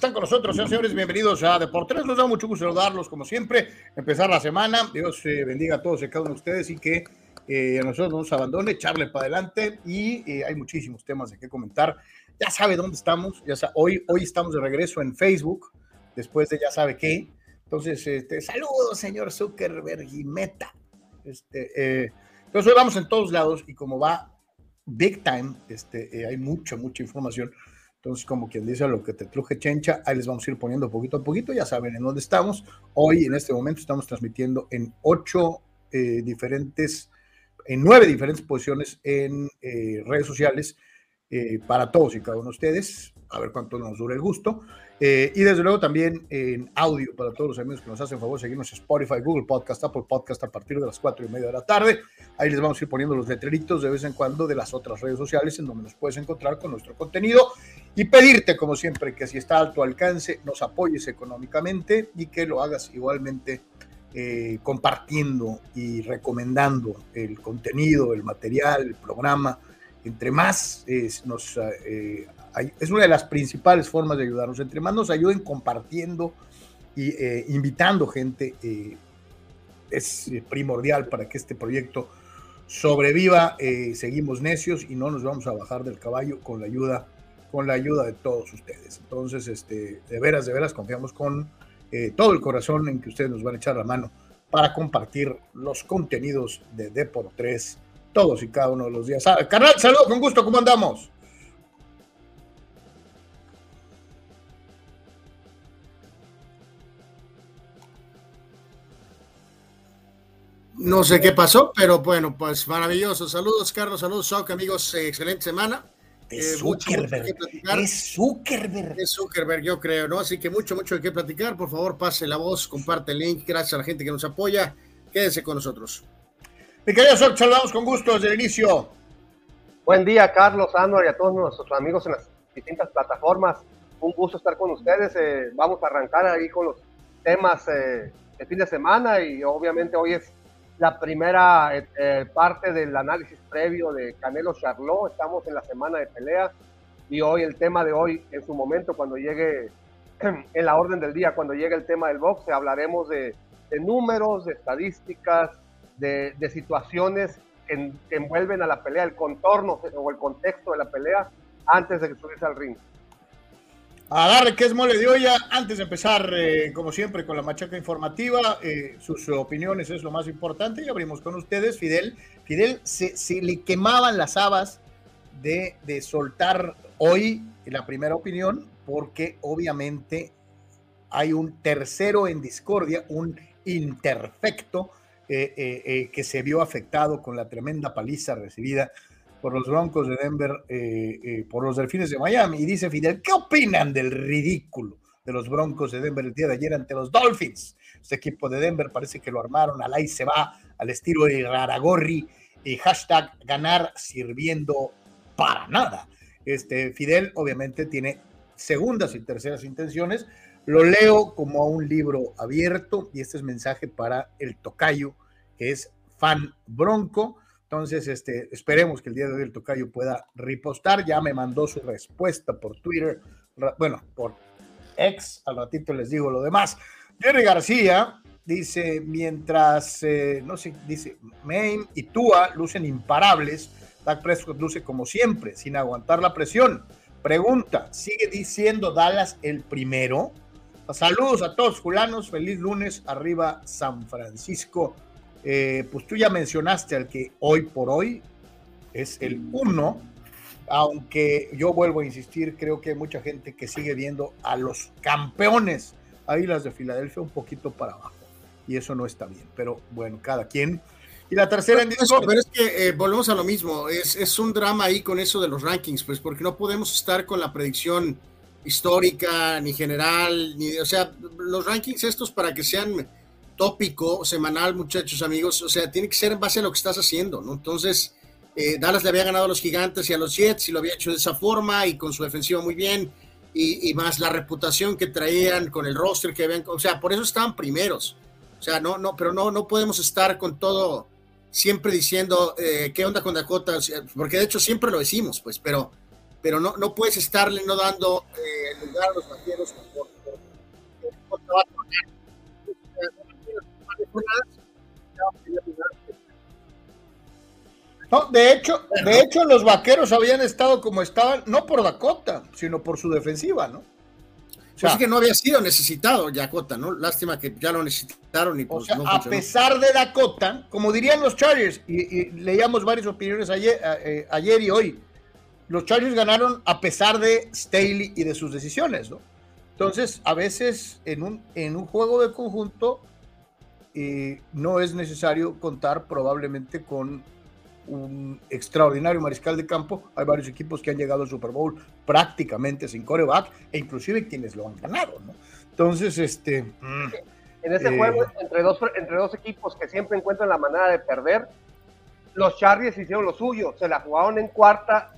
están con nosotros, señores, bienvenidos a Deportes. Nos da mucho gusto saludarlos, como siempre, empezar la semana. Dios eh, bendiga a todos y cada uno de ustedes y que eh, a nosotros no nos abandone, echarle para adelante y eh, hay muchísimos temas de qué comentar. Ya sabe dónde estamos, ya hoy, hoy estamos de regreso en Facebook, después de ya sabe qué. Entonces, este, saludos, señor Zuckerberg y Meta. Este, entonces, hoy vamos en todos lados y como va big time, este, hay mucha, mucha información entonces, como quien dice lo que te truje chencha, ahí les vamos a ir poniendo poquito a poquito, ya saben en dónde estamos. Hoy, en este momento, estamos transmitiendo en ocho eh, diferentes, en nueve diferentes posiciones en eh, redes sociales eh, para todos y cada uno de ustedes. A ver cuánto nos dura el gusto. Y desde luego también en audio para todos los amigos que nos hacen favor seguirnos en Spotify, Google Podcast, Apple Podcast a partir de las cuatro y media de la tarde. Ahí les vamos a ir poniendo los letreritos de vez en cuando de las otras redes sociales en donde nos puedes encontrar con nuestro contenido y pedirte, como siempre, que si está a tu alcance, nos apoyes económicamente y que lo hagas igualmente eh, compartiendo y recomendando el contenido, el material, el programa. Entre más nos eh, es una de las principales formas de ayudarnos. Entre más nos ayuden compartiendo y eh, invitando gente, eh, es primordial para que este proyecto sobreviva. seguimos necios y no nos vamos a bajar del caballo con la ayuda, con la ayuda de todos ustedes. Entonces, este, de veras, de veras, confiamos con todo el corazón en que ustedes nos van a echar la mano para compartir los contenidos de Deport 3 todos y cada uno de los días. Ah, carnal, saludos, con gusto, ¿cómo andamos? No sé qué pasó, pero bueno, pues maravilloso. Saludos, Carlos. Saludos, Soc, amigos. Eh, excelente semana. Es eh, Zuckerberg. Es Zuckerberg. Es Zuckerberg, yo creo, ¿no? Así que mucho, mucho de qué platicar. Por favor, pase la voz, comparte el link. Gracias a la gente que nos apoya. Quédense con nosotros. Mi querido Soc, saludamos con gusto desde el inicio. Buen día, Carlos, Anuar y a todos nuestros amigos en las distintas plataformas. Un gusto estar con ustedes. Eh, vamos a arrancar ahí con los temas de fin de semana y obviamente hoy es la primera eh, eh, parte del análisis previo de Canelo Charlot. Estamos en la semana de pelea y hoy el tema de hoy, en su momento, cuando llegue en la orden del día, cuando llegue el tema del boxe, hablaremos de, números, de estadísticas, de, situaciones que, envuelven a la pelea, el contorno o el contexto de la pelea antes de que subirse al ring. Agarre que es mole de olla. Antes de empezar, eh, como siempre, con la machaca informativa, eh, sus opiniones es lo más importante y abrimos con ustedes. Fidel, Fidel se, le quemaban las habas de, soltar hoy la primera opinión, porque obviamente hay un tercero en discordia, un imperfecto eh, que se vio afectado con la tremenda paliza recibida por los Broncos de Denver, eh, eh, por los Delfines de Miami. Y dice Fidel, ¿qué opinan del ridículo? de los Broncos de Denver el día de ayer ante los Dolphins. Este equipo de Denver parece que lo armaron, al ahí se va, al estilo de Raragorri, y hashtag ganar sirviendo para nada. Este Fidel obviamente tiene segundas y terceras intenciones. Lo leo como un libro abierto y este es mensaje para el tocayo, que es fan bronco. Entonces, este, esperemos que el día de hoy el tocayo pueda repostar. Ya me mandó su respuesta por Twitter, bueno, por ex, al ratito les digo lo demás. Jerry García dice, mientras, eh, no sé, dice, Maine y Tua lucen imparables, Dak Prescott luce como siempre, sin aguantar la presión. Pregunta, ¿sigue diciendo Dallas el primero? Saludos a todos, fulanos, feliz lunes, arriba San Francisco. Eh, pues tú ya mencionaste al que hoy por hoy es el uno, aunque yo vuelvo a insistir, creo que hay mucha gente que sigue viendo a los campeones Águilas de Filadelfia un poquito para abajo. Y eso no está bien. Pero bueno, cada quien. Y la tercera en Pero es que eh, volvemos a lo mismo. Es, es, un drama ahí con eso de los rankings, pues, porque no podemos estar con la predicción histórica, ni general, ni. O sea, los rankings estos para que sean tópico, semanal, muchachos, amigos, o sea, tiene que ser en base a lo que estás haciendo, ¿no? Entonces, eh, Dallas le había ganado a los Gigantes y a los Jets y lo había hecho de esa forma y con su defensiva muy bien y, más la reputación que traían con el roster que habían, o sea, por eso estaban primeros. O sea, no, no, pero no, no podemos estar con todo siempre diciendo eh, qué onda con Dakota, porque de hecho siempre lo decimos, pues, pero, pero no, no puedes estarle no dando eh, lugar a los vaqueros no, de hecho, de hecho, los vaqueros habían estado como estaban, no por Dakota, sino por su defensiva, ¿no? O sea, que no había sido necesitado Dakota, ¿no? Lástima que ya lo necesitaron y pues A pesar de Dakota, como dirían los Chargers, y, leíamos varias opiniones ayer, eh, ayer y hoy, los Chargers ganaron a pesar de Staley y de sus decisiones, ¿no? Entonces, a veces en un, en un juego de conjunto eh, no es necesario contar probablemente con un extraordinario mariscal de campo. Hay varios equipos que han llegado al Super Bowl prácticamente sin coreback e inclusive quienes lo han ganado, ¿no? Entonces, este... Mm, en ese juego, eh, entre dos, entre dos equipos que siempre encuentran la manera de perder, los Chargers hicieron lo suyo, se la jugaron en cuarta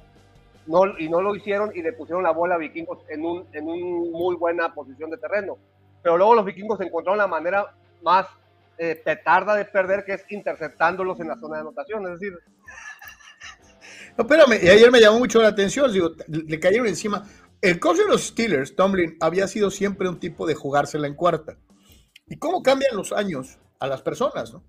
no, y no lo hicieron y le pusieron la bola a Vikingos en un, en un muy buena posición de terreno. Pero luego los Vikingos encontraron la manera más eh, petarda de perder, que es interceptándolos en la zona de anotación. Es decir, no, espérame, y ayer me llamó mucho la atención, digo, le cayeron encima. El coach de los Steelers, Tomlin, había sido siempre un tipo de jugársela en cuarta. ¿Y cómo cambian los años a las personas, no?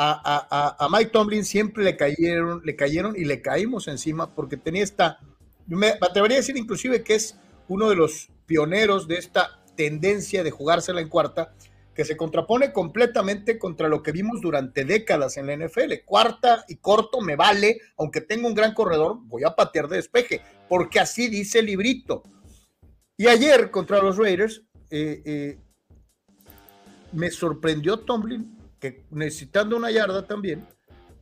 A, a, a, Mike Tomlin siempre le cayeron, le cayeron y le caímos encima porque tenía esta, me atrevería a decir inclusive que es uno de los pioneros de esta tendencia de jugársela en cuarta, que se contrapone completamente contra lo que vimos durante décadas en la NFL. Cuarta y corto me vale, aunque tengo un gran corredor, voy a patear de despeje, porque así dice el librito. Y ayer contra los Raiders, eh, eh, me sorprendió Tomlin, que necesitando una yarda también,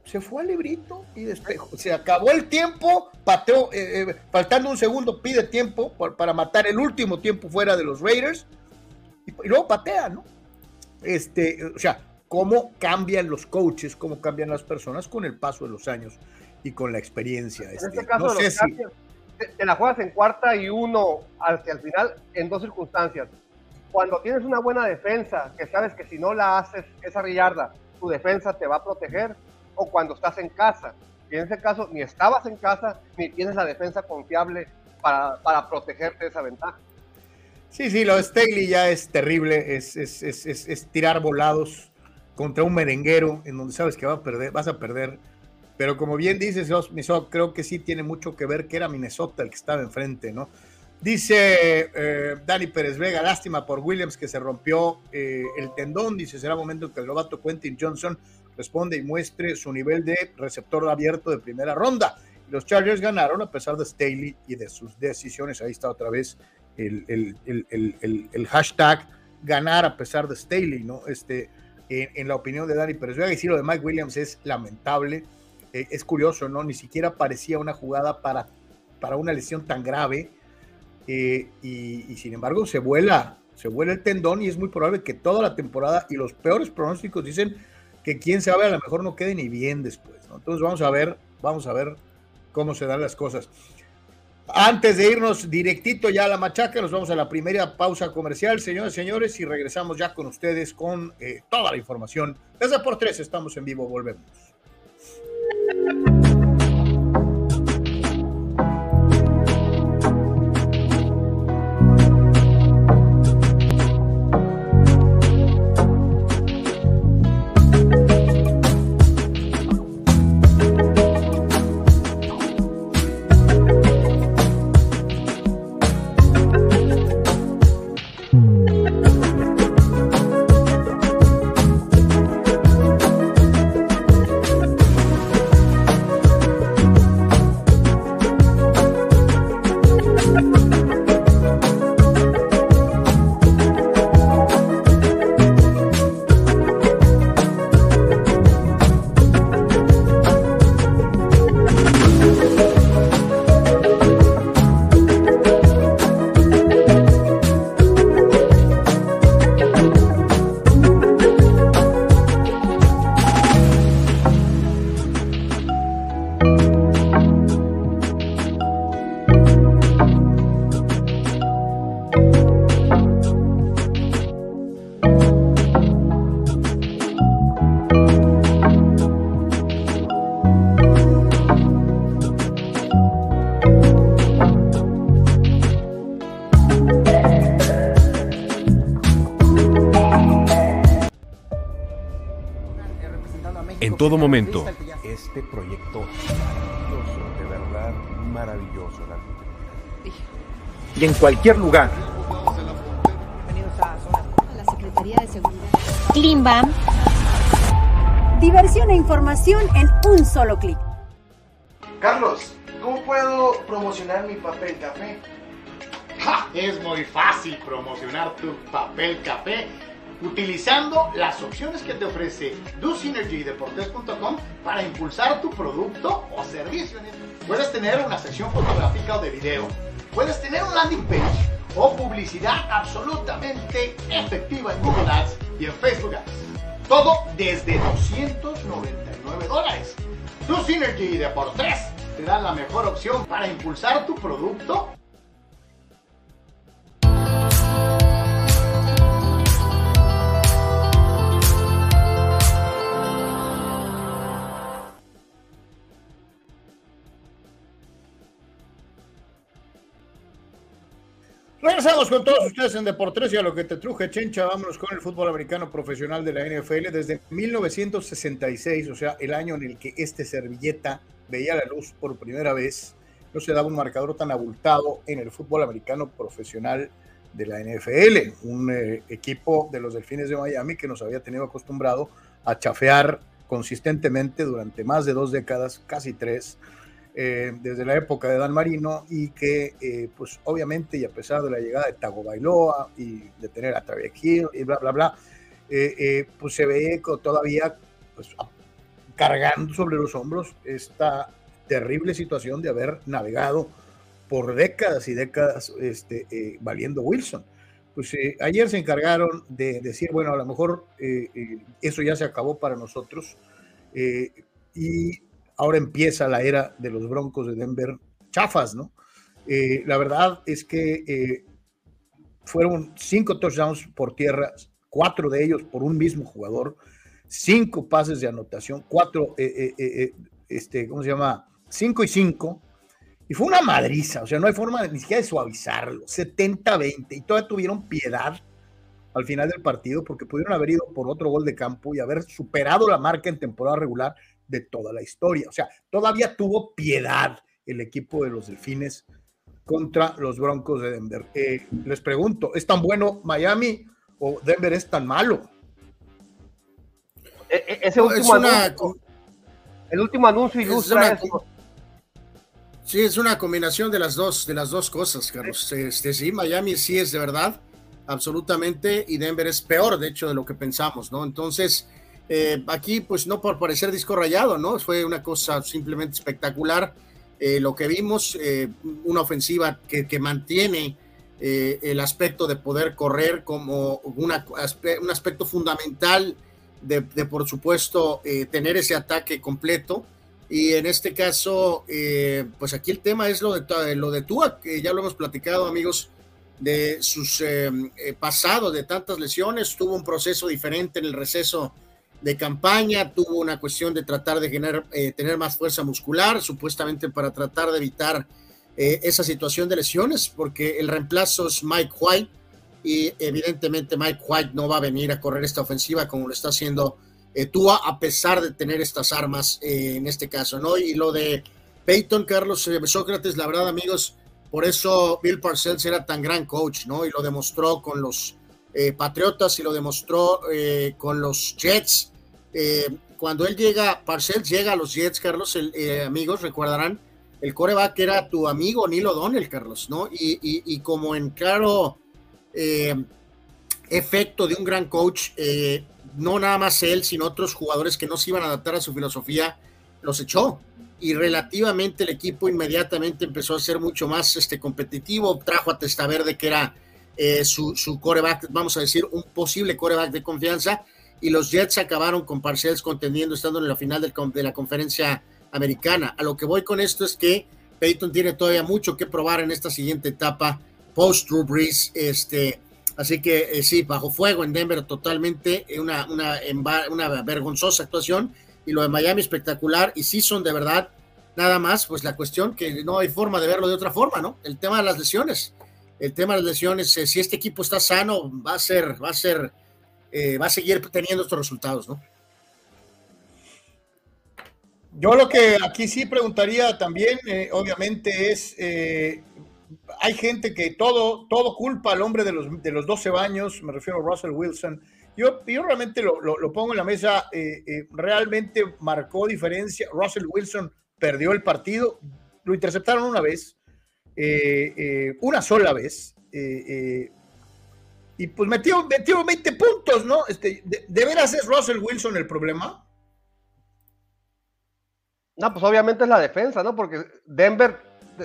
se fue al librito y despejo. Se acabó el tiempo, pateó, eh, faltando un segundo, pide tiempo para, matar el último tiempo fuera de los Raiders y, y luego patea, ¿no? Este, o sea, cómo cambian los coaches, cómo cambian las personas con el paso de los años y con la experiencia. En este, caso, no sé si... te, la juegas en cuarta y uno hacia el final en dos circunstancias. Cuando tienes una buena defensa, que sabes que si no la haces esa rillarda, tu defensa te va a proteger, o cuando estás en casa. Y en ese caso, ni estabas en casa, ni tienes la defensa confiable para, para protegerte de esa ventaja. Sí, sí, lo de Staley ya es terrible, es, es, es, es, tirar volados contra un merenguero en donde sabes que va a perder, vas a perder. Pero como bien dices, creo que sí tiene mucho que ver que era Minnesota el que estaba enfrente, ¿no? Dice eh, Dani Pérez Vega, lástima por Williams que se rompió eh, el tendón. Dice, será momento que el novato Quentin Johnson responde y muestre su nivel de receptor abierto de primera ronda. Los Chargers ganaron a pesar de Staley y de sus decisiones. Ahí está otra vez el, hashtag ganar a pesar de Staley, ¿no? Este, en, la opinión de Dani Pérez. Voy a decir lo de Mike Williams es lamentable. Eh, es curioso, ¿no? Ni siquiera parecía una jugada para, para una lesión tan grave. y, y, sin embargo se vuela, se vuela el tendón y es muy probable que toda la temporada y los peores pronósticos dicen que quién sabe a lo mejor no quede ni bien después. Entonces vamos a ver, vamos a ver cómo se dan las cosas. Antes de irnos directito ya a la machaca, nos vamos a la primera pausa comercial, señores y señores, y regresamos ya con ustedes con eh, toda la información. Desde por tres estamos en vivo, volvemos. Todo momento. Este proyecto maravilloso, de verdad maravilloso. Y en cualquier lugar. La Secretaría de Seguridad. Klimbam. Diversión e información en un solo clic. Carlos, ¿cómo puedo promocionar mi papel café? Es muy fácil promocionar tu papel café utilizando las opciones que te ofrece DoSynergyDeportes.com para impulsar tu producto o servicio. Puedes tener una sección fotográfica o de video, puedes tener un landing page o publicidad absolutamente efectiva en Google Ads y en Facebook Ads. Todo desde 299 dólares. DoSynergy Deportes te da la mejor opción para impulsar tu producto Regresamos con todos ustedes en Deportes y a lo que te truje, Chencha. Vámonos con el fútbol americano profesional de la NFL desde 1966, o sea, el año en el que este servilleta veía la luz por primera vez. No se daba un marcador tan abultado en el fútbol americano profesional de la NFL, un eh, equipo de los Delfines de Miami que nos había tenido acostumbrado a chafear consistentemente durante más de dos décadas, casi tres, eh, desde la época de Dan Marino y que, eh, pues obviamente, y a pesar de la llegada de Tago Bailoa y de tener a Travis Hill y bla, bla, bla, eh, pues se ve todavía pues, cargando sobre los hombros esta terrible situación de haber navegado por décadas y décadas este, valiendo Wilson. Pues ayer se encargaron de decir, bueno, a lo mejor eso ya se acabó para nosotros. y ahora empieza la era de los Broncos de Denver chafas, ¿no? Eh, la verdad es que eh, fueron cinco touchdowns por tierra, cuatro de ellos por un mismo jugador, cinco pases de anotación, cuatro, eh, este, ¿cómo se llama? Cinco y cinco. Y fue una madriza, o sea, no hay forma ni siquiera de suavizarlo, 70-20, y todavía tuvieron piedad al final del partido porque pudieron haber ido por otro gol de campo y haber superado la marca en temporada regular de toda la historia. O sea, todavía tuvo piedad el equipo de los Delfines contra los Broncos de Denver. Eh, les pregunto, ¿es tan bueno Miami o Denver es tan malo? E, e, ese último anuncio, el último anuncio ilustra eso. Sí, es una combinación de las dos, de las dos cosas, Carlos. Este, sí, Miami sí es de verdad, absolutamente, y Denver es peor, de hecho, de lo que pensamos, ¿no? Entonces, eh, aquí, pues no por parecer disco rayado, ¿no? Fue una cosa simplemente espectacular. eh, lo que vimos, eh, una ofensiva que, mantiene el aspecto de poder correr como una, un aspecto fundamental de, de por supuesto, tener ese ataque completo. Y en este caso, pues aquí el tema es lo de, lo de Tua, que ya lo hemos platicado, amigos, de sus pasados, de tantas lesiones. Tuvo un proceso diferente en el receso de campaña, tuvo una cuestión de tratar de generar, eh, tener más fuerza muscular, supuestamente para tratar de evitar eh, esa situación de lesiones, porque el reemplazo es Mike White y evidentemente Mike White no va a venir a correr esta ofensiva como lo está haciendo eh, Tua, a pesar de tener estas armas en este caso, ¿no? Y lo de Peyton, Carlos Sócrates, la verdad, amigos, por eso Bill Parcells era tan gran coach, ¿no? Y lo demostró con los eh, Patriotas y lo demostró eh, con los Jets. Eh, cuando él llega, Parcells llega a los Jets, Carlos, amigos, recordarán, el coreback era tu amigo Neil O'Donnell, Carlos, ¿no? Y, como en claro efecto de un gran coach, no nada más él, sino otros jugadores que no se iban a adaptar a su filosofía, los echó. Y relativamente el equipo inmediatamente empezó a ser mucho más este, competitivo, trajo a Testaverde, que era eh, su, su, coreback, vamos a decir, un posible coreback de confianza, y los Jets acabaron con Parcells contendiendo, estando en la final de la conferencia americana. A lo que voy con esto es que Peyton tiene todavía mucho que probar en esta siguiente etapa, post Drew Brees, este, así que eh, sí, bajo fuego en Denver totalmente, una, una, una vergonzosa actuación, y lo de Miami espectacular, y sí son de verdad, nada más, pues la cuestión que no hay forma de verlo de otra forma, ¿no? El tema de las lesiones el tema de las lesiones, eh, si este equipo está sano, va a ser, va a ser, eh, va a seguir teniendo estos resultados, ¿no? Yo lo que aquí sí preguntaría también, eh, obviamente, es, hay gente que todo, todo culpa al hombre de los, de los 12 baños, me refiero a Russell Wilson. Yo, yo realmente lo, lo pongo en la mesa, realmente marcó diferencia. Russell Wilson perdió el partido, lo interceptaron una vez, eh, eh, una sola vez. Eh, y pues metió, metió 20 puntos, ¿no? Este, de, veras es Russell Wilson el problema? No, pues obviamente es la defensa, ¿no? Porque Denver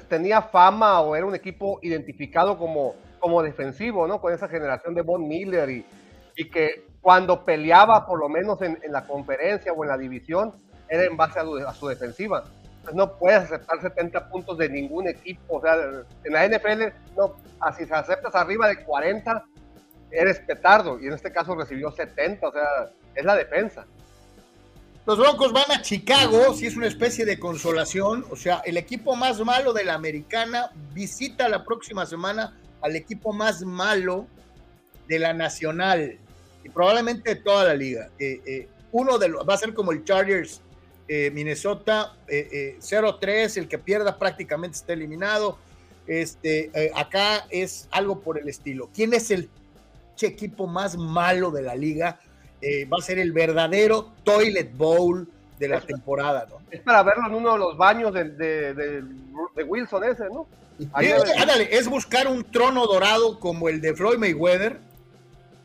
tenía fama o era un equipo identificado como, como defensivo, ¿no? Con esa generación de Von Miller y que cuando peleaba, por lo menos en, la conferencia o en la división, era en base a su defensiva pues no puedes aceptar 70 puntos de ningún equipo. O sea, en la NFL, no, así si aceptas arriba de 40, eres petardo. Y en este caso recibió 70, o sea, es la defensa. Los Broncos van a Chicago, si es una especie de consolación. O sea, el equipo más malo de la americana visita la próxima semana al equipo más malo de la nacional y probablemente de toda la liga. Eh, eh, uno de los va a ser como el Chargers eh, Minnesota 0-3, eh, eh, el que pierda prácticamente está eliminado. Este, acá es algo por el estilo. ¿Quién es el equipo más malo de la liga? va a ser el verdadero Toilet Bowl de la temporada, ¿no? Es para verlo en uno de los baños de, de, Wilson ese, ¿no? es buscar un trono dorado como el de Floyd Mayweather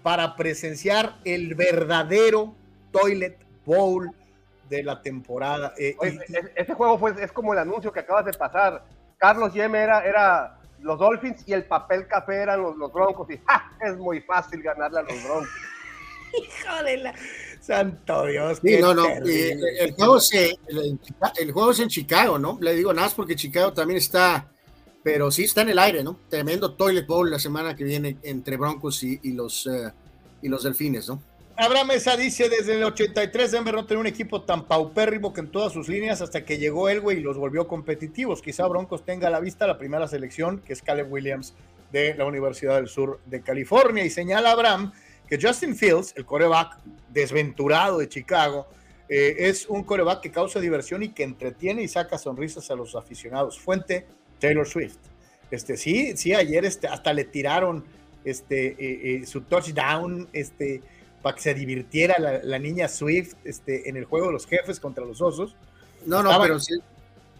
para presenciar el verdadero Toilet Bowl de la temporada. Eh, este juego fue, es como el anuncio que acabas de pasar. Carlos Yeme era, era los Dolphins y el papel café eran los, Broncos. Y es muy fácil ganarle a los Broncos. Híjole, santo Dios. no, no. el, juego se, el, juego es en Chicago, ¿no? Le digo nada más porque Chicago también está, pero sí está en el aire, ¿no? Tremendo Toilet Bowl la semana que viene entre Broncos y, los, eh, y los Delfines, ¿no? Abraham Mesa dice, desde el 83 Denver no tenía un equipo tan paupérrimo que en todas sus líneas hasta que llegó Elway y los volvió competitivos. Quizá Broncos tenga a la vista la primera selección, que es Caleb Williams de la Universidad del Sur de California. Y señala Abraham que Justin Fields, el coreback desventurado de Chicago, eh, es un coreback que causa diversión y que entretiene y saca sonrisas a los aficionados. Fuente, Taylor Swift. Este, sí, sí, ayer este, hasta le tiraron este, eh, eh, su touchdown, este, para que se divirtiera la, niña Swift este, en el juego de los jefes contra los osos. No, no, pero, sí,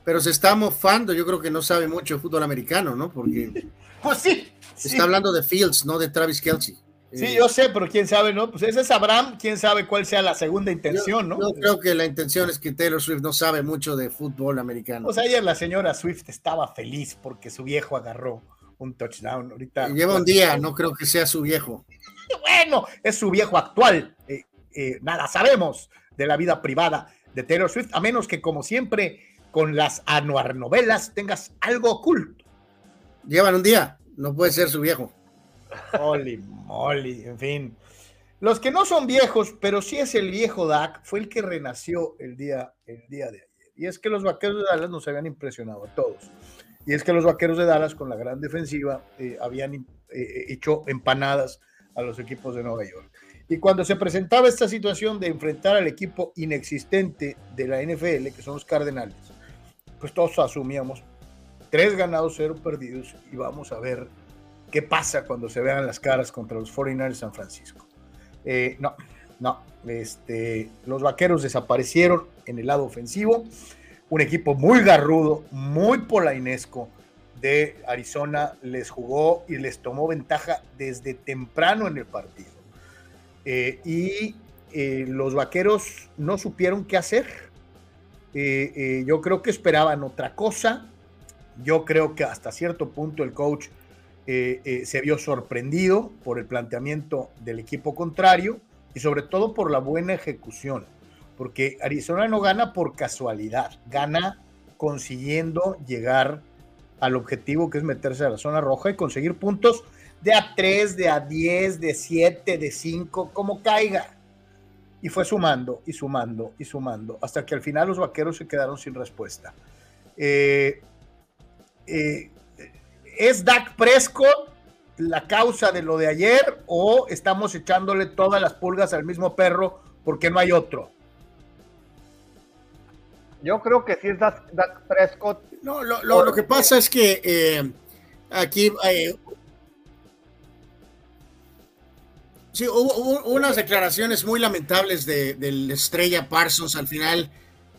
pero se está mofando, yo creo que no sabe mucho de fútbol americano, ¿no? Porque pues sí, se está hablando de Fields, no de Travis Kelsey. Sí, yo sé, pero quién sabe, ¿no? Pues ese es Abraham, quién sabe cuál sea la segunda intención, ¿no? Yo creo que la intención es que Taylor Swift no sabe mucho de fútbol americano. Pues ayer la señora Swift estaba feliz porque su viejo agarró un touchdown. Ahorita. Lleva un día, no creo que sea su viejo. Bueno, es su viejo actual. Eh, eh, nada sabemos de la vida privada de Taylor Swift, a menos que, como siempre, con las anuar novelas tengas algo oculto. Llevan un día, no puede ser su viejo. Holy moly, en fin. Los que no son viejos, pero sí es el viejo Dak, fue el que renació el día, el día de ayer. Y es que los vaqueros de Dallas nos habían impresionado a todos. Y es que los vaqueros de Dallas, con la gran defensiva, eh, habían eh, hecho empanadas a los equipos de Nueva York. Y cuando se presentaba esta situación de enfrentar al equipo inexistente de la NFL, que son los Cardenales, pues todos asumíamos tres ganados, cero perdidos, y vamos a ver qué pasa cuando se vean las caras contra los 49ers de San Francisco. Eh, no, no, este, los vaqueros desaparecieron en el lado ofensivo. Un equipo muy garrudo, muy polainesco de Arizona les jugó y les tomó ventaja desde temprano en el partido. Eh, y eh, los vaqueros no supieron qué hacer. yo creo que esperaban otra cosa. Yo creo que hasta cierto punto el coach eh, eh, se vio sorprendido por el planteamiento del equipo contrario y sobre todo por la buena ejecución, porque Arizona no gana por casualidad, gana consiguiendo llegar al objetivo que es meterse a la zona roja y conseguir puntos de a 3, de a 10, de 7, de 5, como caiga. Y fue sumando y sumando y sumando, hasta que al final los vaqueros se quedaron sin respuesta. eh, eh ¿Es Dak Prescott la causa de lo de ayer o estamos echándole todas las pulgas al mismo perro porque no hay otro? Yo creo que sí es Dak, Prescott. No, lo, que pasa es que eh, aquí eh, sí, hubo, unas declaraciones muy lamentables de, la estrella Parsons al final,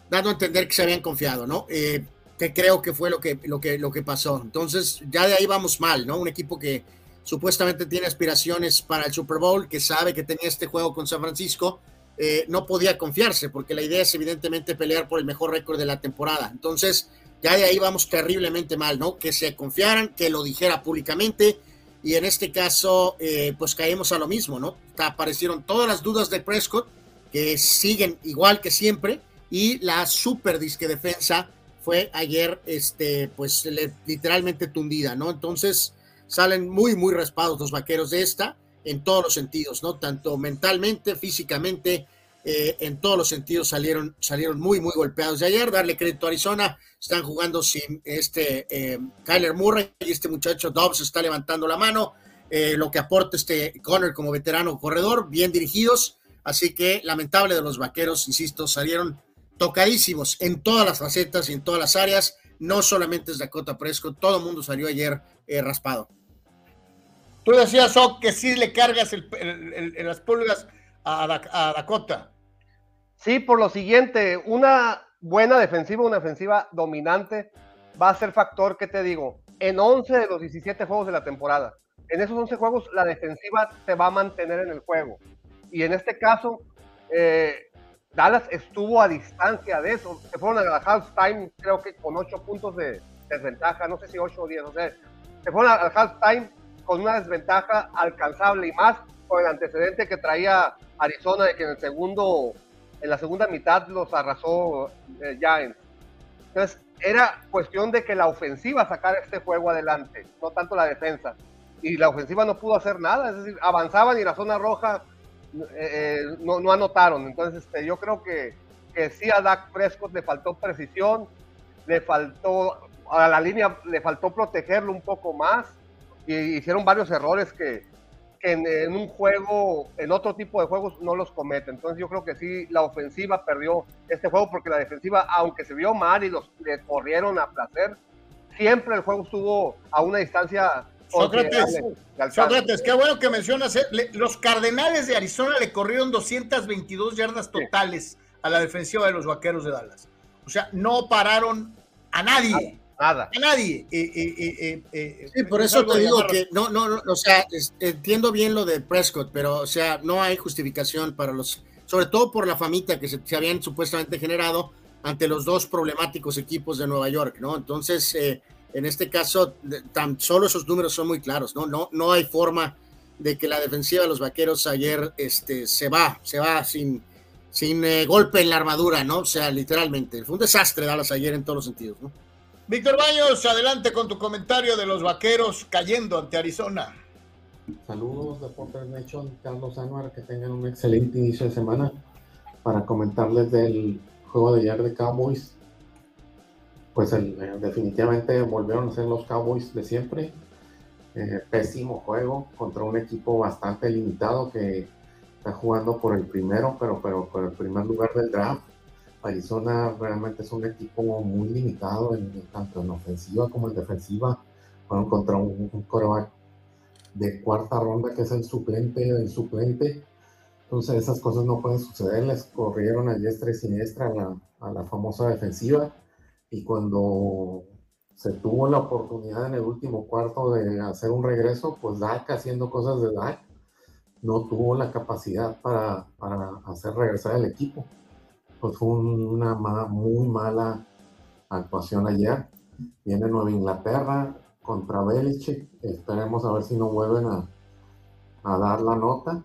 dando a entender que se habían confiado, ¿no? Eh, que creo que fue lo que, lo que, lo que pasó. Entonces, ya de ahí vamos mal, ¿no? Un equipo que supuestamente tiene aspiraciones para el Super Bowl, que sabe que tenía este juego con San Francisco, eh, no podía confiarse, porque la idea es evidentemente pelear por el mejor récord de la temporada. Entonces, ya de ahí vamos terriblemente mal, ¿no? Que se confiaran, que lo dijera públicamente, y en este caso, eh, pues caemos a lo mismo, ¿no? Aparecieron todas las dudas de Prescott, que siguen igual que siempre, y la super disque defensa fue ayer, este, pues literalmente tundida, ¿no? Entonces salen muy, muy raspados los vaqueros de esta en todos los sentidos, ¿no? Tanto mentalmente, físicamente, eh, en todos los sentidos salieron, salieron muy, muy golpeados de ayer. Darle crédito a Arizona, están jugando sin este eh, Kyler Murray y este muchacho Dobbs está levantando la mano. Eh, lo que aporta este Connor como veterano corredor, bien dirigidos. Así que lamentable de los vaqueros, insisto, salieron tocadísimos en todas las facetas y en todas las áreas. No solamente es Dakota Prescott, todo el mundo salió ayer eh, raspado. Tú decías, oh, que sí le cargas el, las pulgas a, Dakota. Sí, por lo siguiente, una buena defensiva, una defensiva dominante, va a ser factor, que te digo? En 11 de los 17 juegos de la temporada. En esos 11 juegos, la defensiva te va a mantener en el juego. Y en este caso, eh, Dallas estuvo a distancia de eso. Se fueron a la halftime, creo que con ocho puntos de desventaja, no sé si ocho o diez, o sea, se fueron al halftime con una desventaja alcanzable y más con el antecedente que traía Arizona de que en el segundo, en la segunda mitad los arrasó eh, Giants. Entonces, era cuestión de que la ofensiva sacara este juego adelante, no tanto la defensa. Y la ofensiva no pudo hacer nada, es decir, avanzaban y la zona roja eh, no, no, anotaron. Entonces, este, yo creo que, que sí a Dak Prescott le faltó precisión, le faltó, a la línea le faltó protegerlo un poco más y hicieron varios errores que, que en, un juego, en otro tipo de juegos no los cometen. Entonces yo creo que sí, la ofensiva perdió este juego porque la defensiva, aunque se vio mal y los le corrieron a placer, siempre el juego estuvo a una distancia Sócrates, Sócrates, qué bueno que mencionas. Eh. los Cardenales de Arizona le corrieron 222 yardas totales a la defensiva de los Vaqueros de Dallas. O sea, no pararon a nadie. Nada. A nadie. sí, por eso te digo que no, no, no, o sea, entiendo bien lo de Prescott, pero, o sea, no hay justificación para los, sobre todo por la famita que se, habían supuestamente generado ante los dos problemáticos equipos de Nueva York, ¿no? Entonces, eh, en este caso, tan solo esos números son muy claros, ¿no? No, no hay forma de que la defensiva de los vaqueros ayer este, se va, se va sin, sin eh, golpe en la armadura, ¿no? O sea, literalmente. Fue un desastre Dallas ayer en todos los sentidos, ¿no? Víctor Baños, adelante con tu comentario de los vaqueros cayendo ante Arizona. Saludos, Deportes Nation, Carlos Anuar, que tengan un excelente inicio de semana para comentarles del juego de ayer de Cowboys. Pues eh, definitivamente volvieron a ser los Cowboys de siempre. Eh, pésimo juego contra un equipo bastante limitado que está jugando por el primero, pero, pero por el primer lugar del draft Arizona realmente es un equipo muy limitado en, tanto en ofensiva como en defensiva. Fueron contra un, coreback de cuarta ronda que es el suplente del suplente. Entonces esas cosas no pueden suceder. Les corrieron a diestra y siniestra a la, a la famosa defensiva. Y cuando se tuvo la oportunidad en el último cuarto de hacer un regreso, pues Dak haciendo cosas de Dak, no tuvo la capacidad para, para hacer regresar el equipo pues fue una muy mala actuación ayer. Viene Nueva Inglaterra contra Belichick. Esperemos a ver si no vuelven a, dar la nota.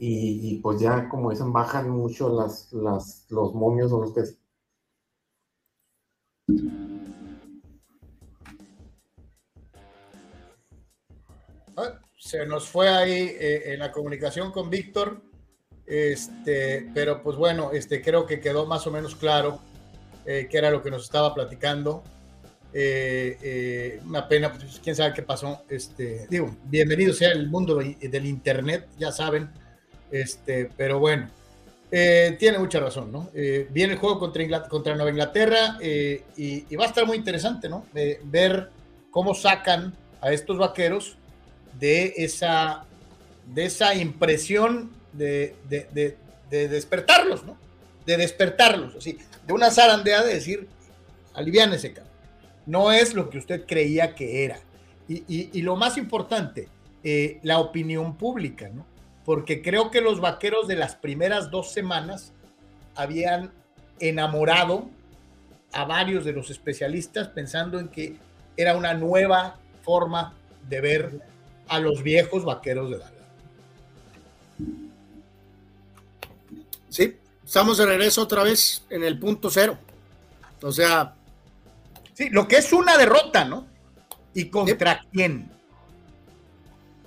Y, pues ya, como dicen, bajan mucho las, las, los momios o los que... Ah, se nos fue ahí eh, en la comunicación con Víctor. Este, pero pues bueno, este, creo que quedó más o menos claro eh, qué era lo que nos estaba platicando. Eh, eh, una pena, pues quién sabe qué pasó. Este, digo, bienvenido sea el mundo del internet, ya saben. Este, pero bueno, tiene mucha razón, ¿no? viene el juego contra, contra Nueva Inglaterra y, y, va a estar muy interesante, ¿no? ver cómo sacan a estos vaqueros de esa, de esa impresión de, despertarlos, ¿no? De despertarlos, así, de una zarandea de decir, ese cabrón. No es lo que usted creía que era. Y, lo más importante, eh, la opinión pública, ¿no? Porque creo que los vaqueros de las primeras dos semanas habían enamorado a varios de los especialistas pensando en que era una nueva forma de ver a los viejos vaqueros de Dallas. Sí, estamos de regreso otra vez en el punto cero. O sea. Sí, lo que es una derrota, ¿no? ¿Y contra quién?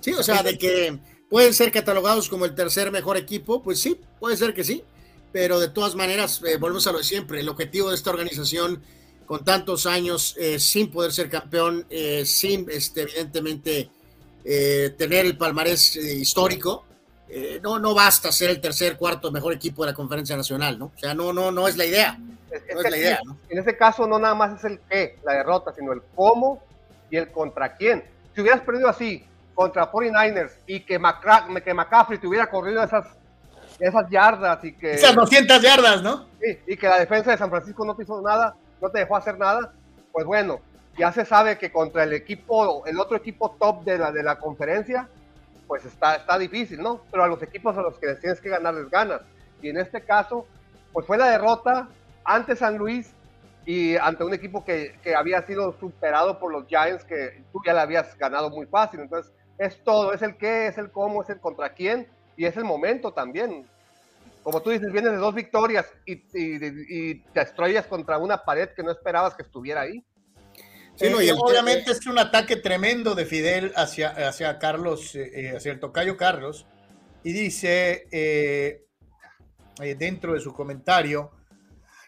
Sí, o sea, de que pueden ser catalogados como el tercer mejor equipo, pues sí, puede ser que sí, pero de todas maneras, eh, volvemos a lo de siempre, el objetivo de esta organización con tantos años eh, sin poder ser campeón, eh, sin este, evidentemente tener el palmarés histórico, eh, no, no basta ser el tercer, cuarto mejor equipo de la conferencia nacional, ¿no? O sea, no, no, no es la idea. no es la idea, En ese caso no nada más es el qué, la derrota, sino el cómo y el contra quién. Si hubieras perdido así contra 49ers y que, que McCaffrey te hubiera corrido esas, esas yardas y que... Esas 200 yardas, ¿no? Sí, y que la defensa de San Francisco no te hizo nada, no te dejó hacer nada, pues bueno, ya se sabe que contra el equipo, el otro equipo top de la, de la conferencia, pues está, está difícil, ¿no? Pero a los equipos a los que les tienes que ganarles ganas. Y en este caso, pues fue la derrota ante San Luis y ante un equipo que, que, había sido superado por los Giants, que tú ya le habías ganado muy fácil. Entonces, es todo, es el qué, es el cómo, es el contra quién y es el momento también. Como tú dices, vienes de dos victorias y, y, y te estrellas contra una pared que no esperabas que estuviera ahí. Eh, obviamente es un ataque tremendo de Fidel hacia, hacia Carlos, eh, eh, hacia el tocayo Carlos, y dice dentro de su comentario,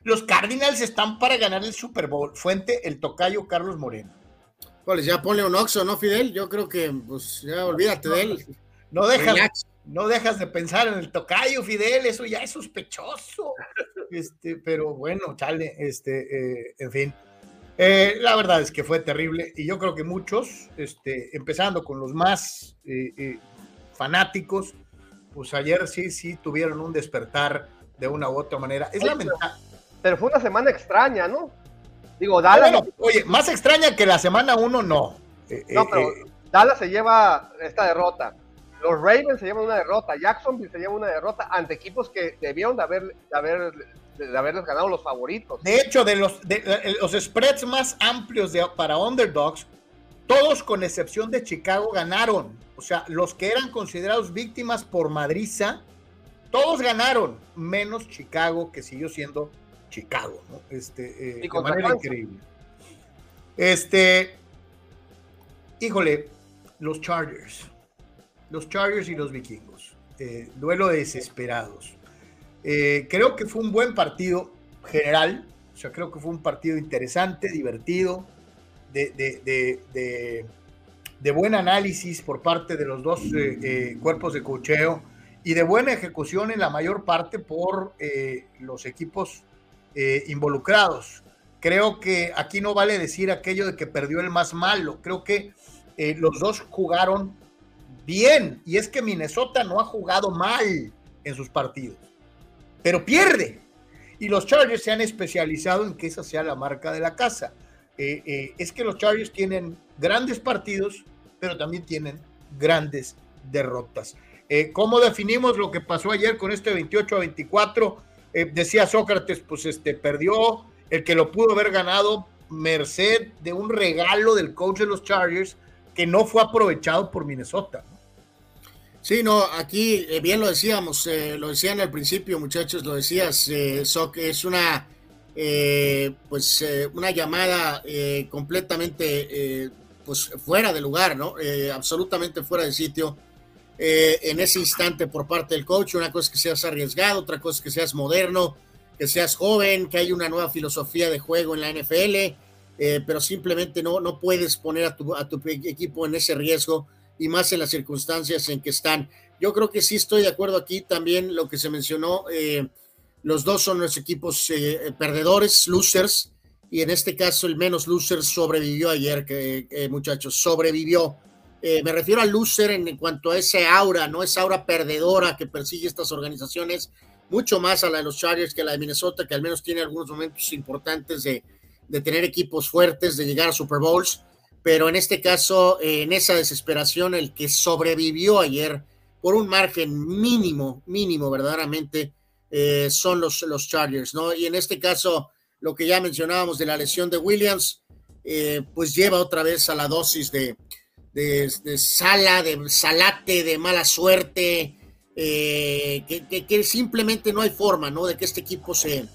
los Cardinals están para ganar el Super Bowl. Fuente, el tocayo Carlos Moreno. Pues ya ponle un oxo, ¿no, Fidel? Yo creo que, pues, ya olvídate de él. No dejas, no dejas de pensar en el tocayo, Fidel, eso ya es sospechoso. Este, pero bueno, chale, este, en fin. Eh, la verdad es que fue terrible y yo creo que muchos, este, empezando con los más eh, eh, fanáticos, pues ayer sí, sí tuvieron un despertar de una u otra manera. Es lamentable. Pero fue una semana extraña, ¿no? Digo, Dallas. oye, más extraña que la semana uno, no. Eh, no, pero Dallas se lleva esta derrota. Los Ravens se llevan una derrota. Jacksonville se lleva una derrota ante equipos que debieron de, haber, de, haber, de haberles ganado los favoritos. De hecho, de los, de, los spreads más amplios de, para underdogs, todos con excepción de Chicago ganaron. O sea, los que eran considerados víctimas por madriza, todos ganaron, menos Chicago, que siguió siendo Chicago, ¿no? Este, eh, de manera increíble. Este, híjole, los Chargers, los Chargers y los vikingos, eh, duelo de desesperados. Eh, creo que fue un buen partido general, o sea, creo que fue un partido interesante, divertido, de, buen análisis por parte de los dos cuerpos de cocheo y de buena ejecución en la mayor parte por los equipos eh, involucrados. Creo que aquí no vale decir aquello de que perdió el más malo. Creo que eh, los dos jugaron bien. Y es que Minnesota no ha jugado mal en sus partidos, pero pierde. Y los Chargers se han especializado en que esa sea la marca de la casa. Eh, es que los Chargers tienen grandes partidos, pero también tienen grandes derrotas. ¿Cómo definimos lo que pasó ayer con este 28 a 24? Eh, decía Sócrates, pues este perdió el que lo pudo haber ganado merced de un regalo del coach de los Chargers que no fue aprovechado por Minnesota. Sí, no, aquí eh, bien lo decíamos, eh, lo decían al principio, muchachos, lo decías, eh, es una, pues, una llamada completamente, pues, fuera de lugar, ¿no? absolutamente fuera de sitio eh, en ese instante por parte del coach. Una cosa es que seas arriesgado, otra cosa es que seas moderno, que seas joven, que hay una nueva filosofía de juego en la NFL, eh, pero simplemente no, no puedes poner a tu equipo en ese riesgo y más en las circunstancias en que están. Yo creo que sí estoy de acuerdo aquí también lo que se mencionó. Eh, los dos son los equipos perdedores, losers, y en este caso el menos loser sobrevivió ayer, que muchachos, sobrevivió. Eh, me refiero al loser en, cuanto a ese aura, ¿no? Esa aura perdedora que persigue estas organizaciones, mucho más a la de los Chargers que a la de Minnesota, que al menos tiene algunos momentos importantes de, tener equipos fuertes, de llegar a Super Bowls. Pero en este caso, en esa desesperación, el que sobrevivió ayer por un margen mínimo, mínimo verdaderamente, eh, son los, los Chargers, ¿no? Y en este caso, lo que ya mencionábamos de la lesión de Williams, eh, pues lleva otra vez a la dosis de, sala, de salate, de mala suerte, eh, que, simplemente no hay forma, ¿no? De que este equipo se, eh,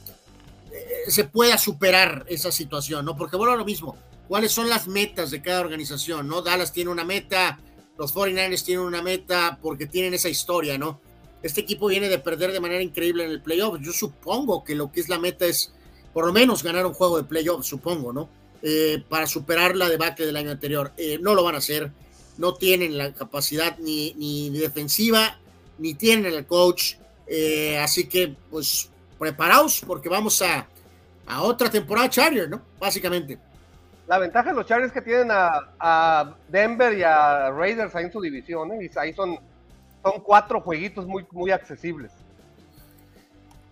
se pueda superar esa situación, ¿no? Porque bueno, lo mismo, ¿cuáles son las metas de cada organización, ¿no? Dallas tiene una meta, los 49ers tienen una meta porque tienen esa historia, ¿no? Este equipo viene de perder de manera increíble en el playoff. Yo supongo que lo que es la meta es por lo menos ganar un juego de playoff, supongo, ¿no? Eh, para superar la debacle del año anterior. Eh, no lo van a hacer, no tienen la capacidad ni, ni defensiva, ni tienen el coach. Eh, así que, pues, preparaos porque vamos a, a otra temporada Charger, ¿no? Básicamente. La ventaja de los Chargers es que tienen a, Denver y a Raiders ahí en su división, y ahí son, son cuatro jueguitos muy, muy accesibles.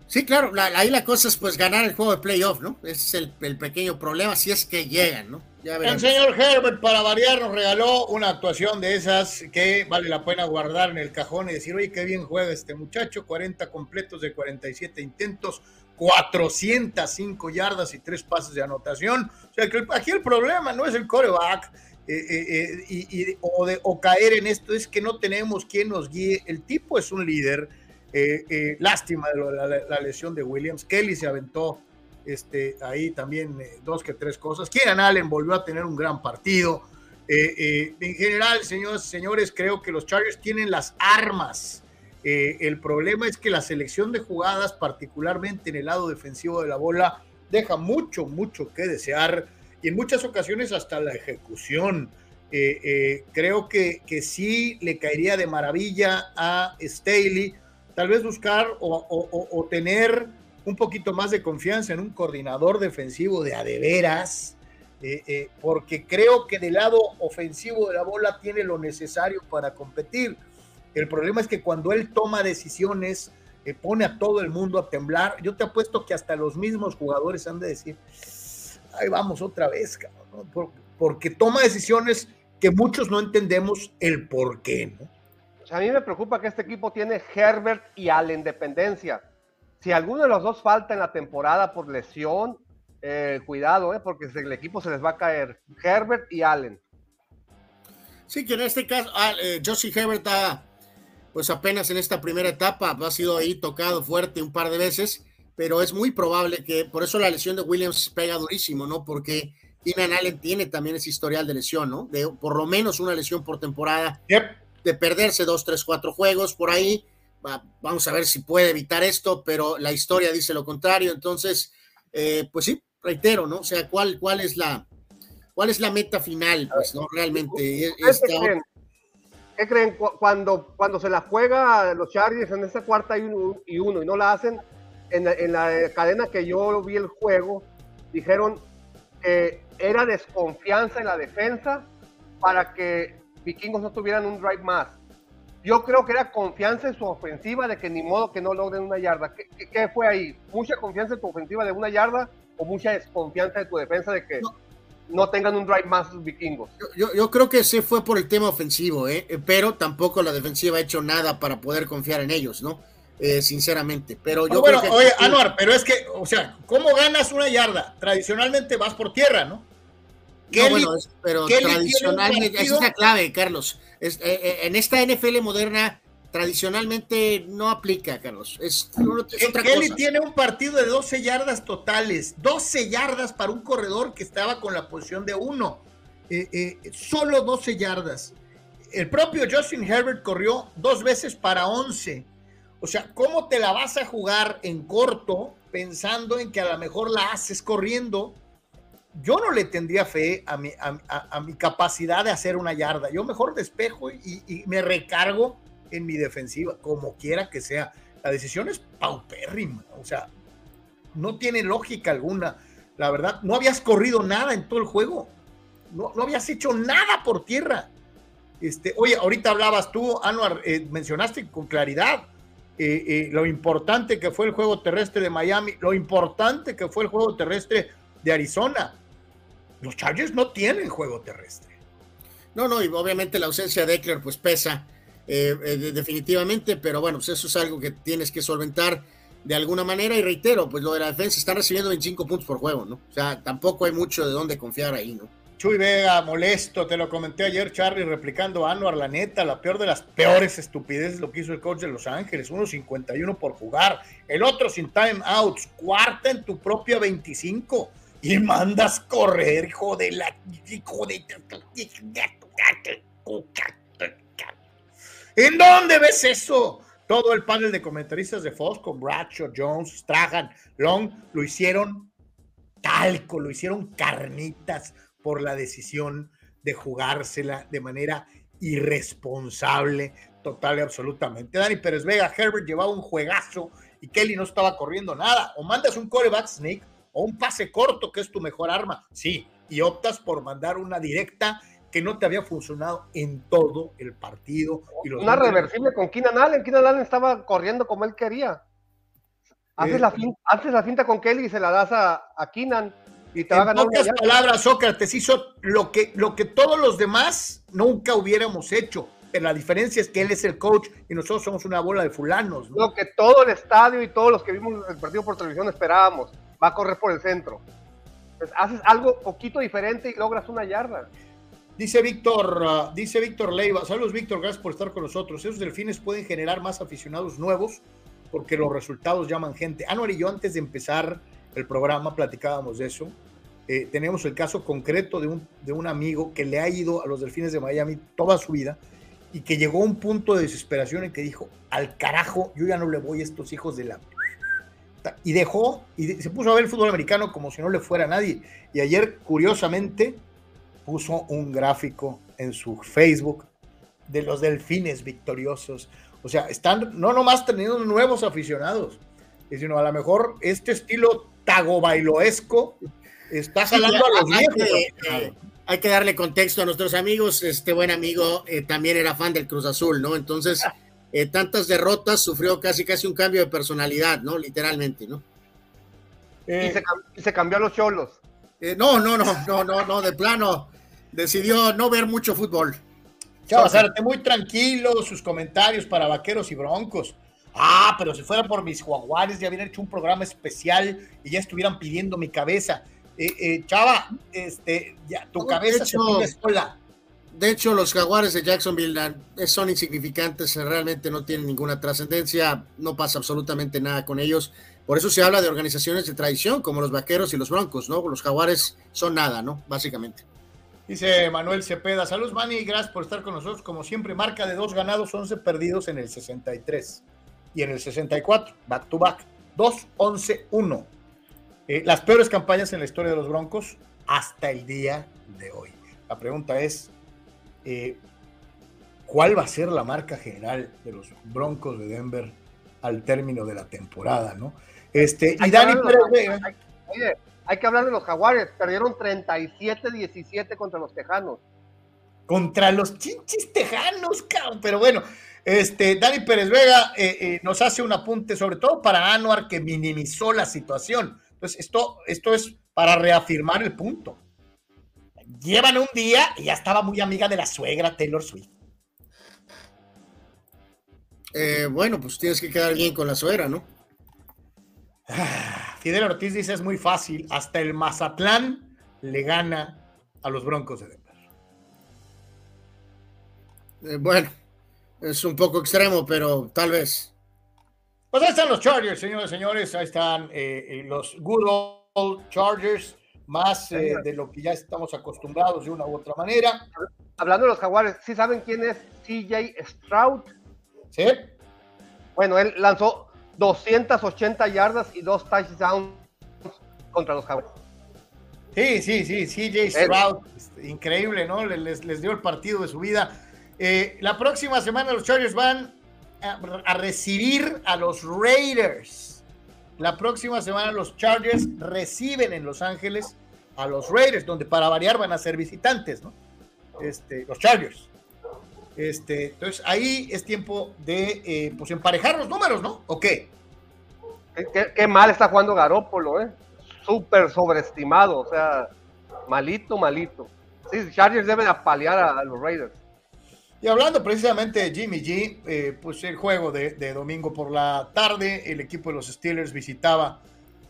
Sí, claro, ahí la cosa es pues ganar el juego de playoff, ¿no? Ese es el, pequeño problema, si es que llegan, ¿no? el señor Herbert, para variar, nos regaló una actuación de esas que vale la pena guardar en el cajón y decir, oye, qué bien juega este muchacho, 40 completos de 47 intentos, 405 yardas y tres pases de anotación. O sea, que aquí el problema no es el coreback eh, eh, eh, o, de, o caer en esto, es que no tenemos quien nos guíe. El tipo es un líder eh, eh, lástima de la, lesión de Williams. Kelly se aventó este, ahí también eh, dos que tres cosas. Kieran Allen volvió a tener un gran partido. en general, señores, señores, creo que los Chargers tienen las armas. El problema es que la selección de jugadas, particularmente en el lado defensivo de la bola, deja mucho, mucho que desear y en muchas ocasiones hasta la ejecución. creo que, que sí le caería de maravilla a Staley tal vez buscar o, tener un poquito más de confianza en un coordinador defensivo de adeveras, eh, eh, porque creo que del lado ofensivo de la bola tiene lo necesario para competir. El problema es que cuando él toma decisiones, eh, pone a todo el mundo a temblar. Yo te apuesto que hasta los mismos jugadores han de decir, ahí vamos otra vez, cabrón, porque toma decisiones que muchos no entendemos el por qué, ¿no? A mí me preocupa que este equipo tiene Herbert y Allen dependencia. Si alguno de los dos falta en la temporada por lesión, eh, cuidado, eh, porque el equipo se les va a caer. Herbert y Allen. Sí, que en este caso, ah, eh, Josie Herbert ha, pues apenas en esta primera etapa ha sido ahí tocado fuerte un par de veces, pero es muy probable que, por eso la lesión de Williams pega durísimo, ¿no? Porque Keenan Allen tiene también ese historial de lesión, ¿no? De por lo menos una lesión por temporada. De perderse dos, tres, cuatro juegos por ahí. vamos a ver si puede evitar esto, pero la historia dice lo contrario. Entonces, eh, pues sí, reitero, ¿no? O sea, ¿cuál, cuál es la cuál es la meta final? Pues, ¿no? Realmente. ¿Qué creen? Cuando, cuando se la juega los Chargers en esa cuarta y uno, y uno y no la hacen, en la, en la cadena que yo vi el juego, dijeron que era desconfianza en la defensa para que Vikingos no tuvieran un drive más. Yo creo que era confianza en su ofensiva de que ni modo que no logren una yarda. ¿Qué, fue ahí? ¿Mucha confianza en tu ofensiva de una yarda o mucha desconfianza de tu defensa de que tengan un drive más los vikingos? Yo, yo, creo que se fue por el tema ofensivo, ¿eh? pero tampoco la defensiva ha hecho nada para poder confiar en ellos, ¿no? Eh, sinceramente. Pero yo bueno, oye, Anuar, pero es que, o sea, ¿cómo ganas una yarda? Tradicionalmente vas por tierra, ¿no? bueno, pero tradicionalmente, esa es la clave, Carlos. Es, eh, eh, en esta NFL moderna, tradicionalmente no aplica, Carlos. Es, Kelly tiene un partido de 12 yardas totales, 12 yardas para un corredor que estaba con la posición de uno. solo 12 yardas. El propio Justin Herbert corrió dos veces para 11 o sea, ¿cómo te la vas a jugar en corto pensando en que a lo mejor la haces corriendo? Yo no le tendría fe a mi, a, mi capacidad de hacer una yarda. Yo mejor despejo y, y, me recargo en mi defensiva, como quiera que sea. La decisión es paupérrima, o sea, no tiene lógica alguna. La verdad, no habías corrido nada en todo el juego. No, no habías hecho nada por tierra. Este, oye, ahorita hablabas tú, Anuar, eh, mencionaste con claridad eh, eh, lo importante que fue el juego terrestre de Miami, lo importante que fue el juego terrestre de Arizona. Los Chargers no tienen juego terrestre. No, no, y obviamente la ausencia de Eckler pues pesa eh, definitivamente, pero bueno, pues eso es algo que tienes que solventar de alguna manera y reitero, pues lo de la defensa están recibiendo 25 puntos por juego, ¿no? O sea, tampoco hay mucho de dónde confiar ahí, ¿no? Chuy Vega, molesto, te lo comenté ayer, Charlie, replicando a Anuar, la neta, la peor de las peores estupideces lo que hizo el coach de Los Ángeles, 1.51 por jugar, el otro sin time outs, cuarta en tu propia 25 y mandas correr, hijo de la... Hijo de... ¿En dónde ves eso? Todo el panel de comentaristas de Fox con Bradshaw, Jones, Strahan, Long, lo hicieron talco, lo hicieron carnitas, por la decisión de jugársela de manera irresponsable, total y absolutamente. Dani Pérez Vega, Herbert llevaba un juegazo y Kelly no estaba corriendo nada. O mandas un coreback snake o un pase corto, que es tu mejor arma. Sí, y optas por mandar una directa que no te había funcionado en todo el partido. Y una reversible con Keenan Allen. Keenan Allen estaba corriendo como él quería. Haces, eh, la, finta, la finta con Kelly y se la das a, a Keenan y te en pocas palabras, Sócrates hizo lo que, lo que todos los demás nunca hubiéramos hecho. Pero la diferencia es que él es el coach y nosotros somos una bola de fulanos. Lo que todo el estadio y todos los que vimos el partido por televisión esperábamos. Va a correr por el centro. Pues haces algo poquito diferente y logras una yarda. Dice Víctor, uh, dice Víctor Leiva, saludos Víctor, gracias por estar con nosotros. Esos delfines pueden generar más aficionados nuevos porque los resultados llaman gente. Anuar y yo antes de empezar el programa platicábamos de eso. Eh, tenemos el caso concreto de un, de un amigo que le ha ido a los Delfines de Miami toda su vida y que llegó a un punto de desesperación en que dijo, al carajo, yo ya no le voy a estos hijos de la... Y dejó, y se puso a ver el fútbol americano como si no le fuera a nadie. Y ayer, curiosamente, puso un gráfico en su Facebook de los delfines victoriosos. O sea, están no nomás teniendo nuevos aficionados, sino a lo mejor este estilo tago bailoesco está jalando a los viejos. Eh, hay que darle contexto a nuestros amigos. Este buen amigo eh, también era fan del Cruz Azul, ¿no? Entonces, eh, tantas derrotas, sufrió casi casi un cambio de personalidad, ¿no? Literalmente, ¿no? y, se, cambió a los cholos. Eh, no, no, no, no, no, no, de plano decidió no ver mucho fútbol. Chava Zárate, muy tranquilo, sus comentarios para vaqueros y broncos. Ah, pero si fuera por mis jaguares, ya hubieran hecho un programa especial y ya estuvieran pidiendo mi cabeza. Eh, eh, Chava, este, ya, tu cabeza se pide sola. De hecho, los jaguares de Jacksonville son insignificantes, realmente no tienen ninguna trascendencia, no pasa absolutamente nada con ellos. Por eso se habla de organizaciones de tradición, como los vaqueros y los broncos, ¿no? Los jaguares son nada, ¿no? Básicamente. Dice Manuel Cepeda, saludos Manny, gracias por estar con nosotros. Como siempre, marca de dos ganados, 11 perdidos en el 63 y en el 64, back to back, 2, 11, 1. las peores campañas en la historia de los Broncos hasta el día de hoy. La pregunta es, eh, ¿cuál va a ser la marca general de los Broncos de Denver al término de la temporada? ¿no? Este, y Dani Pérez Oye, hay que hablar de los Jaguares, perdieron 37-17 contra los Tejanos. Contra los chinchis tejanos, cabrón. Pero bueno, este, Dani Pérez Vega eh, eh, nos hace un apunte, sobre todo para Anuar, que minimizó la situación. Entonces, esto, esto es para reafirmar el punto. Llevan un día y ya estaba muy amiga de la suegra Taylor Swift. Eh, bueno, pues tienes que quedar bien con la suegra, ¿no? Fidel Ortiz dice es muy fácil, hasta el Mazatlán le gana a los Broncos de Denver. bueno, es un poco extremo, pero tal vez. Pues ahí están los Chargers, señores y señores. Ahí están eh, eh, los good old Chargers, más eh, de lo que ya estamos acostumbrados de una u otra manera. Hablando de los Jaguares, ¿sí saben quién es CJ Stroud? Sí. Bueno, él lanzó 280 yardas y dos touchdowns contra los Jaguares. Sí, sí, sí, CJ Stroud, increíble, ¿no? Les, les dio el partido de su vida eh, la próxima semana los Chargers van a, recibir a los Raiders. La próxima semana los Chargers reciben en Los Ángeles a los Raiders, donde para variar van a ser visitantes, ¿no? Este, los Chargers. Este, entonces ahí es tiempo de eh, pues emparejar los números, ¿no? ¿O qué? Qué, mal está jugando Garópolo, ¿eh? Súper sobreestimado, o sea, malito, malito. Sí, Chargers deben apalear a los Raiders. Y hablando precisamente de Jimmy G, eh, pues el juego de, domingo por la tarde, el equipo de los Steelers visitaba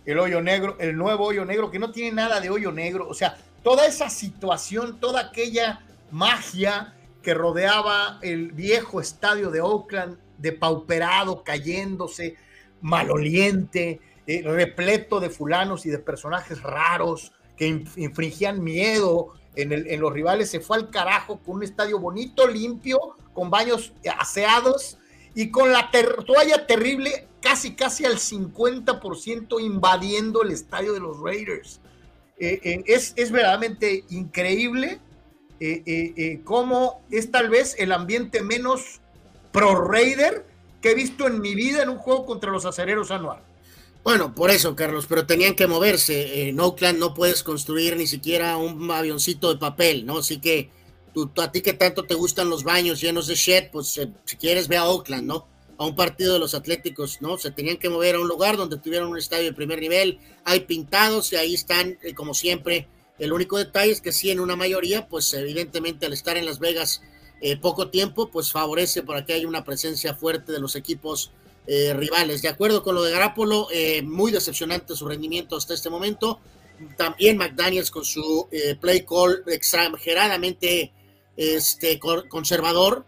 el hoyo negro, el nuevo hoyo negro, que no tiene nada de hoyo negro. O sea, toda esa situación, toda aquella magia que rodeaba el viejo estadio de Oakland, depauperado, cayéndose, maloliente, eh, repleto de fulanos y de personajes raros que infringían miedo en, los rivales, se fue al carajo con un estadio bonito, limpio, con baños aseados y con la toalla terrible casi, casi al 50% invadiendo el estadio de los Raiders. Eh, eh, es, es, verdaderamente increíble eh, cómo es tal vez el ambiente menos pro Raider que he visto en mi vida en un juego contra los acereros anual. Bueno, por eso, Carlos, pero tenían que moverse. En Oakland no puedes construir ni siquiera un avioncito de papel, ¿no? Así que tú, a ti que tanto te gustan los baños llenos de shit, pues eh, si quieres ve a Oakland, ¿no? A un partido de los Atléticos, ¿no? Se tenían que mover a un lugar donde tuvieran un estadio de primer nivel. Hay pintados y ahí están, eh, como siempre. El único detalle es que sí, en una mayoría, pues evidentemente al estar en Las Vegas eh, poco tiempo, pues favorece para que haya una presencia fuerte de los equipos eh, rivales. De acuerdo con lo de Garapolo, eh, muy decepcionante su rendimiento hasta este momento. También McDaniels con su play call exageradamente este, conservador.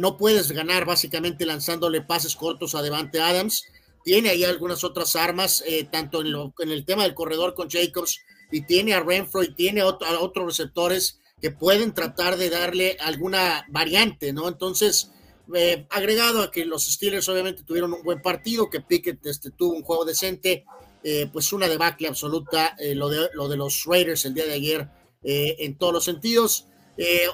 no puedes ganar básicamente lanzándole pases cortos a Devante Adams. Tiene ahí algunas otras armas, tanto en, en, el tema del corredor con Jacobs, y tiene a Renfro y tiene a otros receptores que pueden tratar de darle alguna variante, ¿no? Entonces, eh, agregado a que los Steelers obviamente tuvieron un buen partido, que Pickett este, tuvo un juego decente, eh, pues una debacle absoluta, eh, lo, de, lo de los Raiders el día de ayer en todos los sentidos.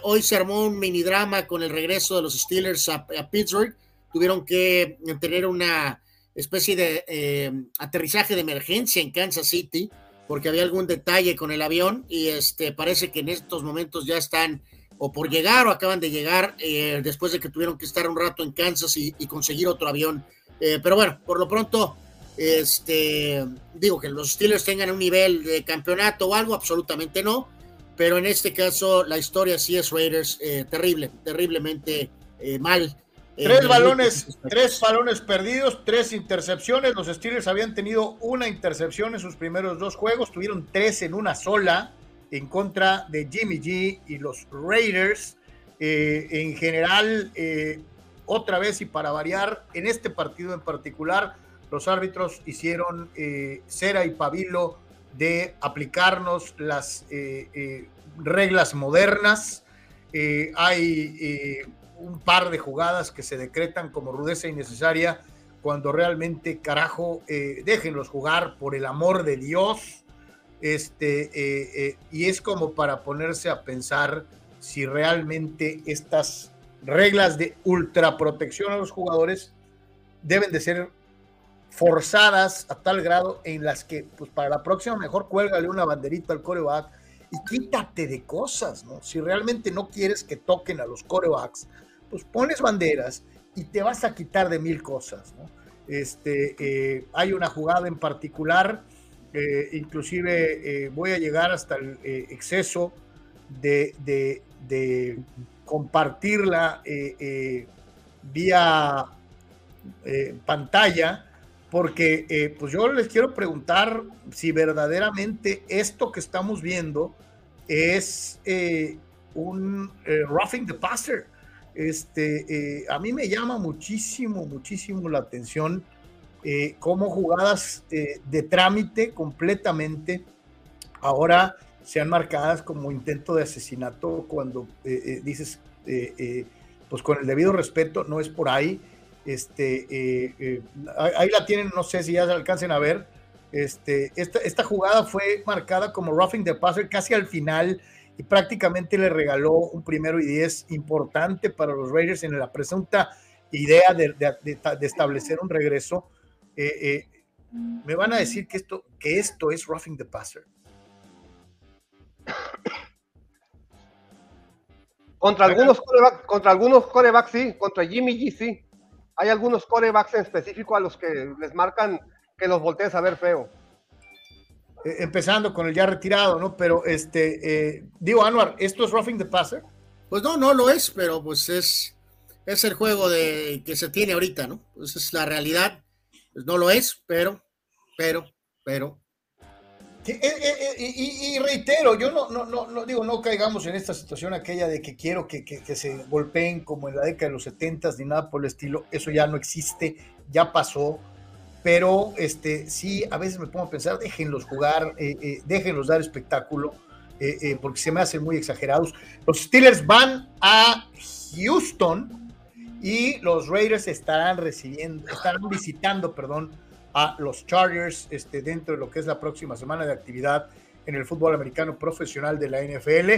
hoy se armó un mini drama con el regreso de los Steelers a, Pittsburgh. Tuvieron que tener una especie de aterrizaje de emergencia en Kansas City porque había algún detalle con el avión y este parece que en estos momentos ya están o por llegar o acaban de llegar eh, después de que tuvieron que estar un rato en Kansas y, conseguir otro avión. Eh, pero bueno, por lo pronto Este, digo que los Steelers tengan un nivel de campeonato o algo, absolutamente no, pero en este caso la historia sí es Raiders eh, terrible, terriblemente mal. Tres balones, tres balones perdidos, tres intercepciones. Los Steelers habían tenido una intercepción en sus primeros dos juegos, tuvieron tres en una sola en contra de Jimmy G y los Raiders. Eh, en general, otra vez y para variar, en este partido en particular, los árbitros hicieron eh, cera y pabilo de aplicarnos las eh, eh, reglas modernas. hay un par de jugadas que se decretan como rudeza innecesaria cuando realmente, carajo, déjenlos jugar por el amor de Dios. Este, y es como para ponerse a pensar si realmente estas reglas de ultraprotección a los jugadores deben de ser forzadas a tal grado en las que, pues para la próxima, mejor cuélgale una banderita al coreback y quítate de cosas, ¿no? Si realmente no quieres que toquen a los corebacks, pues pones banderas y te vas a quitar de mil cosas. Este, eh, hay una jugada en particular, eh, inclusive eh, voy a llegar hasta el exceso de, de, de compartirla vía pantalla, porque pues yo les quiero preguntar si verdaderamente esto que estamos viendo es un roughing the passer. Este, a mí me llama muchísimo, muchísimo la atención cómo jugadas de trámite completamente ahora sean marcadas como intento de asesinato cuando dices, pues con el debido respeto, no es por ahí este, eh, eh, ahí la tienen, no sé si ya se alcancen a ver. Este, esta jugada fue marcada como roughing the passer casi al final y prácticamente le regaló un primero y diez importante para los Raiders en la presunta idea de, establecer un regreso. Eh, me van a decir que esto, que esto es roughing the passer. Contra algunos, corebacks, contra algunos corebacks sí, contra Jimmy G sí hay algunos corebacks en específico a los que les marcan que los voltees a ver feo. Eh, empezando con el ya retirado, ¿no? Pero este, eh, digo, Anuar, ¿esto es roughing the passer? Pues no, no lo es, pero pues es, es el juego de, que se tiene ahorita, ¿no? Pues es la realidad. Pues no lo es, pero, pero, pero, eh, eh, eh, y, reitero, yo no, no, no, digo, no caigamos en esta situación aquella de que quiero que, se golpeen como en la década de los 70 ni nada por el estilo, eso ya no existe, ya pasó, pero este, sí, a veces me pongo a pensar, déjenlos jugar, déjenlos dar espectáculo, porque se me hacen muy exagerados. Los Steelers van a Houston y los Raiders estarán recibiendo, estarán visitando, perdón, a los Chargers este, dentro de lo que es la próxima semana de actividad en el fútbol americano profesional de la NFL.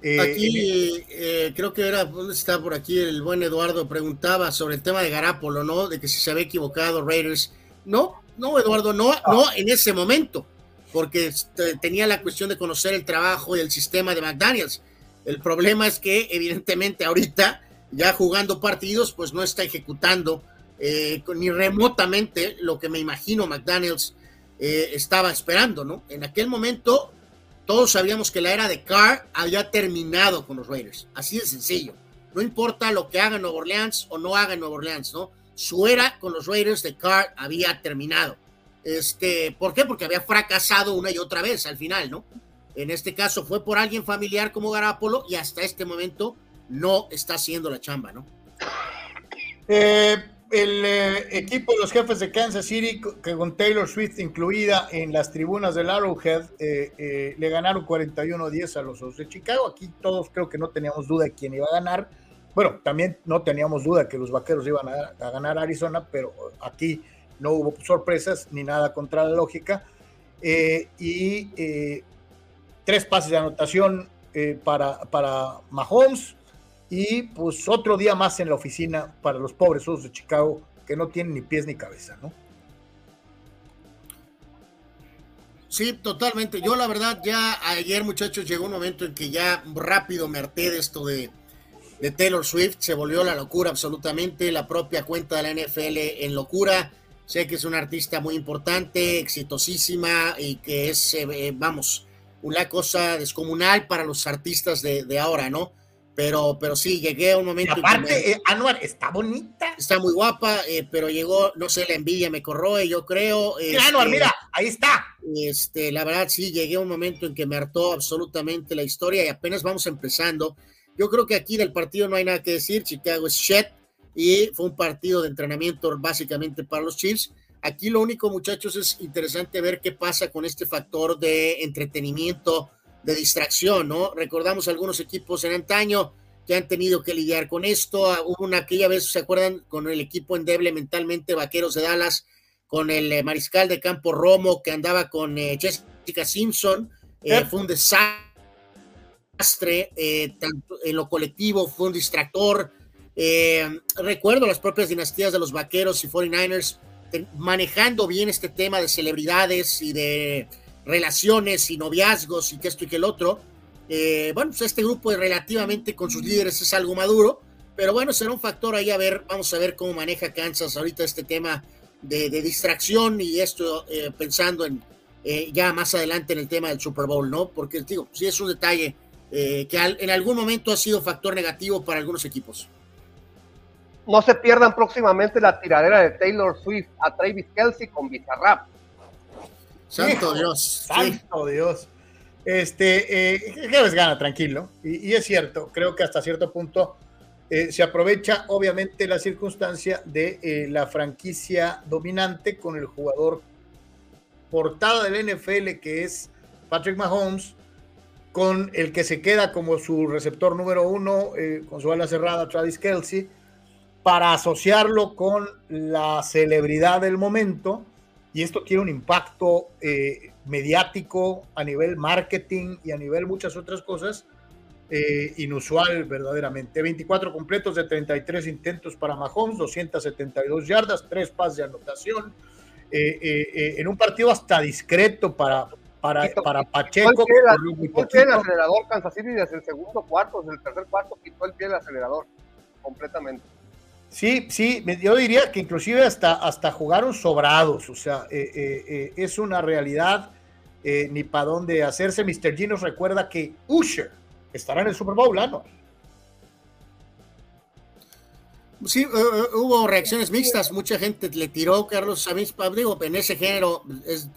Eh, aquí eh, creo que era, ¿dónde está por aquí? El buen Eduardo preguntaba sobre el tema de Garapolo, ¿no? De que si se había equivocado Raiders. No, no, Eduardo, no, no en ese momento, porque este, tenía la cuestión de conocer el trabajo y el sistema de McDaniels. El problema es que, evidentemente, ahorita, ya jugando partidos, pues no está ejecutando eh, ni remotamente lo que me imagino McDaniels eh, estaba esperando, ¿no? En aquel momento todos sabíamos que la era de Carr había terminado con los Raiders, así de sencillo. No importa lo que haga en Nueva Orleans o no haga en Nueva Orleans, ¿no? Su era con los Raiders de Carr había terminado. Este, ¿Por qué? Porque había fracasado una y otra vez al final, ¿no? En este caso fue por alguien familiar como Garapolo y hasta este momento no está haciendo la chamba, ¿no? Eh, el eh, equipo de los jefes de Kansas City, que con Taylor Swift incluida en las tribunas del Arrowhead, eh, eh, le ganaron 41-10 a los de Chicago. Aquí todos creo que no teníamos duda de quién iba a ganar. Bueno, también no teníamos duda que los vaqueros iban a, ganar Arizona, pero aquí no hubo sorpresas ni nada contra la lógica. y tres pases de anotación para, para Mahomes, y pues otro día más en la oficina para los pobres osos de Chicago que no tienen ni pies ni cabeza, ¿no? Sí, totalmente. Yo la verdad ya ayer muchachos llegó un momento en que ya rápido me harté de esto de, Taylor Swift, se volvió la locura absolutamente, la propia cuenta de la NFL en locura. sé que es una artista muy importante, exitosísima y que es, eh, eh, vamos, una cosa descomunal para los artistas de, de ahora, ¿no? Pero, pero sí, llegué a un momento. Y aparte, eh, Anuar está bonita. Está muy guapa, eh, pero llegó, no sé, la envidia me corroe, yo creo. Este, Anuar, mira, ahí está. Este, la verdad, sí, llegué a un momento en que me hartó absolutamente la historia y apenas vamos empezando. Yo creo que aquí del partido no hay nada que decir. Chicago es shit y fue un partido de entrenamiento básicamente para los Chiefs. Aquí lo único, muchachos, es interesante ver qué pasa con este factor de entretenimiento de distracción, ¿no? Recordamos algunos equipos en antaño que han tenido que lidiar con esto. Hubo una aquella vez, ¿se acuerdan? Con el equipo endeble mentalmente, Vaqueros de Dallas, con el eh, mariscal de campo Romo que andaba con eh, Jessica Simpson. Eh, fue un desastre, tanto en lo colectivo, fue un distractor. recuerdo las propias dinastías de los Vaqueros y 49ers manejando bien este tema de celebridades y de relaciones y noviazgos y que esto y que el otro. Eh, bueno, pues este grupo relativamente con sus líderes es algo maduro, pero bueno, será un factor ahí a ver, vamos a ver cómo maneja Kansas ahorita este tema de, distracción y esto eh, pensando en eh, ya más adelante en el tema del Super Bowl, ¿no? Porque digo, sí es un detalle que en algún momento ha sido factor negativo para algunos equipos. No se pierdan próximamente la tiradera de Taylor Swift a Travis Kelsey con Bizarrap Santo Dios. Santo Dios. Este, eh, gana, tranquilo. Y, es cierto, creo que hasta cierto punto eh, se aprovecha, obviamente, la circunstancia de eh, la franquicia dominante con el jugador portada del NFL, que es Patrick Mahomes, con el que se queda como su receptor número uno, eh, con su ala cerrada, Travis Kelsey, para asociarlo con la celebridad del momento y esto tiene un impacto eh, mediático a nivel marketing y a nivel muchas otras cosas eh, inusual verdaderamente. 24 completos de 33 intentos para Mahomes, 272 yardas, 3 pases de anotación, eh, en un partido hasta discreto para, para, para Pacheco. Quitó el pie del acelerador Kansas City desde el segundo cuarto, desde el tercer cuarto quitó el pie del acelerador completamente. Sí, sí, yo diría que inclusive hasta, hasta jugaron sobrados, o sea, eh, eh, eh, es una realidad ni para dónde hacerse. Mr. G nos recuerda que Usher estará en el Super Bowl, ¿no? Sí, hubo reacciones mixtas, mucha gente le tiró Carlos mí, digo, en ese género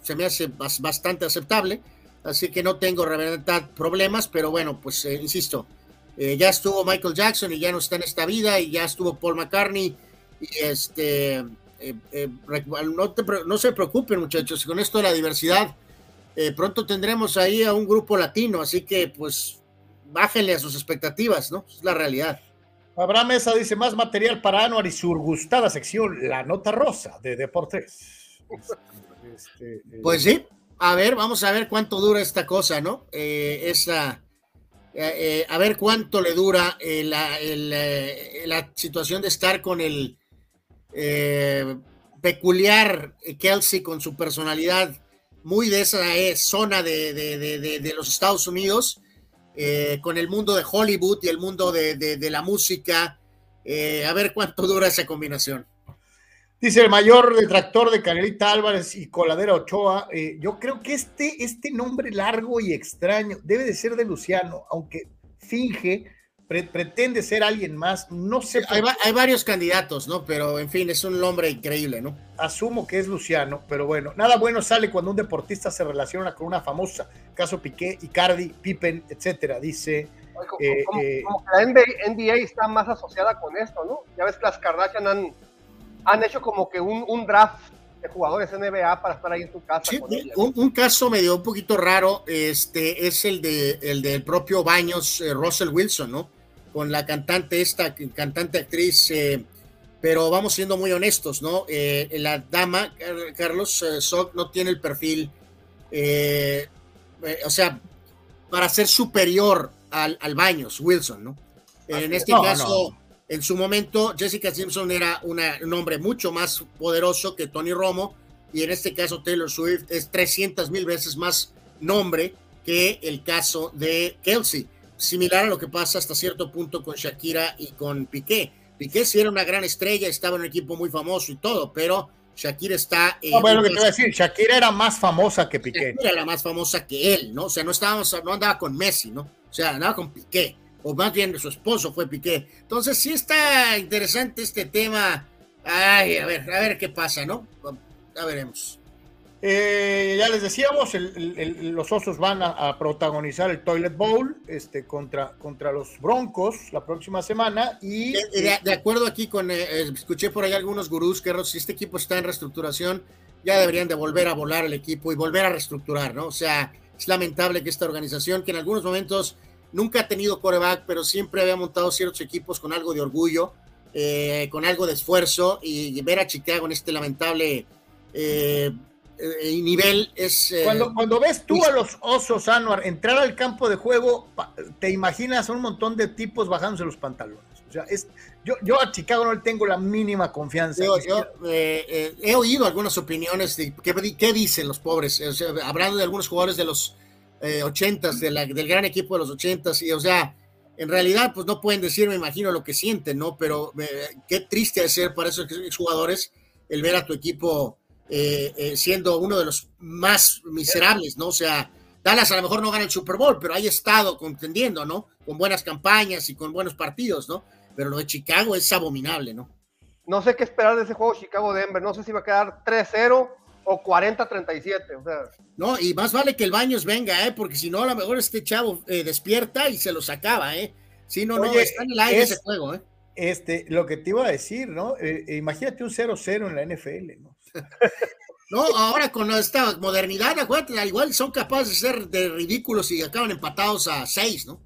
se me hace bastante aceptable, así que no tengo realidad problemas, pero bueno, pues insisto, eh, ya estuvo Michael Jackson y ya no está en esta vida, y ya estuvo Paul McCartney, y este, eh, eh, no, se preocupen muchachos, con esto de la diversidad, pronto tendremos ahí a un grupo latino, así que pues bájenle a sus expectativas, ¿no? Es la realidad. Abraham Mesa dice más material para Anuar y su gustada sección, la nota rosa de Deportes. Este, pues sí, a ver, vamos a ver cuánto dura esta cosa, ¿no? esa eh, eh, a ver cuánto le dura eh, la, situación de estar con el peculiar Kelsey, con su personalidad muy de esa zona de, los Estados Unidos, con el mundo de Hollywood y el mundo de, la música. a ver cuánto dura esa combinación. Dice el mayor detractor de Canelita Álvarez y Coladera Ochoa, eh, yo creo que este, este nombre largo y extraño debe de ser de Luciano, aunque finge, pretende ser alguien más, no sé. Hay, hay, varios candidatos, ¿no? Pero en fin, es un nombre increíble, ¿no? Asumo que es Luciano, pero bueno, nada bueno sale cuando un deportista se relaciona con una famosa, caso Piqué, Icardi, Pippen, etcétera, dice... Como, eh, eh, como que la NBA está más asociada con esto, ¿no? Ya ves que las Kardashian han han hecho como que un, draft de jugadores NBA para estar ahí en tu casa. un, caso medio un poquito raro este, es el, de, el del propio Baños, eh, Russell Wilson, ¿no? Con la cantante, esta cantante actriz, eh, pero vamos siendo muy honestos, ¿no? Eh, la dama, Carlos Sock, no tiene el perfil, o sea, para ser superior al, al Baños, Wilson, ¿no? En este caso... En su momento, Jessica Simpson era un hombre mucho más poderoso que Tony Romo, y en este caso Taylor Swift es 300 mil veces más nombre que el caso de Kelsey. Similar a lo que pasa hasta cierto punto con Shakira y con Piqué. Piqué sí era una gran estrella, estaba en un equipo muy famoso y todo, pero Shakira está. No, bueno, lo que te voy a decir, Shakira era más famosa que Piqué. Shakira era más famosa que él, ¿no? O sea, no estábamos, no andaba con Messi, ¿no? O sea, andaba con Piqué, o más bien su esposo fue Piqué. Entonces, sí está interesante este tema. Ay, a ver, a ver qué pasa, ¿no? Ya veremos. Eh, ya les decíamos, los osos van a, protagonizar el Toilet Bowl este, contra, contra los Broncos la próxima semana. Y de, acuerdo aquí con, eh, eh, escuché por ahí algunos gurús que si este equipo está en reestructuración, ya deberían de volver a volar el equipo y volver a reestructurar, ¿no? O sea, es lamentable que esta organización, que en algunos momentos nunca ha tenido coreback, pero siempre había montado ciertos equipos con algo de orgullo, con algo de esfuerzo, y, ver a Chicago en este lamentable eh, nivel es... Eh, cuando, cuando ves tú a los osos, Anuar, entrar al campo de juego, te imaginas a un montón de tipos bajándose los pantalones. O sea, es, yo, yo a Chicago no le tengo la mínima confianza. Yo, eh, he oído algunas opiniones de qué, dicen los pobres, hablando de algunos jugadores de los ochentas, de del gran equipo de los ochentas, y o sea, en realidad, pues no pueden decir, me imagino, lo que sienten, ¿no? Pero qué triste de ser para esos jugadores el ver a tu equipo eh, eh, siendo uno de los más miserables, ¿no? O sea, Dallas a lo mejor no gana el Super Bowl, pero ha estado contendiendo, ¿no? Con buenas campañas y con buenos partidos, ¿no? Pero lo de Chicago es abominable, ¿no? No sé qué esperar de ese juego Chicago-Denver, no sé si va a quedar 3-0 o 40-37, o sea. No, y más vale que el Baños venga, ¿eh? Porque si no, a lo mejor este chavo eh, despierta y se los acaba, ¿eh? Si no, no, está en el aire ese juego, ¿eh? Este, lo que te iba a decir, ¿no? imagínate un 0-0 en la NFL, ¿no? No, ahora con esta modernidad, acuérdate, igual son capaces de ser de ridículos y acaban empatados a seis, ¿no?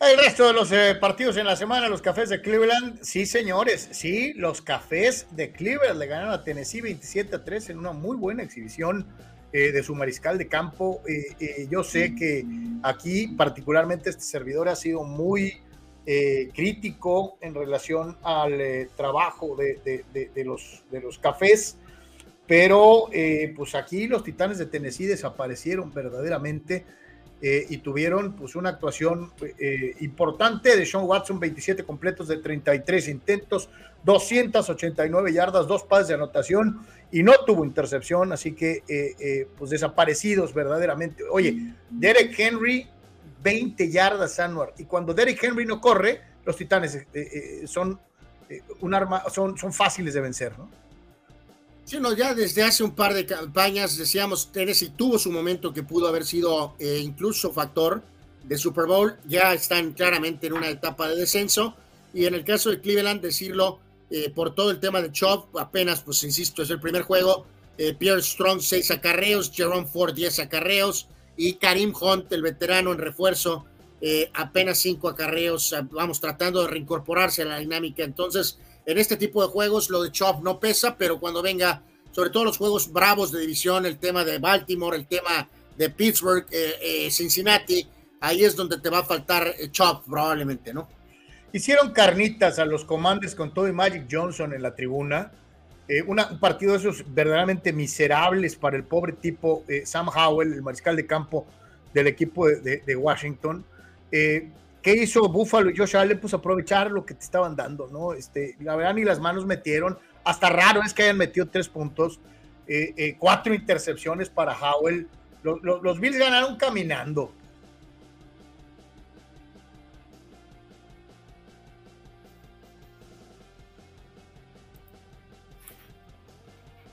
El resto de los eh, partidos en la semana, los cafés de Cleveland, sí, señores, sí, los cafés de Cleveland le ganaron a Tennessee 27 a 3 en una muy buena exhibición eh, de su mariscal de campo. Eh, yo sé que aquí, particularmente, este servidor ha sido muy crítico en relación al trabajo de, de, los, de los cafés pero eh, pues aquí los Titanes de Tennessee desaparecieron verdaderamente eh, y tuvieron pues una actuación eh, importante de Sean Watson, 27 completos de 33 intentos, 289 yardas, dos pases de anotación y no tuvo intercepción, así que pues desaparecidos verdaderamente. Oye, Derek Henry, 20 yardas anual y cuando Derek Henry no corre, los Titanes son un arma, son, son fáciles de vencer, ¿no? Sí, no, ya desde hace un par de campañas decíamos, Tennessee tuvo su momento que pudo haber sido eh, incluso factor de Super Bowl, ya están claramente en una etapa de descenso, y en el caso de Cleveland, decirlo eh, por todo el tema de Chop, apenas, pues insisto, es el primer juego, eh, Pierre Strong 6 acarreos, Jerome Ford 10 acarreos, y Karim Hunt, el veterano en refuerzo, apenas 5 acarreos, vamos tratando de reincorporarse a la dinámica, entonces en este tipo de juegos lo de Chop no pesa, pero cuando venga, sobre todo los juegos bravos de división, el tema de Baltimore, el tema de Pittsburgh, eh, eh, Cincinnati, ahí es donde te va a faltar eh, Chop probablemente, ¿no? Hicieron carnitas a los comandos con todo y Magic Johnson en la tribuna. Un partido de esos verdaderamente miserables para el pobre tipo Sam Howell, el mariscal de campo del equipo de, Washington. ¿Qué hizo Buffalo y Josh Allen? Pues aprovechar lo que te estaban dando, ¿no? Este, la verdad, ni las manos metieron. Hasta raro es que hayan metido tres puntos, eh, eh, cuatro intercepciones para Howell. Los, Bills ganaron caminando.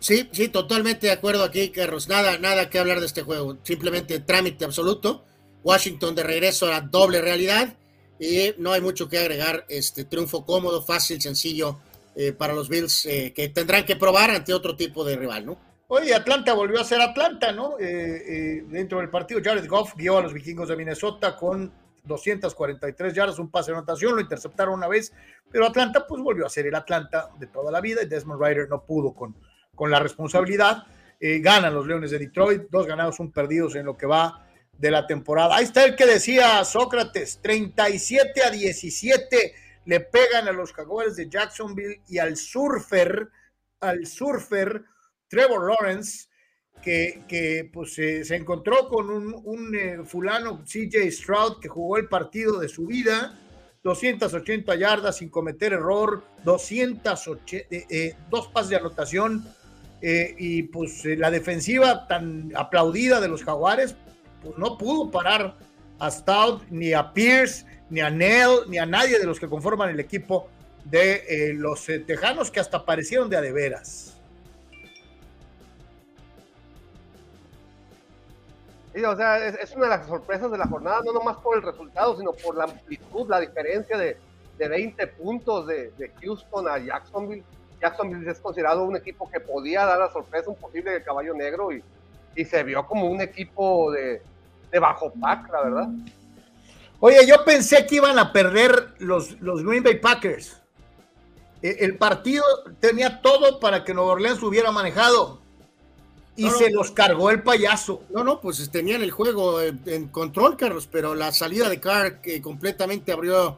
Sí, sí, totalmente de acuerdo aquí, Carlos. Nada, nada que hablar de este juego. Simplemente trámite absoluto. Washington de regreso a la doble realidad y no hay mucho que agregar. Este triunfo cómodo, fácil, sencillo eh, para los Bills eh, que tendrán que probar ante otro tipo de rival, ¿no? Oye, Atlanta volvió a ser Atlanta, ¿no? Eh, dentro del partido, Jared Goff guió a los vikingos de Minnesota con 243 yardas, un pase de anotación, lo interceptaron una vez, pero Atlanta pues volvió a ser el Atlanta de toda la vida y Desmond Ryder no pudo con, con la responsabilidad. ganan los Leones de Detroit, dos ganados, un perdidos en lo que va de la temporada. Ahí está el que decía Sócrates, 37 a 17 le pegan a los Jaguares de Jacksonville y al surfer, al surfer Trevor Lawrence, que, que pues se encontró con un, un eh, fulano, CJ Stroud, que jugó el partido de su vida 280 yardas sin cometer error, 280, eh, eh, dos pases de anotación eh, y pues la defensiva tan aplaudida de los Jaguares pues no pudo parar a Stout, ni a Pierce, ni a Nell, ni a nadie de los que conforman el equipo de los Tejanos que hasta parecieron de a de veras. o sea, es, una de las sorpresas de la jornada, no nomás por el resultado, sino por la amplitud, la diferencia de, de 20 puntos de, Houston a Jacksonville. Jacksonville es considerado un equipo que podía dar la sorpresa, un posible caballo negro, y, y se vio como un equipo de, de bajo pack, la verdad. Oye, yo pensé que iban a perder los, los Green Bay Packers. E, el partido tenía todo para que Nueva Orleans hubiera manejado y se los cargó el payaso. No, no, pues tenían el juego en control, Carlos, pero la salida de Carr que completamente abrió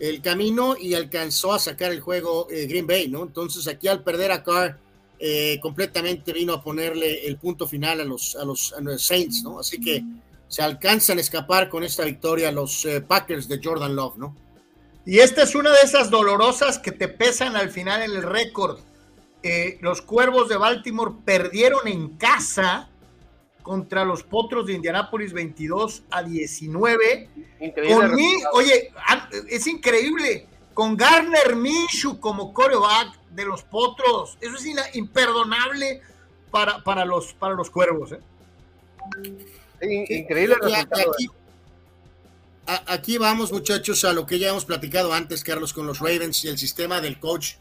el camino y alcanzó a sacar el juego eh, Green Bay, ¿no? Entonces aquí al perder a Carr, eh, completamente vino a ponerle el punto final a los, a los, Saints, ¿no? Así que se alcanzan a escapar con esta victoria los eh, Packers de Jordan Love, ¿no? Y esta es una de esas dolorosas que te pesan al final en el récord los Cuervos de Baltimore perdieron en casa contra los Potros de Indianápolis 22 a 19. Con oye, es increíble. Con Garner Minshew como coreback de los Potros. Eso es imperdonable para, para, los, para los Cuervos. ¿eh? Increíble Aquí, aquí vamos, muchachos, a lo que ya hemos platicado antes, Carlos, con los Ravens y el sistema del coach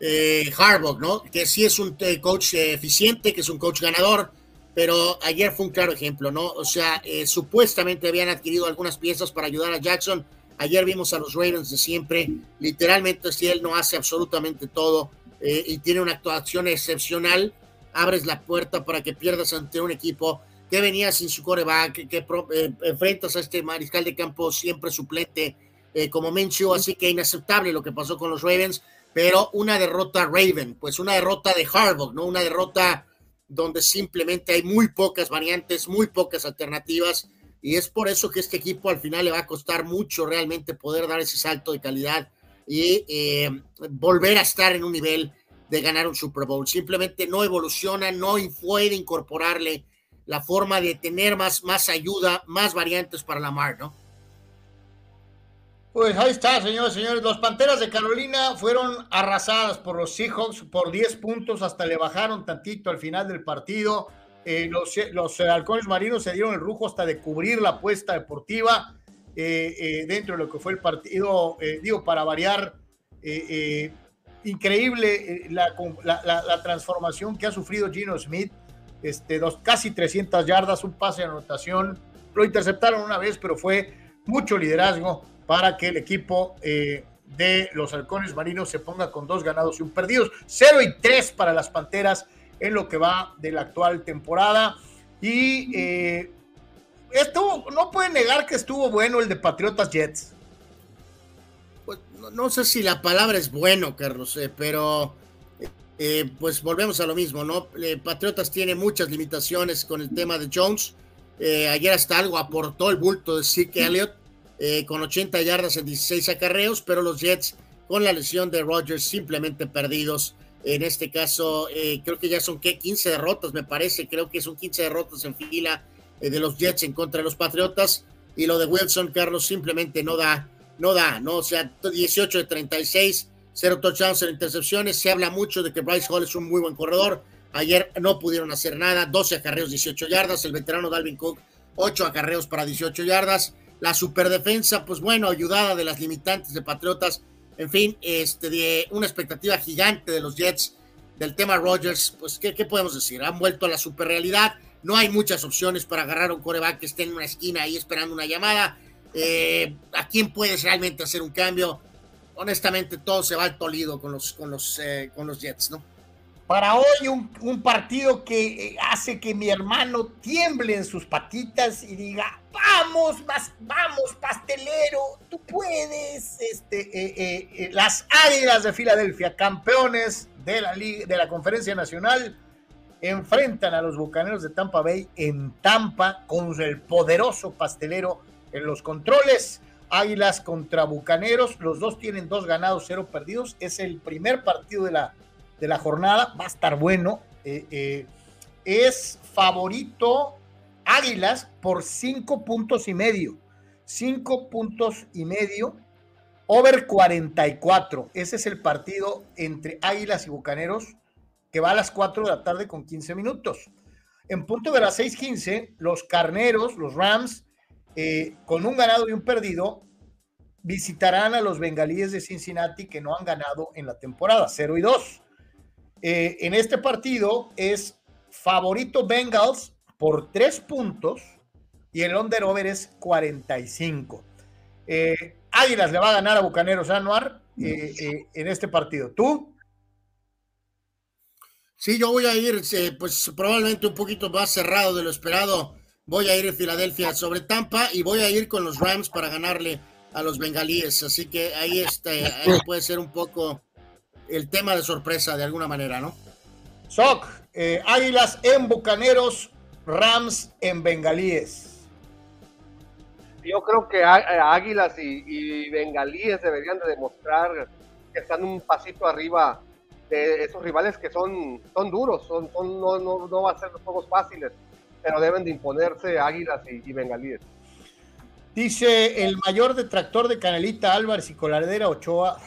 eh, Harbaugh, ¿no? Que sí es un eh, coach eh, eficiente, que es un coach ganador, pero ayer fue un claro ejemplo, ¿no? O sea, eh, supuestamente habían adquirido algunas piezas para ayudar a Jackson. Ayer vimos a los Ravens de siempre. Literalmente, si él no hace absolutamente todo y tiene una actuación excepcional, abres la puerta para que pierdas ante un equipo que venía sin su coreback, que, enfrentas a este mariscal de campo siempre suplente como Mencio, así que inaceptable lo que pasó con los Ravens pero una derrota Raven, pues una derrota de Harbaugh, ¿no? Una derrota donde simplemente hay muy pocas variantes, muy pocas alternativas, y es por eso que este equipo al final le va a costar mucho realmente poder dar ese salto de calidad y eh, volver a estar en un nivel de ganar un Super Bowl. Simplemente no evoluciona, no puede incorporarle la forma de tener más, más ayuda, más variantes para la mar, ¿no? Pues ahí está, señores, señores. Los Panteras de Carolina fueron arrasadas por los Seahawks por 10 puntos, hasta le bajaron tantito al final del partido. Eh, los, los halcones marinos se dieron el rujo hasta de cubrir la apuesta deportiva eh, eh, dentro de lo que fue el partido, digo, para variar. increíble la, la, transformación que ha sufrido Gino Smith. Este, dos, casi 300 yardas, un pase de anotación. Lo interceptaron una vez, pero fue mucho liderazgo para que el equipo eh, de los halcones marinos se ponga con dos ganados y un perdidos. 0 y 3 para las Panteras en lo que va de la actual temporada. Y eh, esto no puede negar que estuvo bueno el de Patriotas Jets. Pues, no, sé si la palabra es bueno, Carlos, eh, pero pues volvemos a lo mismo, ¿no? Patriotas tiene muchas limitaciones con el tema de Jones. ayer hasta algo aportó el bulto de Zeke Elliott eh, con 80 yardas en 16 acarreos, pero los Jets con la lesión de Rodgers simplemente perdidos. En este caso, eh, creo que ya son ¿qué? 15 derrotas, me parece. Creo que son 15 derrotas en fila eh, de los Jets en contra de los Patriotas. Y lo de Wilson, Carlos, simplemente no da, no da, ¿no? O sea, 18 de 36, cero touchdowns, en intercepciones. Se habla mucho de que Bryce Hall es un muy buen corredor. Ayer no pudieron hacer nada, 12 acarreos, 18 yardas. El veterano Dalvin Cook, 8 acarreos para 18 yardas. La superdefensa, pues bueno, ayudada de las limitantes de Patriotas. En fin, este, de una expectativa gigante de los Jets del tema Rodgers, pues ¿qué, podemos decir? Han vuelto a la superrealidad. No hay muchas opciones para agarrar un coreback que esté en una esquina ahí esperando una llamada. Eh, ¿A quién puedes realmente hacer un cambio? Honestamente, todo se va al tolido con los, con los, eh, con los Jets, ¿no? Para hoy un, partido que eh, hace que mi hermano tiemble en sus patitas y diga, vamos, vamos, pastelero, tú puedes. Este, eh, eh, las Águilas de Filadelfia, campeones de la, de la Conferencia Nacional, enfrentan a los Bucaneros de Tampa Bay en Tampa con el poderoso pastelero en los controles. Águilas contra Bucaneros, los dos tienen dos ganados, cero perdidos. Es el primer partido de la, de la jornada, va a estar bueno. Eh, eh, es favorito Águilas por cinco puntos y medio. Cinco puntos y medio. Over 44. Ese es el partido entre Águilas y Bucaneros que va a las 4 de la tarde con 15 minutos. En punto de las 6:15, los Carneros, los Rams, eh, con un ganado y un perdido, visitarán a los Bengalíes de Cincinnati que no han ganado en la temporada, 0 y 2. Eh, en este partido es favorito Bengals por 3 puntos y el under-over es 45. Eh, Águilas le va a ganar a Bucaneros Anuar en este partido. ¿Tú? Sí, yo voy a ir, pues probablemente un poquito más cerrado de lo esperado. Voy a ir en Filadelfia sobre Tampa y voy a ir con los Rams para ganarle a los bengalíes. Así que ahí, este, puede ser un poco el tema de sorpresa de alguna manera, ¿no? Soc, eh, Águilas en Bucaneros, Rams en Bengalíes. Yo creo que Águilas y, y Bengalíes deberían de demostrar que están un pasito arriba de esos rivales que son, son duros, son, son no, no, no va a ser los juegos fáciles, pero deben de imponerse Águilas y, Bengalíes. Dice el mayor detractor de Canelita Álvarez y Coladera Ochoa.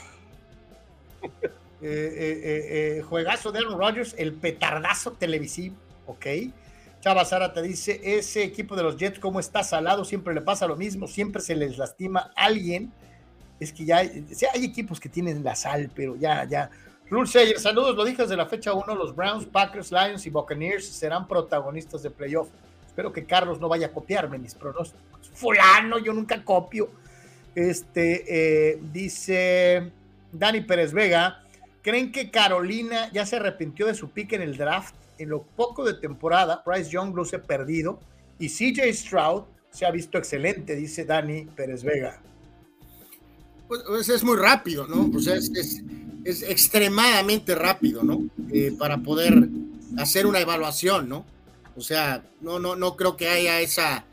Eh, eh, eh, juegazo de Aaron Rodgers, el petardazo televisivo, ok. Chava Sara te dice, ese equipo de los Jets, ¿cómo está salado? Siempre le pasa lo mismo, siempre se les lastima alguien. Es que ya, hay equipos que tienen la sal, pero ya, ya, Rule Sayer, saludos, lo dije desde la fecha 1, los Browns, Packers, Lions y Buccaneers serán protagonistas de playoff. Espero que Carlos no vaya a copiarme mis pronósticos. Fulano, yo nunca copio. Este, eh, dice Dani Pérez Vega, ¿creen que Carolina ya se arrepintió de su pick en el draft? En lo poco de temporada, Bryce Young luce perdido y CJ Stroud se ha visto excelente, dice Dani Pérez Vega. Pues, pues es muy rápido, ¿no? O sea, es es extremadamente rápido, ¿no? Eh, para poder hacer una evaluación, ¿no? O sea, no, no, no creo que haya esa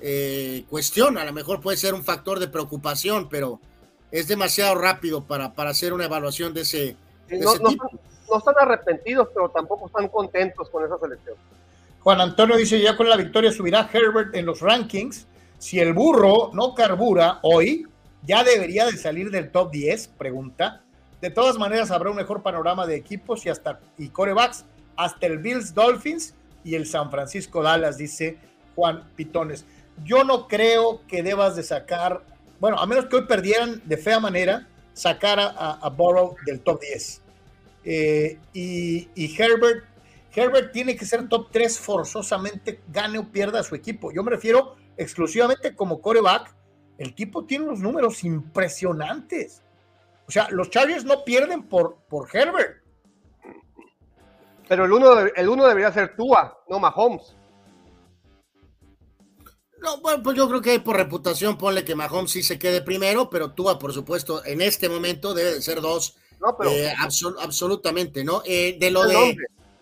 eh, cuestión. A lo mejor puede ser un factor de preocupación, pero es demasiado rápido para, para hacer una evaluación de ese, no, no, están arrepentidos, pero tampoco están contentos con esa selección. Juan Antonio dice, ya con la victoria subirá Herbert en los rankings. Si el burro no carbura hoy, ya debería de salir del top 10, pregunta. De todas maneras, habrá un mejor panorama de equipos y hasta y corebacks, hasta el Bills Dolphins y el San Francisco Dallas, dice Juan Pitones. Yo no creo que debas de sacar, bueno, a menos que hoy perdieran de fea manera, sacar a, a, Burrow del top 10. Eh, y, Herbert, Herbert tiene que ser top 3 forzosamente, gane o pierda a su equipo. Yo me refiero exclusivamente como coreback. El tipo tiene unos números impresionantes. O sea, los Chargers no pierden por, por Herbert. Pero el uno, el uno debería ser Tua, no Mahomes. No, bueno, pues yo creo que por reputación ponle que Mahomes sí se quede primero, pero Tua, por supuesto, en este momento debe de ser dos. No, pero, eh, absolutamente, ¿no? Eh, de lo de.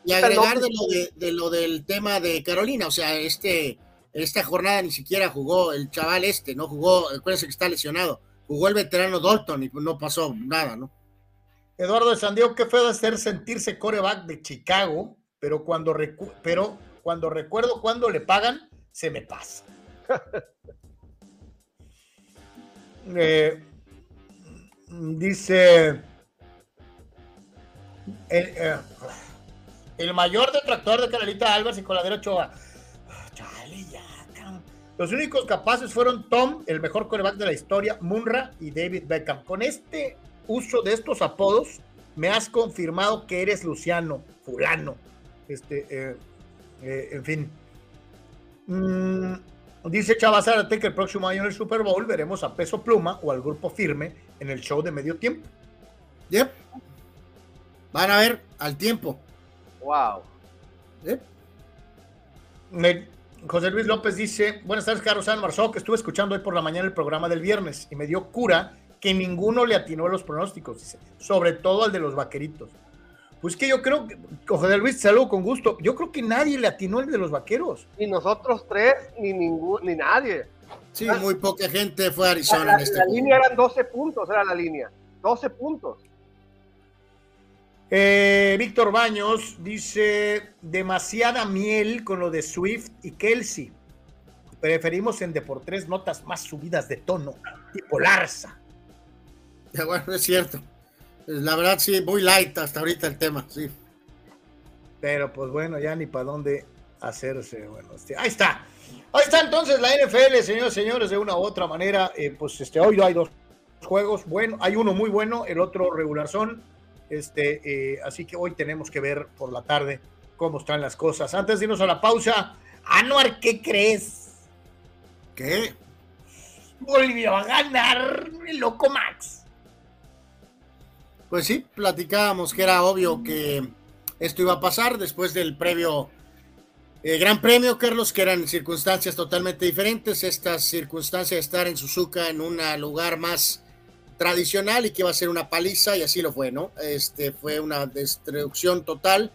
Y agregar de lo, de, de lo del tema de Carolina, o sea, este, esta jornada ni siquiera jugó el chaval este, no jugó, acuérdense que está lesionado jugó el veterano Dalton y no pasó nada, ¿no? Eduardo de Sandiego, qué feo de hacer sentirse coreback de Chicago, pero cuando, pero cuando recuerdo cuando le pagan, se me pasa. Eh, dice el, eh, el, mayor detractor de Canelita Álvarez y Coladero Ochoa. Los únicos capaces fueron Tom, el mejor coreback de la historia, Munra y David Beckham. Con este uso de estos apodos, me has confirmado que eres Luciano, fulano. Este, eh, eh, en fin. Mm, dice Chava Zárate que el próximo año en el Super Bowl veremos a Peso Pluma o al grupo firme en el show de medio tiempo. Yep. Van a ver al tiempo. Wow. Yep. José Luis López dice, buenas tardes, Carlos San que estuve escuchando hoy por la mañana el programa del viernes y me dio cura que ninguno le atinó a los pronósticos, dice, sobre todo al de los vaqueritos. Pues que yo creo que, José Luis, saludo con gusto, yo creo que nadie le atinó el de los vaqueros. Ni nosotros tres, ni ningún, ni nadie. Sí, muy poca gente fue a Arizona La, en este la línea eran 12 puntos, era la línea. 12 puntos. Eh, Víctor Baños dice demasiada miel con lo de Swift y Kelsey. Preferimos en Deportes notas más subidas de tono, tipo Larsa. Ya, bueno, es cierto. La verdad, sí, muy light hasta ahorita el tema, sí. Pero pues bueno, ya ni para dónde hacerse. Bueno, este, ahí está. Ahí está entonces la NFL, señores señores, de una u otra manera. eh, pues este, hoy hay dos juegos. Bueno, hay uno muy bueno, el otro regular son. Este, eh, así que hoy tenemos que ver por la tarde cómo están las cosas. Antes de irnos a la pausa, Anuar, ¿qué crees? ¿Qué? Bolivia va a ganar el loco Max. Pues sí, platicábamos que era obvio que esto iba a pasar después del previo eh, Gran Premio, Carlos, que eran circunstancias totalmente diferentes. Estas circunstancias de estar en Suzuka en un lugar más tradicional y que iba a ser una paliza, y así lo fue, ¿no? Este fue una destrucción total.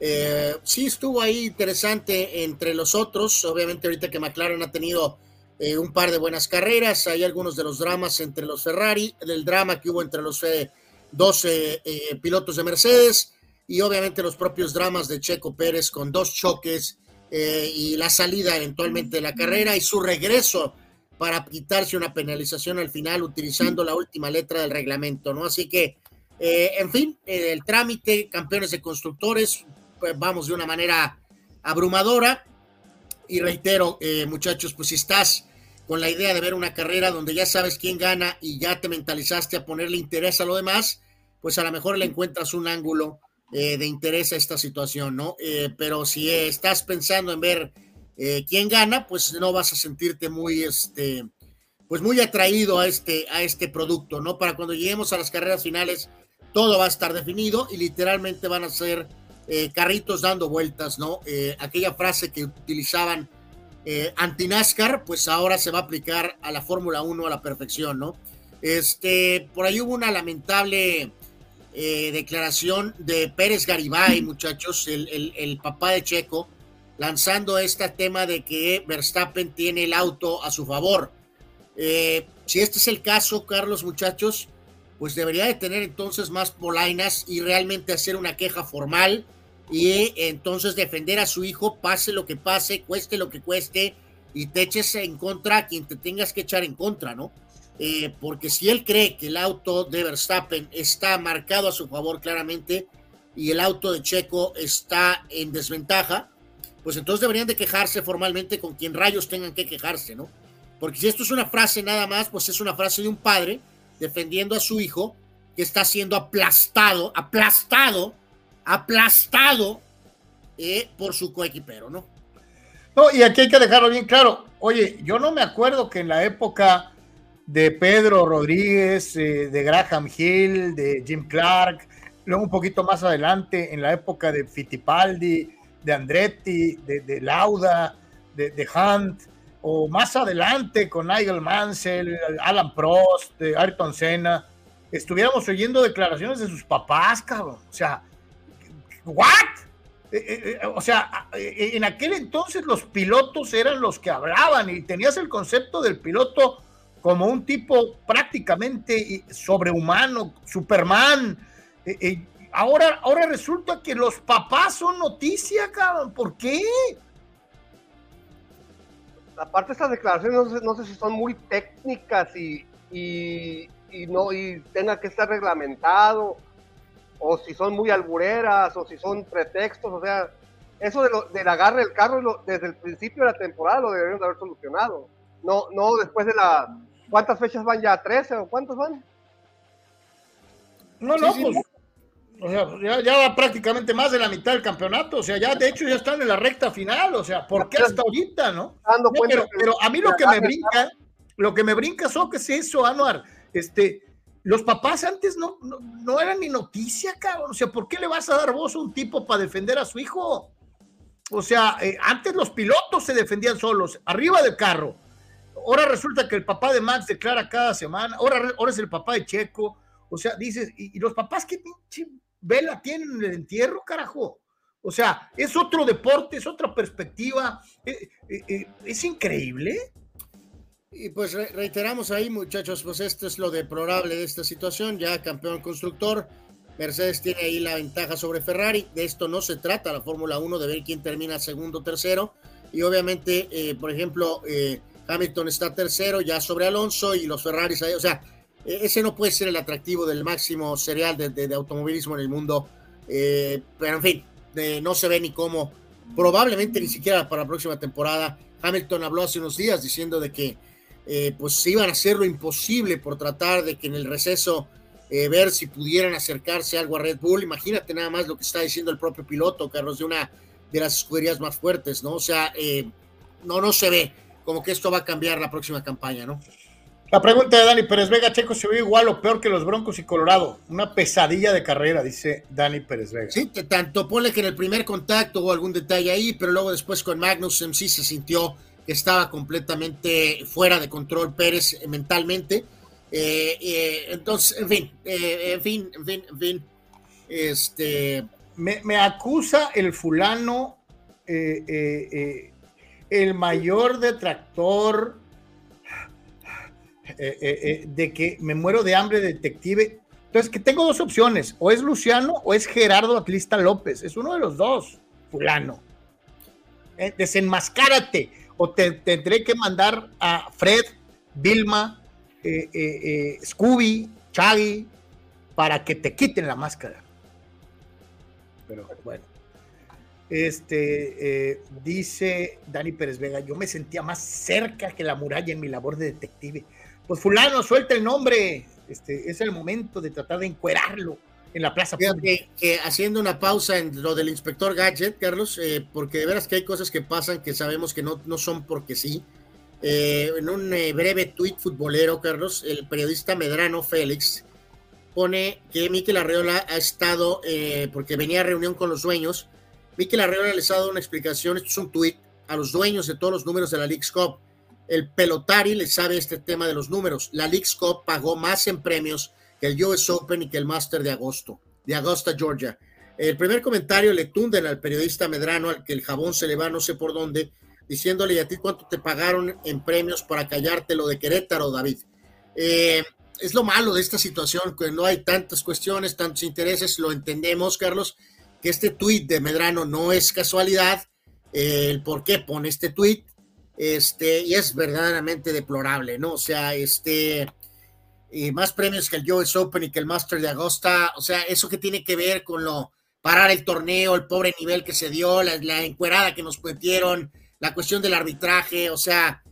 Eh, sí estuvo ahí interesante entre los otros. Obviamente, ahorita que McLaren ha tenido eh, un par de buenas carreras, hay algunos de los dramas entre los Ferrari, del drama que hubo entre los eh, dos eh, pilotos de Mercedes y obviamente los propios dramas de Checo Pérez con dos choques eh, y la salida eventualmente de la carrera y su regreso para quitarse una penalización al final utilizando la última letra del reglamento, ¿no? Así que, eh, en fin, el trámite, campeones de constructores, pues vamos de una manera abrumadora. Y reitero, eh, muchachos, pues si estás con la idea de ver una carrera donde ya sabes quién gana y ya te mentalizaste a ponerle interés a lo demás, pues a lo mejor le encuentras un ángulo eh, de interés a esta situación, ¿no? Eh, pero si estás pensando en ver eh, quién gana, pues no vas a sentirte muy, este, pues muy atraído a este, a este producto, ¿no? Para cuando lleguemos a las carreras finales, todo va a estar definido y literalmente van a ser carritos dando vueltas, ¿no? Aquella frase que utilizaban eh, anti-NASCAR, pues ahora se va a aplicar a la Fórmula 1 a la perfección, ¿no? Este, por ahí hubo una lamentable eh, declaración de Pérez Garibay, muchachos, el, el- el papá de Checo, lanzando este tema de que Verstappen tiene el auto a su favor. Eh, si este es el caso, Carlos, muchachos, pues debería de tener entonces más polainas y realmente hacer una queja formal y entonces defender a su hijo, pase lo que pase, cueste lo que cueste, y te eches en contra a quien te tengas que echar en contra, ¿no? Eh, porque si él cree que el auto de Verstappen está marcado a su favor claramente y el auto de Checo está en desventaja, pues entonces deberían de quejarse formalmente con quien rayos tengan que quejarse, ¿no? Porque si esto es una frase nada más, pues es una frase de un padre defendiendo a su hijo que está siendo aplastado, aplastado, aplastado eh, por su coequipero, ¿no? No, y aquí hay que dejarlo bien claro. Oye, yo no me acuerdo que en la época de Pedro Rodríguez, eh, de Graham Hill, de Jim Clark, luego un poquito más adelante, en la época de Fittipaldi, de Andretti, de, Lauda, de, Hunt, o más adelante con Nigel Mansell, Alan Prost, de Ayrton Senna, estuviéramos oyendo declaraciones de sus papás, cabrón. O sea, ¿what? Eh, eh, o sea, en aquel entonces los pilotos eran los que hablaban y tenías el concepto del piloto como un tipo prácticamente eh, sobrehumano, Superman. Eh, eh, ahora, ahora resulta que los papás son noticia, cabrón. ¿Por qué? aparte estas declaraciones no sé, no sé si son muy técnicas y, y, no y tenga que estar reglamentado o si son muy albureras o si son pretextos, o sea, eso de lo, del agarre del carro desde el principio de la temporada lo deberían de haber solucionado. No, no después de la ¿cuántas fechas van ya? ¿13 o cuántos van? No, no, sí. pues. O sea, ya, ya va prácticamente más de la mitad del campeonato. O sea, ya de hecho ya están en la recta final. O sea, ¿por qué hasta ahorita, no? Dando No, cuenta pero, a mí lo que me brinca, lo que me brinca, so que es eso, Anuar. Este, los papás antes no, no, no eran ni noticia, cabrón. O sea, ¿por qué le vas a dar voz a un tipo para defender a su hijo? O sea, eh, antes los pilotos se defendían solos, arriba del carro. Ahora resulta que el papá de Max declara cada semana, ahora, ahora es el papá de Checo. O sea, dices, ¿y, y los papás qué pinche vela tienen en el entierro, carajo? O sea, es otro deporte, es otra perspectiva. eh, eh, eh, es increíble. Y pues reiteramos ahí, muchachos, pues esto es lo deplorable de esta situación. Ya campeón constructor, Mercedes tiene ahí la ventaja sobre Ferrari. De esto no se trata la Fórmula 1, de ver quién termina segundo o tercero. Y obviamente, eh, por ejemplo, eh, Hamilton está tercero ya sobre Alonso y los Ferraris ahí. O sea, e-, ese no puede ser el atractivo del máximo serial de, automovilismo en el mundo. Eh, pero en fin, no se ve ni cómo. Probablemente ni siquiera para la próxima temporada. Hamilton habló hace unos días diciendo de que eh, pues iban a hacer lo imposible por tratar de que en el receso eh, ver si pudieran acercarse algo a Red Bull. Imagínate nada más lo que está diciendo el propio piloto, Carlos, de una de las escuderías más fuertes, ¿no? O sea, no, no se ve como que esto va a cambiar la próxima campaña, ¿no? La pregunta de Dani Pérez Vega, Checo se ve igual o peor que los Broncos y Colorado. Una pesadilla de carrera, dice Dani Pérez Vega. Sí, tanto pone que en el primer contacto hubo algún detalle ahí, pero luego después con Magnus sí se sintió que estaba completamente fuera de control Pérez mentalmente. Eh, eh, entonces, en fin, eh, en fin, en fin, en fin. Este. Me, me acusa el fulano, el mayor detractor eh, eh, eh, de que me muero de hambre detective. Entonces, que tengo dos opciones, o es Luciano o es Gerardo Atlista López, es uno de los dos, fulano. desenmascárate, o te tendré que mandar a Fred, Vilma, Scooby, Chaggy, para que te quiten la máscara. Pero bueno. Este dice Dani Pérez Vega: Yo me sentía más cerca que la muralla en mi labor de detective pues fulano, suelta el nombre, este, es el momento de tratar de encuerarlo en la plaza pública. Que, haciendo una pausa en lo del inspector Gadget, Carlos, eh, porque de veras que hay cosas que pasan que sabemos que no, no son porque sí. Eh, en un eh, breve tuit futbolero, Carlos, el periodista Medrano Félix pone que Miquel Arreola ha estado, porque venía a reunión con los dueños, Miquel Arreola les ha dado una explicación, esto es un tuit, a los dueños de todos los números de la League's Cup el pelotari le sabe este tema de los números. La League's Cup pagó más en premios que el US Open y que el Master de agosto, de Augusta, Georgia. El primer comentario le tunden al periodista Medrano, al que el jabón se le va no sé por dónde, diciéndole, ¿y a ti cuánto te pagaron en premios para callarte lo de Querétaro, David? Eh, es lo malo de esta situación, que no hay tantas cuestiones, tantos intereses, lo entendemos, Carlos, que este tuit de Medrano no es casualidad, eh, el por qué pone este tuit, este, y es verdaderamente deplorable, ¿no? O sea, este, y más premios que el US Open y que el Master de Agosta, o sea, eso que tiene que ver con lo, parar el torneo, el pobre nivel que se dio, la, la encuerada que nos metieron, la cuestión del arbitraje, o sea,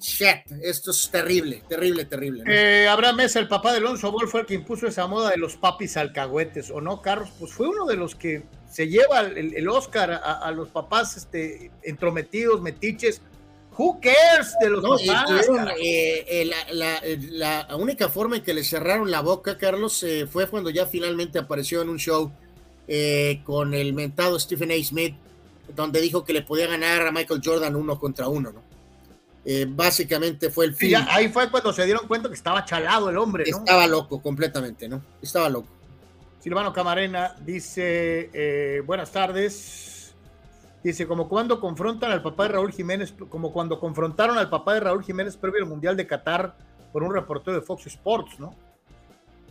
shit, esto es terrible, terrible, terrible. Eh, Abraham Mesa, el papá de Alonso Ball, fue el que impuso esa moda de los papis alcahuetes, ¿o no, Carlos? Pues fue uno de los que se lleva el, Oscar a, a, los papás este, entrometidos, metiches, Who cares de los papás? Eh, eh, la, única forma en que le cerraron la boca, Carlos, eh, fue cuando ya finalmente apareció en un show con el mentado Stephen A. Smith, donde dijo que le podía ganar a Michael Jordan uno contra uno, ¿no? Básicamente fue el fin. ahí fue cuando se dieron cuenta que estaba chalado el hombre, ¿no? Estaba loco completamente, ¿no? Estaba loco. Silvano Camarena dice, buenas tardes. Dice, como cuando confrontan al papá de Raúl Jiménez, como cuando confrontaron al papá de Raúl Jiménez previo al Mundial de Qatar por un reportero de Fox Sports, ¿no?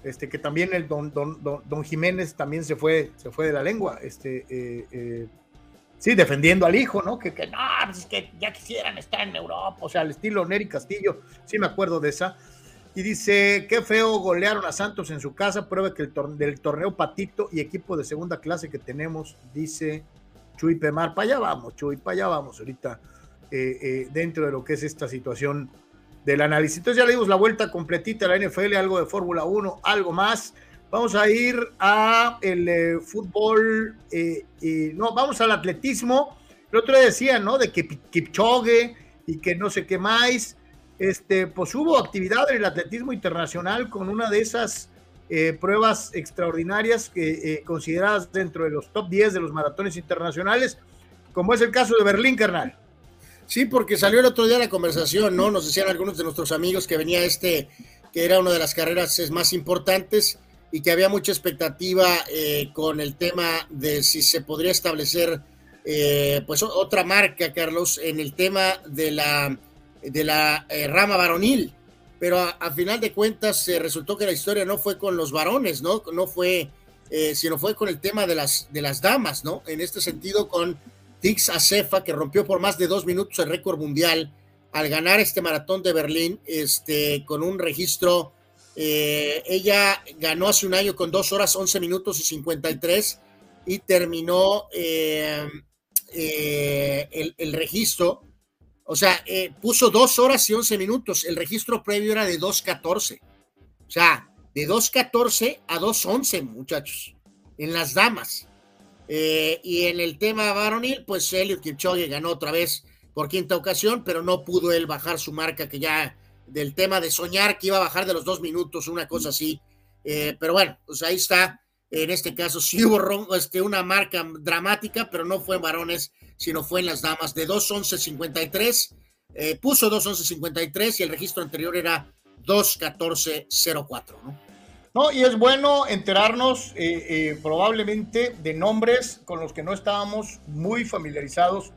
Este, que también el don, don, don, Jiménez también se fue, se fue de la lengua, este, eh, eh, sí, defendiendo al hijo, ¿no? Que, que no, pues es que ya quisieran estar en Europa, o sea, al estilo Neri Castillo, sí me acuerdo de esa. Y dice, qué feo golearon a Santos en su casa, prueba que el del torneo patito y equipo de segunda clase que tenemos, dice Chuy Pemar. Para allá vamos, Chuy, para allá vamos ahorita eh, eh, dentro de lo que es esta situación del análisis. Entonces ya le dimos la vuelta completita a la NFL, algo de Fórmula 1, algo más. Vamos a ir a el eh, fútbol, no, vamos al atletismo. El otro día decía, ¿no? De que Kipchoge y que no sé qué más. Este, pues hubo actividad en el atletismo internacional con una de esas eh, pruebas extraordinarias que, eh, consideradas dentro de los top 10 de los maratones internacionales, como es el caso de Berlín, carnal. Sí, porque salió el otro día la conversación, ¿no? Nos decían algunos de nuestros amigos que venía este, que era una de las carreras más importantes y que había mucha expectativa eh, con el tema de si se podría establecer, pues otra marca, Carlos, en el tema de la de la eh, rama varonil, pero a, final de cuentas se resultó que la historia no fue con los varones, ¿no? No fue, eh, sino fue con el tema de las, de las damas, ¿no? En este sentido, con Tix Acefa, que rompió por más de dos minutos el récord mundial al ganar este maratón de Berlín, este, con un registro, eh, ella ganó hace un año con dos horas, once minutos y 53 y terminó el, el registro o sea, eh, puso dos horas y once minutos. El registro previo era de 2.14. O sea, de 2.14 a 2.11, muchachos, en las damas. Eh, y en el tema varonil, pues Elliot Kipchoge ganó otra vez por quinta ocasión, pero no pudo él bajar su marca, que ya del tema de soñar que iba a bajar de los dos minutos, una cosa así. Eh, pero bueno, pues ahí está. En este caso sí hubo este, una marca dramática, pero no fue en varones sino fue en las damas de 2.11.53. Eh, puso 2.11.53 y el registro anterior era 2.14.04, ¿no? No, y es bueno enterarnos eh, eh, probablemente de nombres con los que no estábamos muy familiarizados.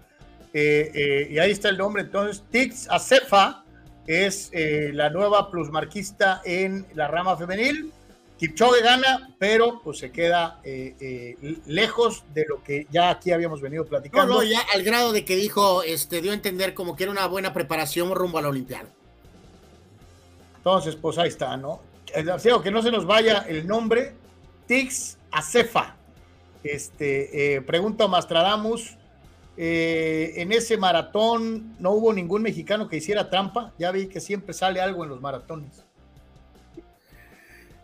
y ahí está el nombre, entonces, Tix Acefa es la nueva plusmarquista en la rama femenil. Kipchoge gana, pero pues se queda eh, eh, lejos de lo que ya aquí habíamos venido platicando. No, no, ya al grado de que dijo, este, dio a entender como que era una buena preparación rumbo a la Olimpiada. Entonces, pues ahí está, ¿no? Deseo que no se nos vaya el nombre, Tix Acefa. Este, eh, pregunta Mastradamus, en ese maratón no hubo ningún mexicano que hiciera trampa, ya vi que siempre sale algo en los maratones.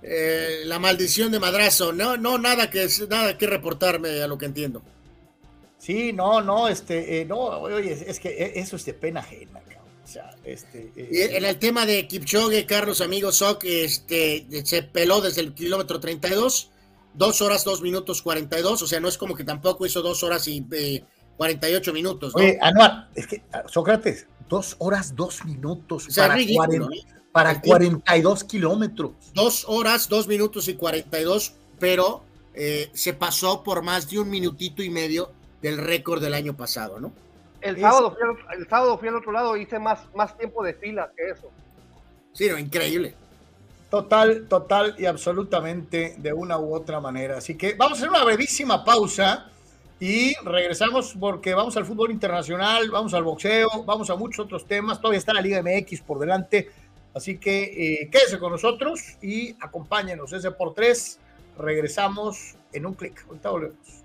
Eh, la maldición de madrazo. No, no, nada que, nada que reportarme a lo que entiendo. Sí, no, no, este, eh, no, oye, es que eso es de pena ajena, O sea, este. Eh, y en el tema de Kipchoge, Carlos, amigo Soc, este, se peló desde el kilómetro 32, dos horas, dos minutos 42, o sea, no es como que tampoco hizo dos horas y 48 minutos. ¿no? Oye, Anuar, es que, Sócrates, dos horas, dos minutos. O sea, para para 42 kilómetros. Dos horas, dos minutos y 42, pero eh, se pasó por más de un minutito y medio del récord del año pasado, ¿no? El sábado, fui al, el sábado fui al otro lado, hice más, más tiempo de fila que eso. Sí, no, increíble. Total, total y absolutamente de una u otra manera. Así que vamos a hacer una brevísima pausa y regresamos porque vamos al fútbol internacional, vamos al boxeo, vamos a muchos otros temas. Todavía está la Liga MX por delante Así que eh, quédese con nosotros y acompáñenos. Ese por tres. Regresamos en un clic. Ahorita volvemos.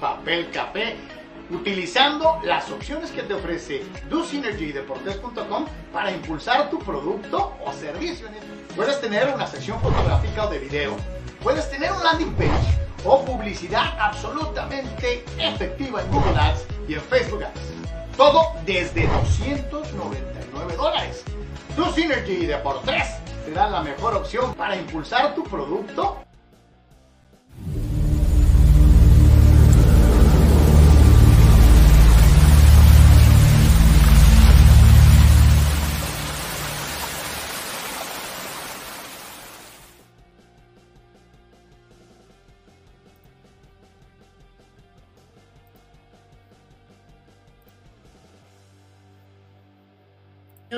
Papel café utilizando las opciones que te ofrece DoSynergy para impulsar tu producto o servicio. Puedes tener una sección fotográfica o de video, puedes tener un landing page o publicidad absolutamente efectiva en Google Ads y en Facebook Ads. Todo desde 299 dólares. DoSynergy te dan la mejor opción para impulsar tu producto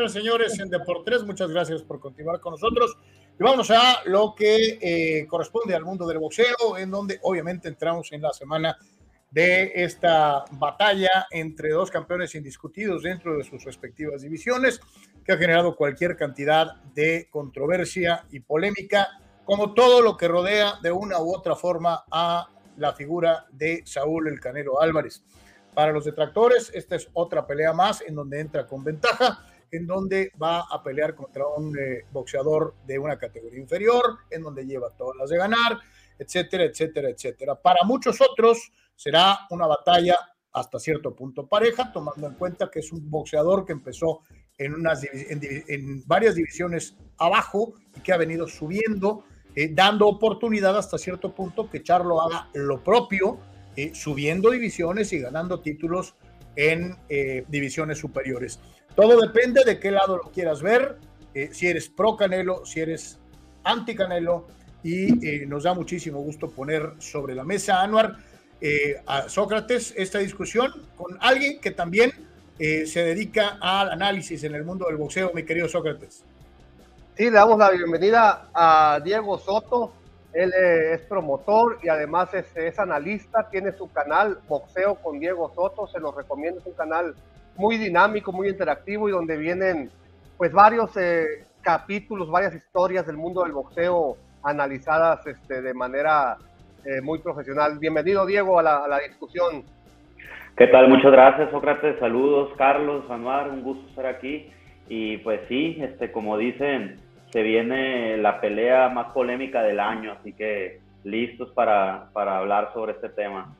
Señores, señores, en Deportes, muchas gracias por continuar con nosotros. Y vamos a lo que eh, corresponde al mundo del boxeo, en donde obviamente entramos en la semana de esta batalla entre dos campeones indiscutidos dentro de sus respectivas divisiones, que ha generado cualquier cantidad de controversia y polémica, como todo lo que rodea de una u otra forma a la figura de Saúl El Canelo Álvarez. Para los detractores, esta es otra pelea más en donde entra con ventaja en donde va a pelear contra un eh, boxeador de una categoría inferior, en donde lleva todas las de ganar, etcétera, etcétera, etcétera. Para muchos otros será una batalla hasta cierto punto pareja, tomando en cuenta que es un boxeador que empezó en, unas, en, varias divisiones abajo y que ha venido subiendo, eh, dando oportunidad hasta cierto punto que Charlo haga lo propio, eh, subiendo divisiones y ganando títulos en divisiones superiores. Todo depende de qué lado lo quieras ver, eh, si eres pro Canelo, si eres anti Canelo, y eh, nos da muchísimo gusto poner sobre la mesa, Anuar, eh, a Sócrates, esta discusión con alguien que también se dedica al análisis en el mundo del boxeo, mi querido Sócrates. Sí, le damos la bienvenida a Diego Soto. Él es promotor y además es, es, analista, tiene su canal Boxeo con Diego Soto, se lo recomiendo, es un canal muy dinámico, muy interactivo y donde vienen pues varios eh, capítulos, varias historias del mundo del boxeo analizadas este, de manera eh, muy profesional. Bienvenido Diego a la, discusión. ¿Qué tal? Muchas gracias Sócrates, saludos Carlos, Anuar, un gusto estar aquí. Y pues sí, este, como dicen, se viene la pelea más polémica del año, así que listos para, para hablar sobre este tema.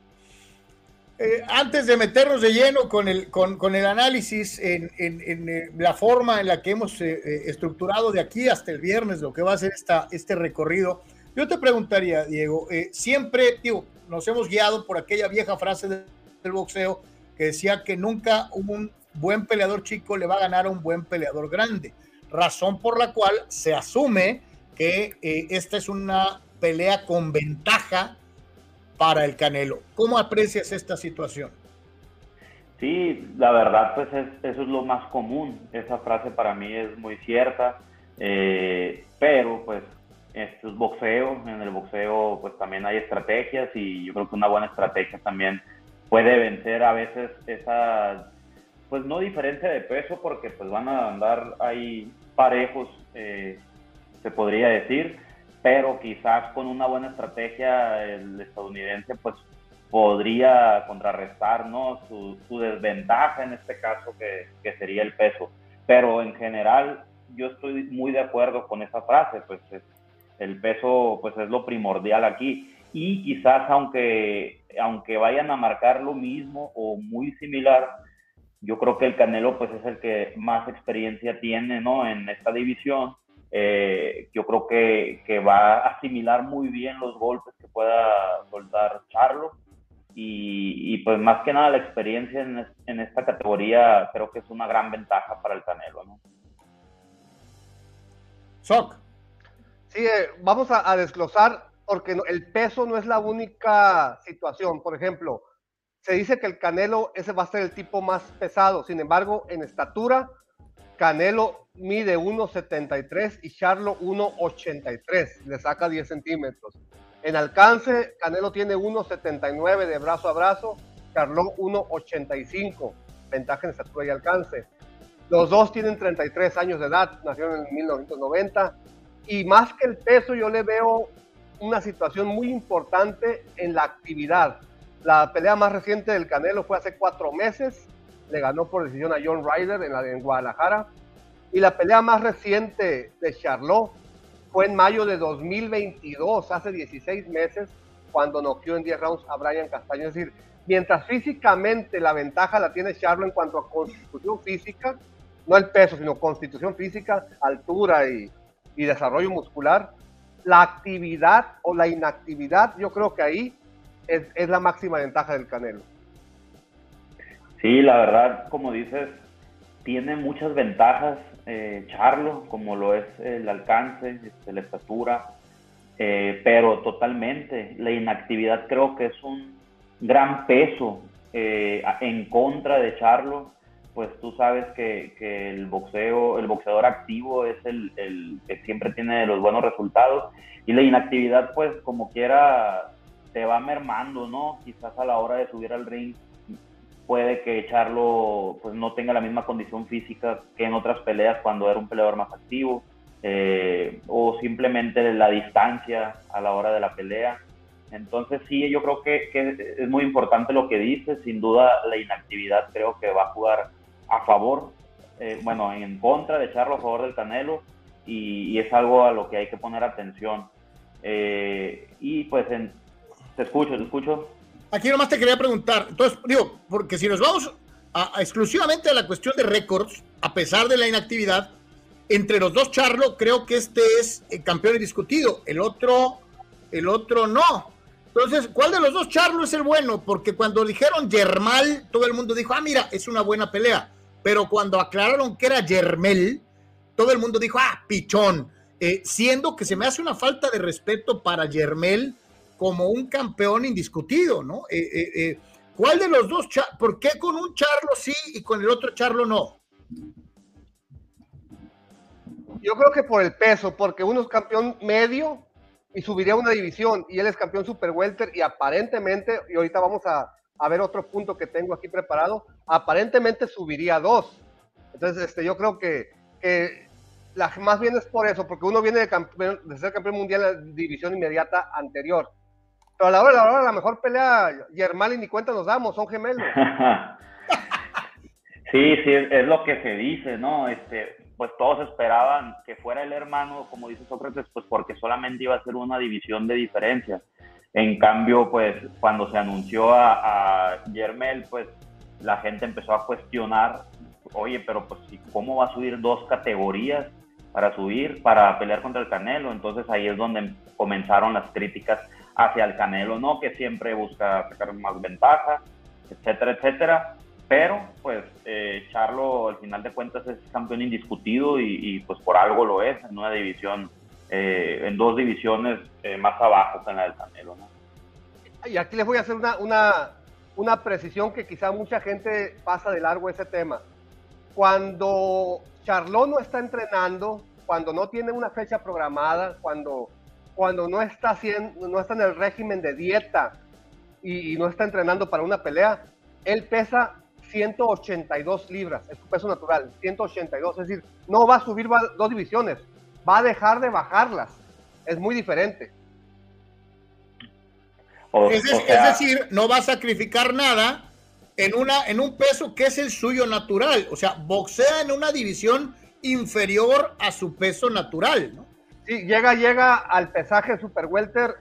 Eh, antes de meternos de lleno con el, con, el análisis en, eh, la forma en la que hemos eh, estructurado de aquí hasta el viernes lo que va a ser esta, este recorrido, yo te preguntaría, Diego, siempre digo, nos hemos guiado por aquella vieja frase del boxeo que decía que nunca un buen peleador chico le va a ganar a un buen peleador grande, razón por la cual se asume que esta es una pelea con ventaja para el Canelo. ¿Cómo aprecias esta situación? Sí, la verdad, pues eso es lo más común. Esa frase para mí es muy cierta, eh, pero pues esto es boxeo. En el boxeo pues también hay estrategias y yo creo que una buena estrategia también puede vencer a veces esa, pues no diferencia de peso porque pues van a andar ahí parejos, eh, se podría decir pero quizás con una buena estrategia el estadounidense pues podría contrarrestar ¿no? su, desventaja en este caso que, que, sería el peso. Pero en general yo estoy muy de acuerdo con esa frase, pues el peso pues es lo primordial aquí y quizás aunque, aunque vayan a marcar lo mismo o muy similar, yo creo que el Canelo pues es el que más experiencia tiene ¿no? en esta división eh, yo creo que, que, va a asimilar muy bien los golpes que pueda soltar Charlo. Y, y pues más que nada la experiencia en, en, esta categoría creo que es una gran ventaja para el Canelo. ¿no? Soc. Sí, eh, vamos a, a, desglosar porque el peso no es la única situación. Por ejemplo, se dice que el Canelo ese va a ser el tipo más pesado. Sin embargo, en estatura Canelo mide 1.73 y Charlo 1.83, le saca 10 centímetros. En alcance, Canelo tiene 1.79 de brazo a brazo, Charlo 1.85, ventaja en estatura y alcance. Los dos tienen 33 años de edad, nacieron en 1990, y más que el peso, yo le veo una situación muy importante en la actividad. La pelea más reciente del Canelo fue hace cuatro meses, le ganó por decisión a John Ryder en, la, en Guadalajara. Y la pelea más reciente de Charlotte fue en mayo de 2022, hace 16 meses, cuando noqueó en 10 rounds a Brian Castaño. Es decir, mientras físicamente la ventaja la tiene Charlo en cuanto a constitución física, no el peso, sino constitución física, altura y, desarrollo muscular, la actividad o la inactividad, yo creo que ahí es la máxima ventaja del Canelo. Sí, la verdad, como dices, tiene muchas ventajas eh, Charlo, como lo es el alcance, este, la estatura, eh, pero totalmente, la inactividad creo que es un gran peso eh, en contra de Charlo, pues tú sabes que, el boxeo, el boxeador activo es el, el, que siempre tiene los buenos resultados y la inactividad pues como quiera te va mermando, ¿no? Quizás a la hora de subir al ring puede que Charlo pues no tenga la misma condición física que en otras peleas cuando era un peleador más activo eh, o simplemente la distancia a la hora de la pelea. Entonces sí, yo creo que, es muy importante lo que dice, sin duda la inactividad creo que va a jugar a favor, eh, bueno, en contra de Charlo, a favor del Canelo y, es algo a lo que hay que poner atención. Eh, y pues te escucho, te escucho. Aquí nomás te quería preguntar, entonces, digo, porque si nos vamos exclusivamente a la cuestión de récords, a pesar de la inactividad, entre los dos Charlo, creo que este es el campeón indiscutido, el otro, el otro no. Entonces, ¿cuál de los dos Charlo es el bueno? Porque cuando dijeron Yermal, todo el mundo dijo, ah, mira, es una buena pelea. Pero cuando aclararon que era Yermel, todo el mundo dijo, ah, pichón. Eh, siendo que se me hace una falta de respeto para Yermel como un campeón indiscutido, ¿no? Eh, eh, eh, ¿Cuál de los dos? ¿Por qué con un Charlo sí y con el otro Charlo no? Yo creo que por el peso, porque uno es campeón medio y subiría una división y él es campeón super welter y aparentemente, y ahorita vamos a, ver otro punto que tengo aquí preparado, aparentemente subiría dos. Entonces, este, yo creo que, que la, más bien es por eso, porque uno viene de, campeón, de ser campeón mundial en la división inmediata anterior. Pero a la hora, la hora, la mejor pelea, Yermal y ni cuenta nos damos, son gemelos. sí, sí, es, es, lo que se dice, ¿no? Este, pues todos esperaban que fuera el hermano, como dice Sócrates, pues porque solamente iba a ser una división de diferencia. En cambio, pues cuando se anunció a, a pues la gente empezó a cuestionar, oye, pero pues ¿cómo va a subir dos categorías para subir, para pelear contra el Canelo? Entonces ahí es donde comenzaron las críticas hacia el Canelo, ¿no? Que siempre busca sacar más ventaja, etcétera, etcétera. Pero, pues, eh, Charlo, al final de cuentas, es campeón indiscutido y, y pues por algo lo es, en una división, eh, en dos divisiones eh, más abajo que en la del Canelo, ¿no? Y aquí les voy a hacer una, una, una precisión que quizá mucha gente pasa de largo ese tema. Cuando Charlo no está entrenando, cuando no tiene una fecha programada, cuando cuando no está, haciendo, no está en el régimen de dieta y, y, no está entrenando para una pelea, él pesa 182 libras, es su peso natural, 182, es decir, no va a subir dos divisiones, va a dejar de bajarlas, es muy diferente. O, es, o sea, es, decir, no va a sacrificar nada en, una, en un peso que es el suyo natural, o sea, boxea en una división inferior a su peso natural, ¿no? Llega, llega al pesaje super welter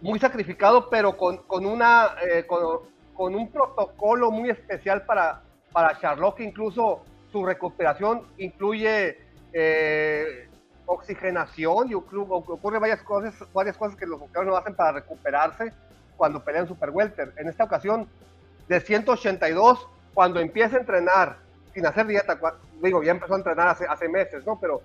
muy sacrificado, pero con, con una eh, con, un protocolo muy especial para, para Charlotte, incluso su recuperación incluye eh, oxigenación y ocurre varias cosas, varias cosas que los boxeadores no hacen para recuperarse cuando pelean super welter. En esta ocasión, de 182, cuando empieza a entrenar sin hacer dieta, digo, ya empezó a entrenar hace, hace meses, ¿no? Pero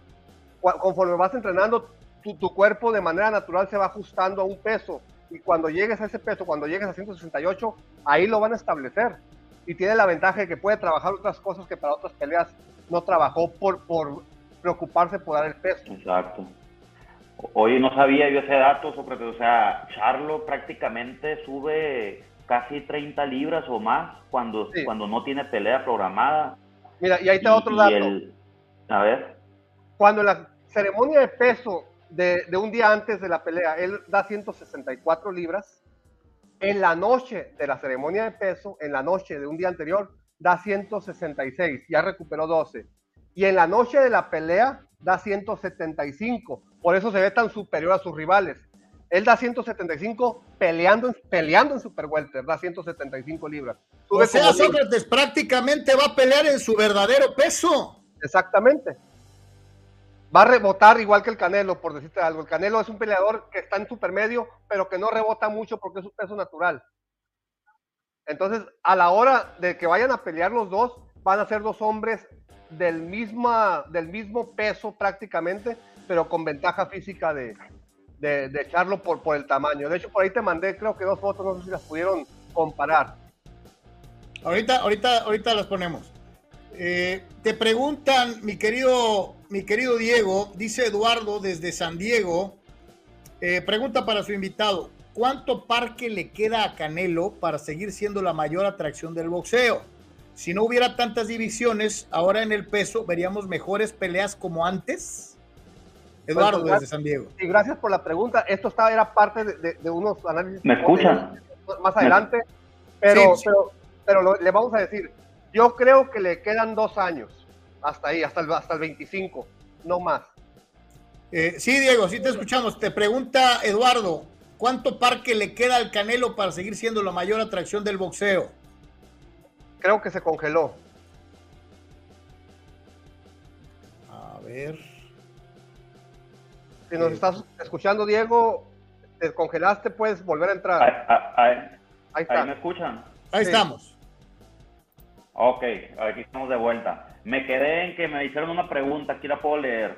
conforme vas entrenando, tu, tu, cuerpo de manera natural se va ajustando a un peso. Y cuando llegues a ese peso, cuando llegues a 168, ahí lo van a establecer. Y tiene la ventaja de que puede trabajar otras cosas que para otras peleas no trabajó por, por preocuparse por dar el peso. Exacto. Hoy no sabía yo ese dato, Sócrates. O sea, Charlo prácticamente sube casi 30 libras o más cuando, cuando no tiene pelea programada. Mira, y ahí está otro dato. a ver. Cuando la ceremonia de peso de, de, un día antes de la pelea, él da 164 libras. En la noche de la ceremonia de peso, en la noche de un día anterior, da 166, ya recuperó 12. Y en la noche de la pelea da 175. Por eso se ve tan superior a sus rivales. Él da 175 peleando, peleando en Super Welter, da 175 libras. o sea, Sócrates prácticamente va a pelear en su verdadero peso. Exactamente. Va a rebotar igual que el Canelo, por decirte algo. El Canelo es un peleador que está en supermedio, pero que no rebota mucho porque es su peso natural. Entonces, a la hora de que vayan a pelear los dos, van a ser dos hombres del, misma, del mismo peso prácticamente, pero con ventaja física de, de, echarlo por, por el tamaño. De hecho, por ahí te mandé, creo que dos fotos, no sé si las pudieron comparar. Ahorita, ahorita, ahorita las ponemos. Eh, te preguntan, mi querido, mi querido Diego, dice Eduardo desde San Diego, eh, pregunta para su invitado, ¿cuánto parque le queda a Canelo para seguir siendo la mayor atracción del boxeo? Si no hubiera tantas divisiones, ahora en el peso, ¿veríamos mejores peleas como antes? Eduardo, desde San Diego. Y gracias por la pregunta. Esto estaba, era parte de, unos análisis. ¿Me escuchan? Más adelante. Pero, pero, le vamos a decir, yo creo que le quedan dos años. Hasta ahí, hasta el, hasta el 25, no más. Eh, sí, Diego, sí te escuchamos. Te pregunta Eduardo, ¿cuánto parque le queda al Canelo para seguir siendo la mayor atracción del boxeo? Creo que se congeló. A ver. Si nos estás escuchando, Diego, te congelaste, puedes volver a entrar. Ahí, está. me escuchan? Ahí estamos. Ok, aquí estamos de vuelta. Me quedé en que me hicieron una pregunta, aquí la puedo leer.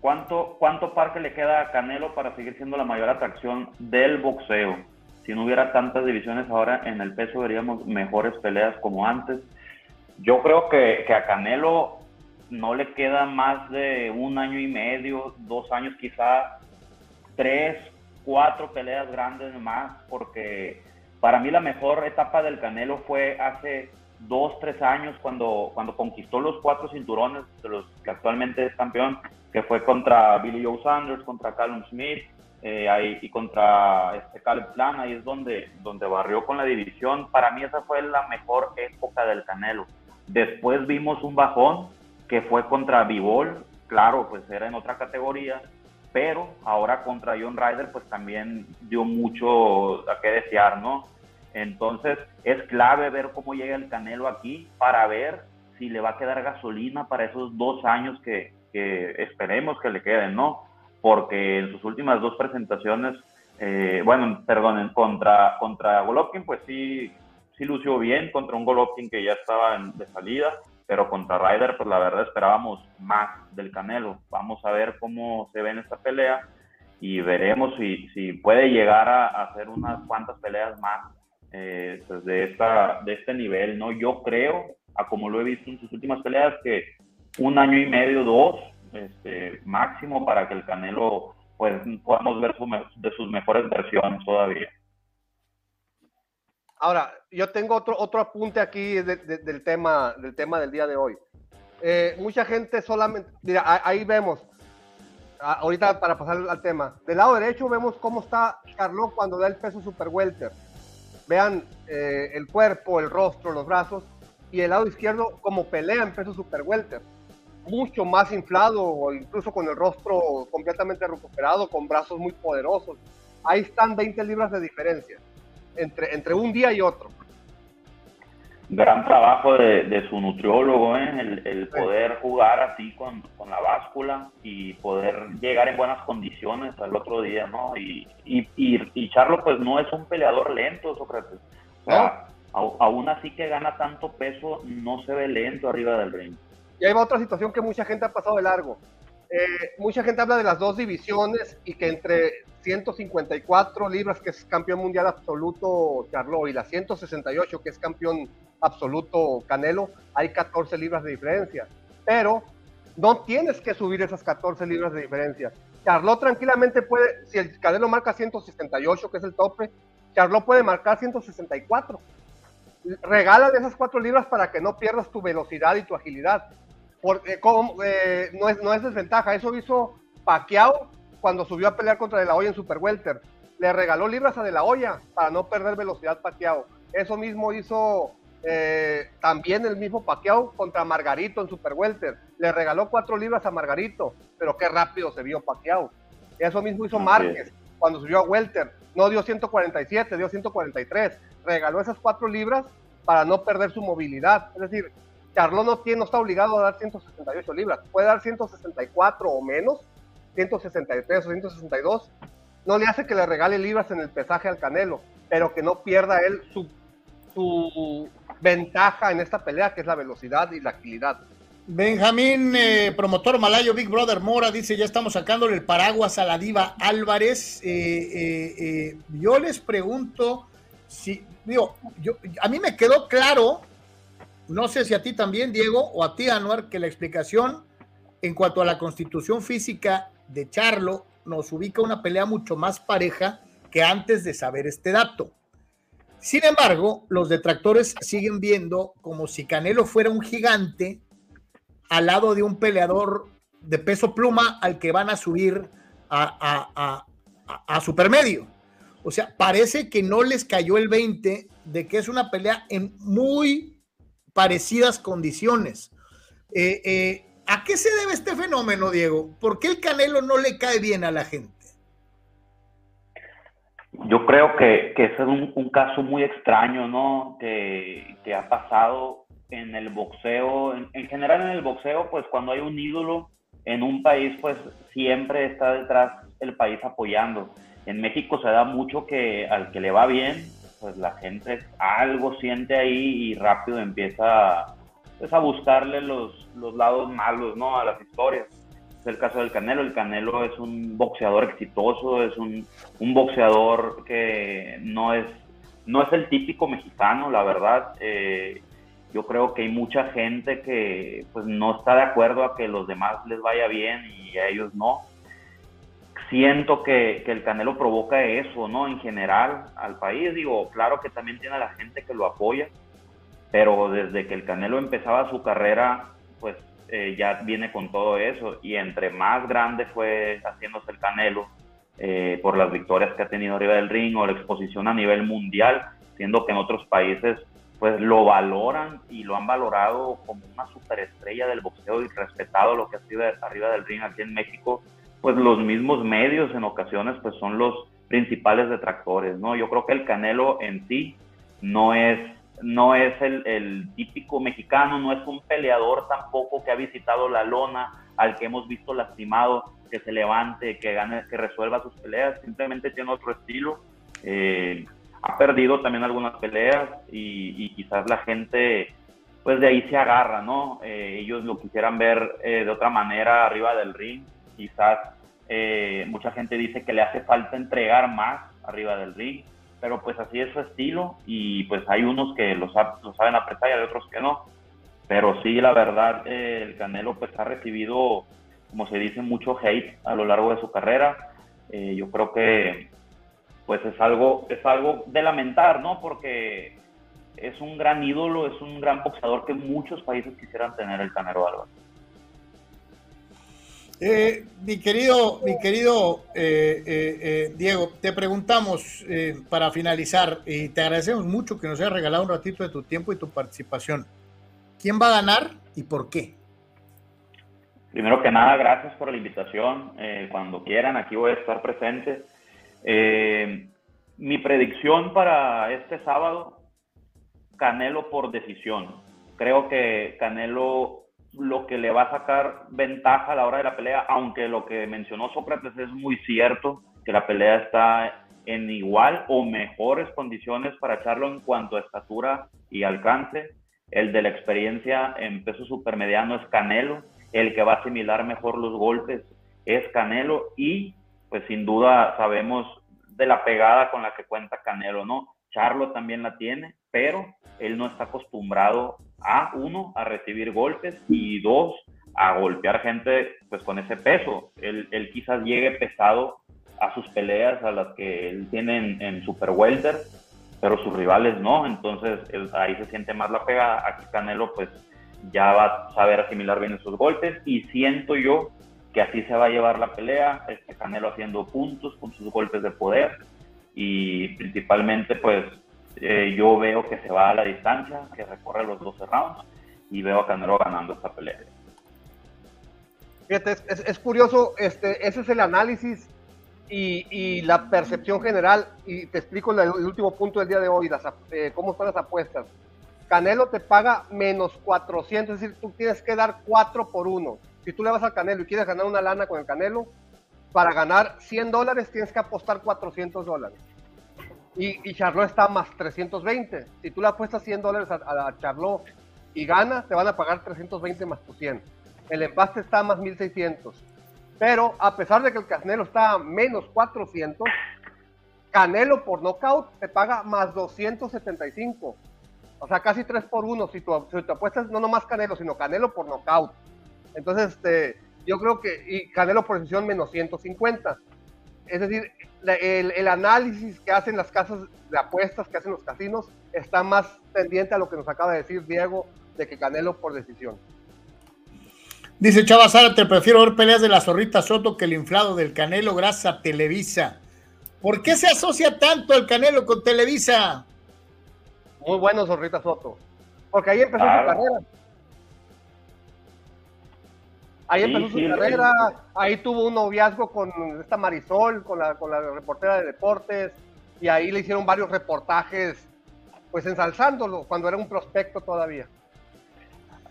¿Cuánto, ¿Cuánto parque le queda a Canelo para seguir siendo la mayor atracción del boxeo? Si no hubiera tantas divisiones ahora en el peso, veríamos mejores peleas como antes. Yo creo que, que a Canelo no le queda más de un año y medio, dos años quizá, tres, cuatro peleas grandes más, porque para mí la mejor etapa del Canelo fue hace dos, tres años cuando, cuando conquistó los cuatro cinturones de los que actualmente es campeón, que fue contra Billy Joe Sanders, contra Callum Smith eh, ahí, y contra este Caleb Plan, ahí es donde, donde barrió con la división. Para mí esa fue la mejor época del Canelo. Después vimos un bajón que fue contra Bivol, claro, pues era en otra categoría, pero ahora contra John Ryder pues también dio mucho a qué desear, ¿no? Entonces es clave ver cómo llega el Canelo aquí para ver si le va a quedar gasolina para esos dos años que, esperemos que le queden, ¿no? Porque en sus últimas dos presentaciones, eh, bueno, perdón, contra, contra Golovkin, pues sí, sí lució bien contra un Golovkin que ya estaba de salida, pero contra Ryder, pues la verdad esperábamos más del Canelo. Vamos a ver cómo se ve en esta pelea y veremos si, si puede llegar a, hacer unas cuantas peleas más eh, pues de, esta, de este nivel, ¿no? Yo creo, a como lo he visto en sus últimas peleas, que un año y medio, dos, este, máximo para que el Canelo, pues podamos ver de sus mejores versiones todavía. Ahora, yo tengo otro, otro apunte aquí del, tema, del tema del día de hoy. Eh, mucha gente solamente, mira, ahí vemos, ahorita para pasar al tema, del lado derecho vemos cómo está Carlos cuando da el peso super welter. Vean eh, el cuerpo, el rostro, los brazos, y el lado izquierdo como pelea en peso super welter. Mucho más inflado, o incluso con el rostro completamente recuperado, con brazos muy poderosos. Ahí están 20 libras de diferencia entre, entre un día y otro. Gran trabajo de, su nutriólogo, ¿eh? el, poder jugar así con, la báscula y poder llegar en buenas condiciones al otro día, ¿no? Y, y, Charlo, pues no es un peleador lento, Sócrates. O sea, aún así que gana tanto peso, no se ve lento arriba del ring. Y hay otra situación que mucha gente ha pasado de largo. Eh, mucha gente habla de las dos divisiones y que entre 154 libras, que es campeón mundial absoluto Charlo, y la 168, que es campeón absoluto Canelo, hay 14 libras de diferencia. pero no tienes que subir esas 14 libras de diferencia. Charlot tranquilamente puede, si el Canelo marca 168, que es el tope, Charlot puede marcar 164. Regala de esas 4 libras para que no pierdas tu velocidad y tu agilidad. Porque eh, no, es, no es desventaja. Eso hizo Pacquiao cuando subió a pelear contra De La Hoya en Super Welter. Le regaló libras a De La Hoya para no perder velocidad Pacquiao. Eso mismo hizo eh, también el mismo Pacquiao contra Margarito en Super Welter. Le regaló cuatro libras a Margarito, pero qué rápido se vio Pacquiao. Eso mismo hizo Márquez cuando subió a Welter. No dio 147, dio 143. Regaló esas cuatro libras para no perder su movilidad. Es decir, Charlo no, está obligado a dar 168 libras. Puede dar 164 o menos, 163 o 162. No le hace que le regale libras en el pesaje al Canelo, pero que no pierda él su su ventaja en esta pelea, que es la velocidad y la agilidad. Benjamín, eh, promotor malayo Big Brother Mora, dice, ya estamos sacándole el paraguas a la diva Álvarez. Eh, eh, yo les pregunto si, digo, yo, a mí me quedó claro, no sé si a ti también, Diego, o a ti, Anuar, que la explicación en cuanto a la constitución física de Charlo nos ubica una pelea mucho más pareja que antes de saber este dato. Sin embargo, los detractores siguen viendo como si Canelo fuera un gigante al lado de un peleador de peso pluma al que van a subir a, supermedio. O sea, parece que no les cayó el 20 de que es una pelea en muy parecidas condiciones. Eh, eh, ¿A qué se debe este fenómeno, Diego? ¿Por qué el Canelo no le cae bien a la gente? Yo creo que, que ese es un, caso muy extraño, ¿no? Que, que, ha pasado en el boxeo, en, general en el boxeo, pues cuando hay un ídolo en un país, pues siempre está detrás el país apoyando. En México se da mucho que al que le va bien, pues la gente algo siente ahí y rápido empieza pues, a buscarle los, los lados malos, ¿no? A las historias el caso del Canelo. El Canelo es un boxeador exitoso, es un, boxeador que no es, no es el típico mexicano, la verdad. Eh, yo creo que hay mucha gente que pues no está de acuerdo a que los demás les vaya bien y a ellos no. Siento que, que, el Canelo provoca eso, ¿no? En general al país. Digo, claro que también tiene a la gente que lo apoya, pero desde que el Canelo empezaba su carrera, pues eh, ya viene con todo eso y entre más grande fue haciéndose el Canelo eh, por las victorias que ha tenido arriba del ring o la exposición a nivel mundial, siendo que en otros países pues lo valoran y lo han valorado como una superestrella del boxeo y respetado lo que ha sido arriba del ring aquí en México, pues los mismos medios en ocasiones pues son los principales detractores, ¿no? Yo creo que el Canelo en sí no es no es el, típico mexicano, no es un peleador tampoco que ha visitado la lona, al que hemos visto lastimado, que se levante, que gane, que resuelva sus peleas, simplemente tiene otro estilo. Eh, ha perdido también algunas peleas y, quizás la gente pues de ahí se agarra, ¿no? Eh, ellos lo quisieran ver eh, de otra manera arriba del ring, quizás mucha gente dice que le hace falta entregar más arriba del ring, pero pues así es su estilo y pues hay unos que lo, saben apretar y hay otros que no. Pero sí, la verdad, eh, el Canelo pues ha recibido, como se dice, mucho hate a lo largo de su carrera. Eh, yo creo que pues es algo, es algo de lamentar, ¿no? Porque es un gran ídolo, es un gran boxeador que muchos países quisieran tener el Canelo Álvarez. Eh, mi querido, mi querido eh, eh, Diego, te preguntamos para finalizar y te agradecemos mucho que nos hayas regalado un ratito de tu tiempo y tu participación. ¿Quién va a ganar y por qué? Primero que nada, gracias por la invitación. cuando quieran, aquí voy a estar presente. mi predicción para este sábado, Canelo por decisión. Creo que Canelo lo que le va a sacar ventaja a la hora de la pelea, aunque lo que mencionó Sócrates es muy cierto, que la pelea está en igual o mejores condiciones para echarlo en cuanto a estatura y alcance. El de la experiencia en peso supermediano es Canelo, el que va a asimilar mejor los golpes es Canelo y pues sin duda sabemos de la pegada con la que cuenta Canelo, ¿no? Charlo también la tiene, pero él no está acostumbrado a uno, a recibir golpes y dos, a golpear gente pues con ese peso. Él, él quizás llegue pesado a sus peleas, a las que él tiene en, Super Welter, pero sus rivales no, entonces ahí se siente más la pega. Aquí Canelo pues ya va a saber asimilar bien esos golpes y siento yo que así se va a llevar la pelea, este Canelo haciendo puntos con sus golpes de poder y principalmente pues eh, yo veo que se va a la distancia, que recorre los 12 rounds y veo a Canelo ganando esta pelea. Fíjate, es, es, curioso, este, ese es el análisis y, y, la percepción general, y te explico el, el último punto del día de hoy, las, eh, cómo están las apuestas. Canelo te paga menos 400, es decir, tú tienes que dar 4 por 1. Si tú le vas al Canelo y quieres ganar una lana con el Canelo, para ganar 100 dólares tienes que apostar 400 dólares. Y, y está más 320. Si tú le apuestas 100 dólares a, a Charlot y gana, te van a pagar 320 más tu 100. El empate está más 1600. Pero a pesar de que el Canelo está a menos 400, Canelo por knockout te paga más 275. O sea, casi 3 por 1 si tú, si apuestas no nomás Canelo, sino Canelo por knockout. Entonces, este, yo creo que, y Canelo por decisión menos 150. Es decir, el, el, análisis que hacen las casas de apuestas, que hacen los casinos, está más pendiente a lo que nos acaba de decir Diego, de que Canelo por decisión. Dice Chava Zárate, prefiero ver peleas de la zorrita Soto que el inflado del Canelo gracias a Televisa. ¿Por qué se asocia tanto el Canelo con Televisa? Muy bueno Zorrita Soto. Porque ahí empezó claro. su carrera. Ahí sí, empezó sí, su carrera, sí. ahí tuvo un noviazgo con esta Marisol, con la, con la reportera de deportes, y ahí le hicieron varios reportajes, pues ensalzándolo, cuando era un prospecto todavía.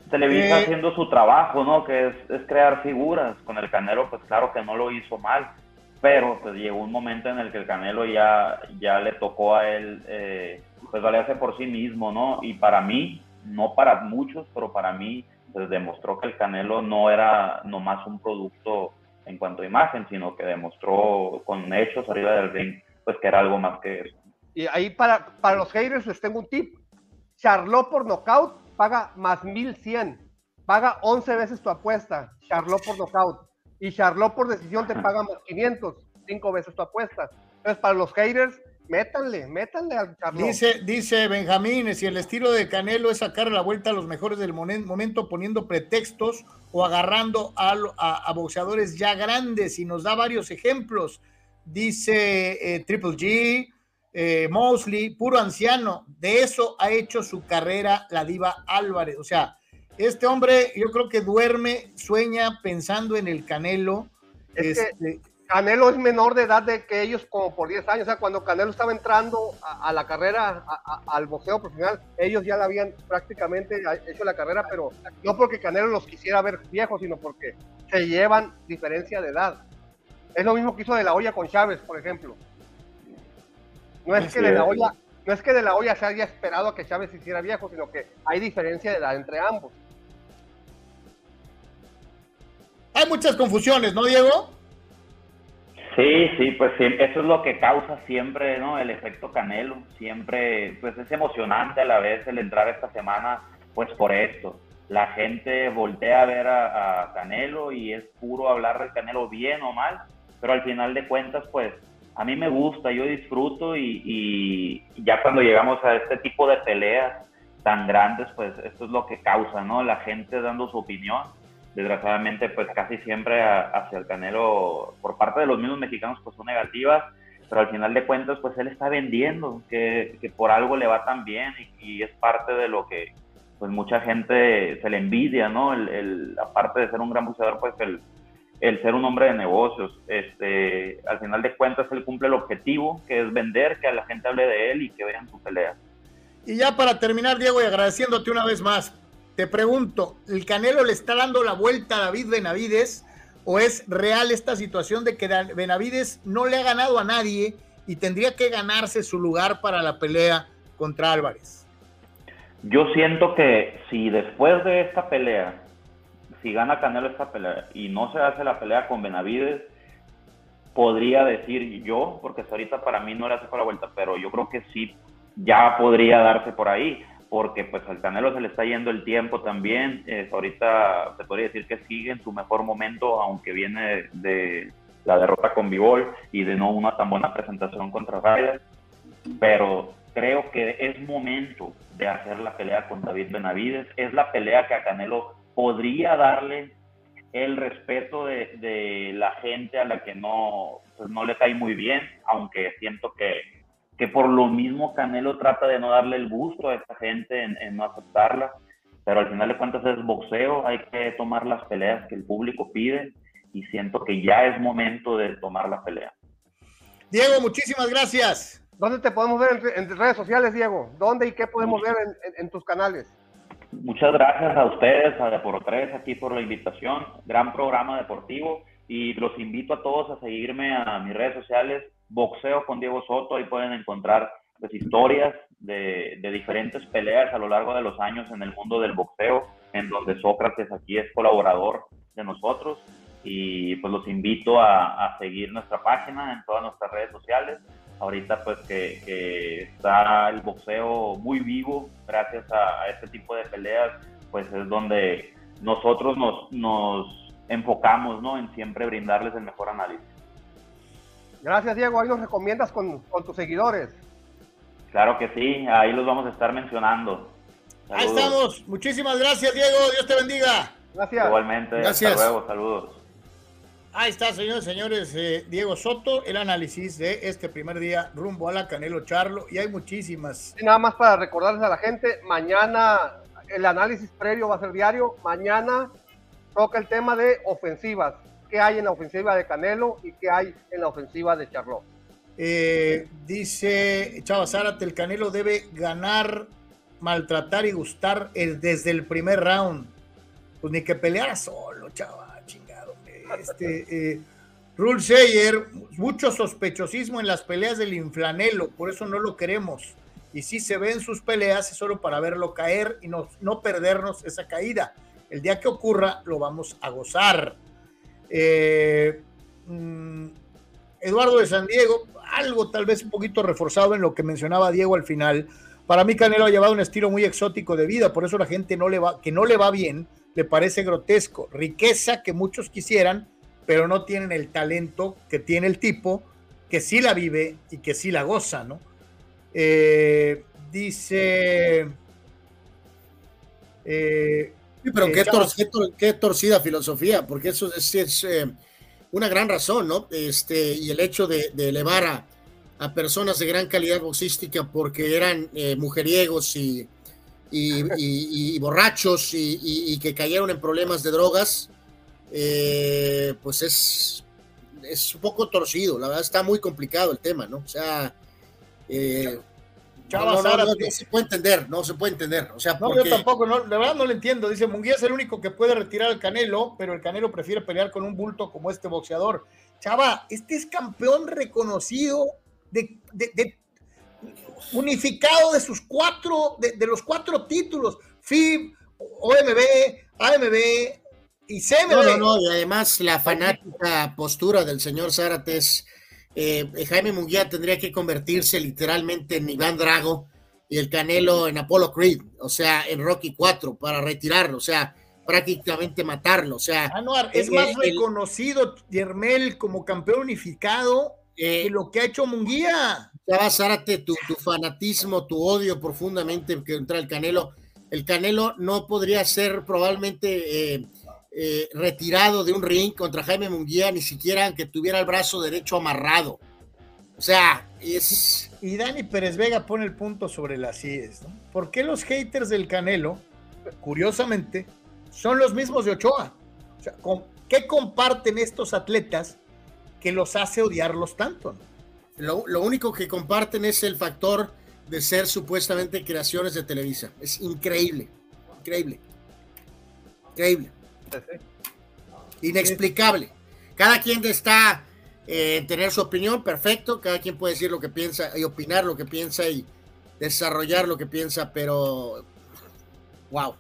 Televisa eh, haciendo su trabajo, ¿no? Que es, es, crear figuras. Con el Canelo, pues claro que no lo hizo mal, pero pues llegó un momento en el que el Canelo ya, ya le tocó a él, eh, pues valerse por sí mismo, ¿no? Y para mí, no para muchos, pero para mí, pues demostró que el Canelo no era nomás un producto en cuanto a imagen, sino que demostró con hechos arriba del ring, pues que era algo más que eso. Y ahí para, para los haters les tengo un tip. Charló por nocaut paga más 1100. Paga 11 veces tu apuesta. Charlot por knockout. Y Charlot por decisión te paga más 500. 5 veces tu apuesta. Entonces, para los haters, métanle, métanle al Charlot. Dice, dice Benjamín, si el estilo de Canelo es sacar la vuelta a los mejores del momento poniendo pretextos o agarrando a, a, a boxeadores ya grandes y nos da varios ejemplos. Dice eh, Triple G, eh, Mosley, puro anciano. De eso ha hecho su carrera la diva Álvarez. O sea, este hombre yo creo que duerme, sueña pensando en el Canelo. Es este... Canelo es menor de edad de que ellos como por 10 años. O sea, cuando Canelo estaba entrando a, a la carrera, a, a, al boxeo profesional, ellos ya la habían prácticamente hecho la carrera, pero no porque Canelo los quisiera ver viejos, sino porque se llevan diferencia de edad. Es lo mismo que hizo de la olla con Chávez, por ejemplo. No es, que de la olla, no es que de la olla se haya esperado a que Chávez se hiciera viejo, sino que hay diferencia de edad entre ambos. Hay muchas confusiones, ¿no, Diego? Sí, sí, pues sí, eso es lo que causa siempre, ¿no? El efecto Canelo. Siempre, pues es emocionante a la vez el entrar esta semana, pues por esto. La gente voltea a ver a, Canelo y es puro hablar de Canelo bien o mal, pero al final de cuentas, pues a mí me gusta, yo disfruto y, ya cuando llegamos a este tipo de peleas tan grandes, pues esto es lo que causa, ¿no? La gente dando su opinión. Desgraciadamente, pues casi siempre a, hacia el Canelo, por parte de los mismos mexicanos, pues son negativas, pero al final de cuentas, pues él está vendiendo, que, que por algo le va tan bien y, y, es parte de lo que, pues mucha gente se le envidia, ¿no? El, el, aparte de ser un gran boxeador, pues el, el ser un hombre de negocios. Este, al final de cuentas, él cumple el objetivo, que es vender, que a la gente hable de él y que vean su pelea. Y ya para terminar, Diego, y agradeciéndote una vez más, te pregunto, ¿el Canelo le está dando la vuelta a David Benavides o es real esta situación de que Benavides no le ha ganado a nadie y tendría que ganarse su lugar para la pelea contra Álvarez? Yo siento que si después de esta pelea si gana Canelo esta pelea y no se hace la pelea con Benavides, podría decir yo, porque hasta ahorita para mí no le hace por la vuelta, pero yo creo que sí, ya podría darse por ahí, porque pues al Canelo se le está yendo el tiempo también. ahorita se podría decir que sigue en su mejor momento, aunque viene de, la derrota con Bivol y de no una tan buena presentación contra Ryder. Pero creo que es momento de hacer la pelea con David Benavides. Es la pelea que a Canelo podría darle el respeto de, la gente a la que no, pues no le cae muy bien, aunque siento que, que por lo mismo Canelo trata de no darle el gusto a esta gente en, no aceptarla, pero al final de cuentas es boxeo, hay que tomar las peleas que el público pide y siento que ya es momento de tomar la pelea. Diego, muchísimas gracias. ¿Dónde te podemos ver en, redes sociales, Diego? ¿Dónde y qué podemos ver en, tus canales? Muchas gracias a ustedes, a Deportes, aquí por la invitación. Gran programa deportivo y los invito a todos a seguirme a mis redes sociales, Boxeo con Diego Soto. Ahí pueden encontrar pues, historias de, diferentes peleas a lo largo de los años en el mundo del boxeo, en donde Sócrates aquí es colaborador de nosotros. Y pues los invito a, a seguir nuestra página en todas nuestras redes sociales ahorita pues que, está el boxeo muy vivo gracias a, este tipo de peleas, pues es donde nosotros nos, nos enfocamos ¿no? en siempre brindarles el mejor análisis. Gracias Diego, ahí nos recomiendas con, tus seguidores. Claro que sí, ahí los vamos a estar mencionando. Ahí estamos, muchísimas gracias Diego, Dios te bendiga. Gracias. Igualmente, gracias. hasta luego, saludos. Ahí está, señores, señores, eh, Diego Soto, el análisis de este primer día rumbo a la Canelo Charlo y hay muchísimas. nada más para recordarles a la gente, mañana el análisis previo va a ser diario, mañana toca el tema de ofensivas, qué hay en la ofensiva de Canelo y qué hay en la ofensiva de Charlo. Eh, dice Chava Zárate, el Canelo debe ganar, maltratar y gustar desde el primer round. Pues ni que peleara solo, Chava este, eh, mucho sospechosismo en las peleas del inflanelo, por eso no lo queremos. Y si se ve en sus peleas es solo para verlo caer y no, no perdernos esa caída. El día que ocurra lo vamos a gozar. Eh, mm, Eduardo de San Diego, algo tal vez un poquito reforzado en lo que mencionaba Diego al final. Para mí Canelo ha llevado un estilo muy exótico de vida, por eso la gente no le va, que no le va bien le parece grotesco. Riqueza que muchos quisieran, pero no tienen el talento que tiene el tipo, que sí la vive y que sí la goza, ¿no? Eh, dice... Eh, pero qué, qué, torcida filosofía, porque eso es, eh, una gran razón, ¿no? Este, y el hecho de, elevar a, a, personas de gran calidad boxística porque eran mujeriegos y, y, borrachos y, que cayeron en problemas de drogas, eh, pues es, es un poco torcido, la verdad está muy complicado el tema, ¿no? O sea, eh, no, se puede entender, no se puede entender. O sea, no, yo tampoco, no, de verdad no lo entiendo. Dice, Munguía es el único que puede retirar al Canelo, pero el Canelo prefiere pelear con un bulto como este boxeador. Chava, este es campeón reconocido de, de unificado de sus cuatro, de, los cuatro títulos, FIB, OMB, AMB y CMB. No, no, no, y además la fanática postura del señor Zárate eh, Jaime Munguía tendría que convertirse literalmente en Iván Drago y el Canelo en Apollo Creed, o sea, en Rocky 4 para retirarlo, o sea, prácticamente matarlo, o sea. Anuar, es más reconocido Yermel como campeón unificado eh, que lo que ha hecho Munguía. Ya Zárate, tu, tu fanatismo, tu odio profundamente contra el Canelo. El Canelo no podría ser probablemente eh, eh, retirado de un ring contra Jaime Munguía, ni siquiera aunque tuviera el brazo derecho amarrado. O sea, es. Y Dani Pérez Vega pone el punto sobre las IES, ¿no? ¿Por qué los haters del Canelo, curiosamente, son los mismos de Ochoa? O sea, ¿qué comparten estos atletas que los hace odiarlos tanto? ¿no? Lo, único que comparten es el factor de ser supuestamente creaciones de Televisa. Es increíble, increíble, increíble. Inexplicable. Cada quien está eh, en tener su opinión, perfecto. Cada quien puede decir lo que piensa y opinar lo que piensa y desarrollar lo que piensa, pero wow.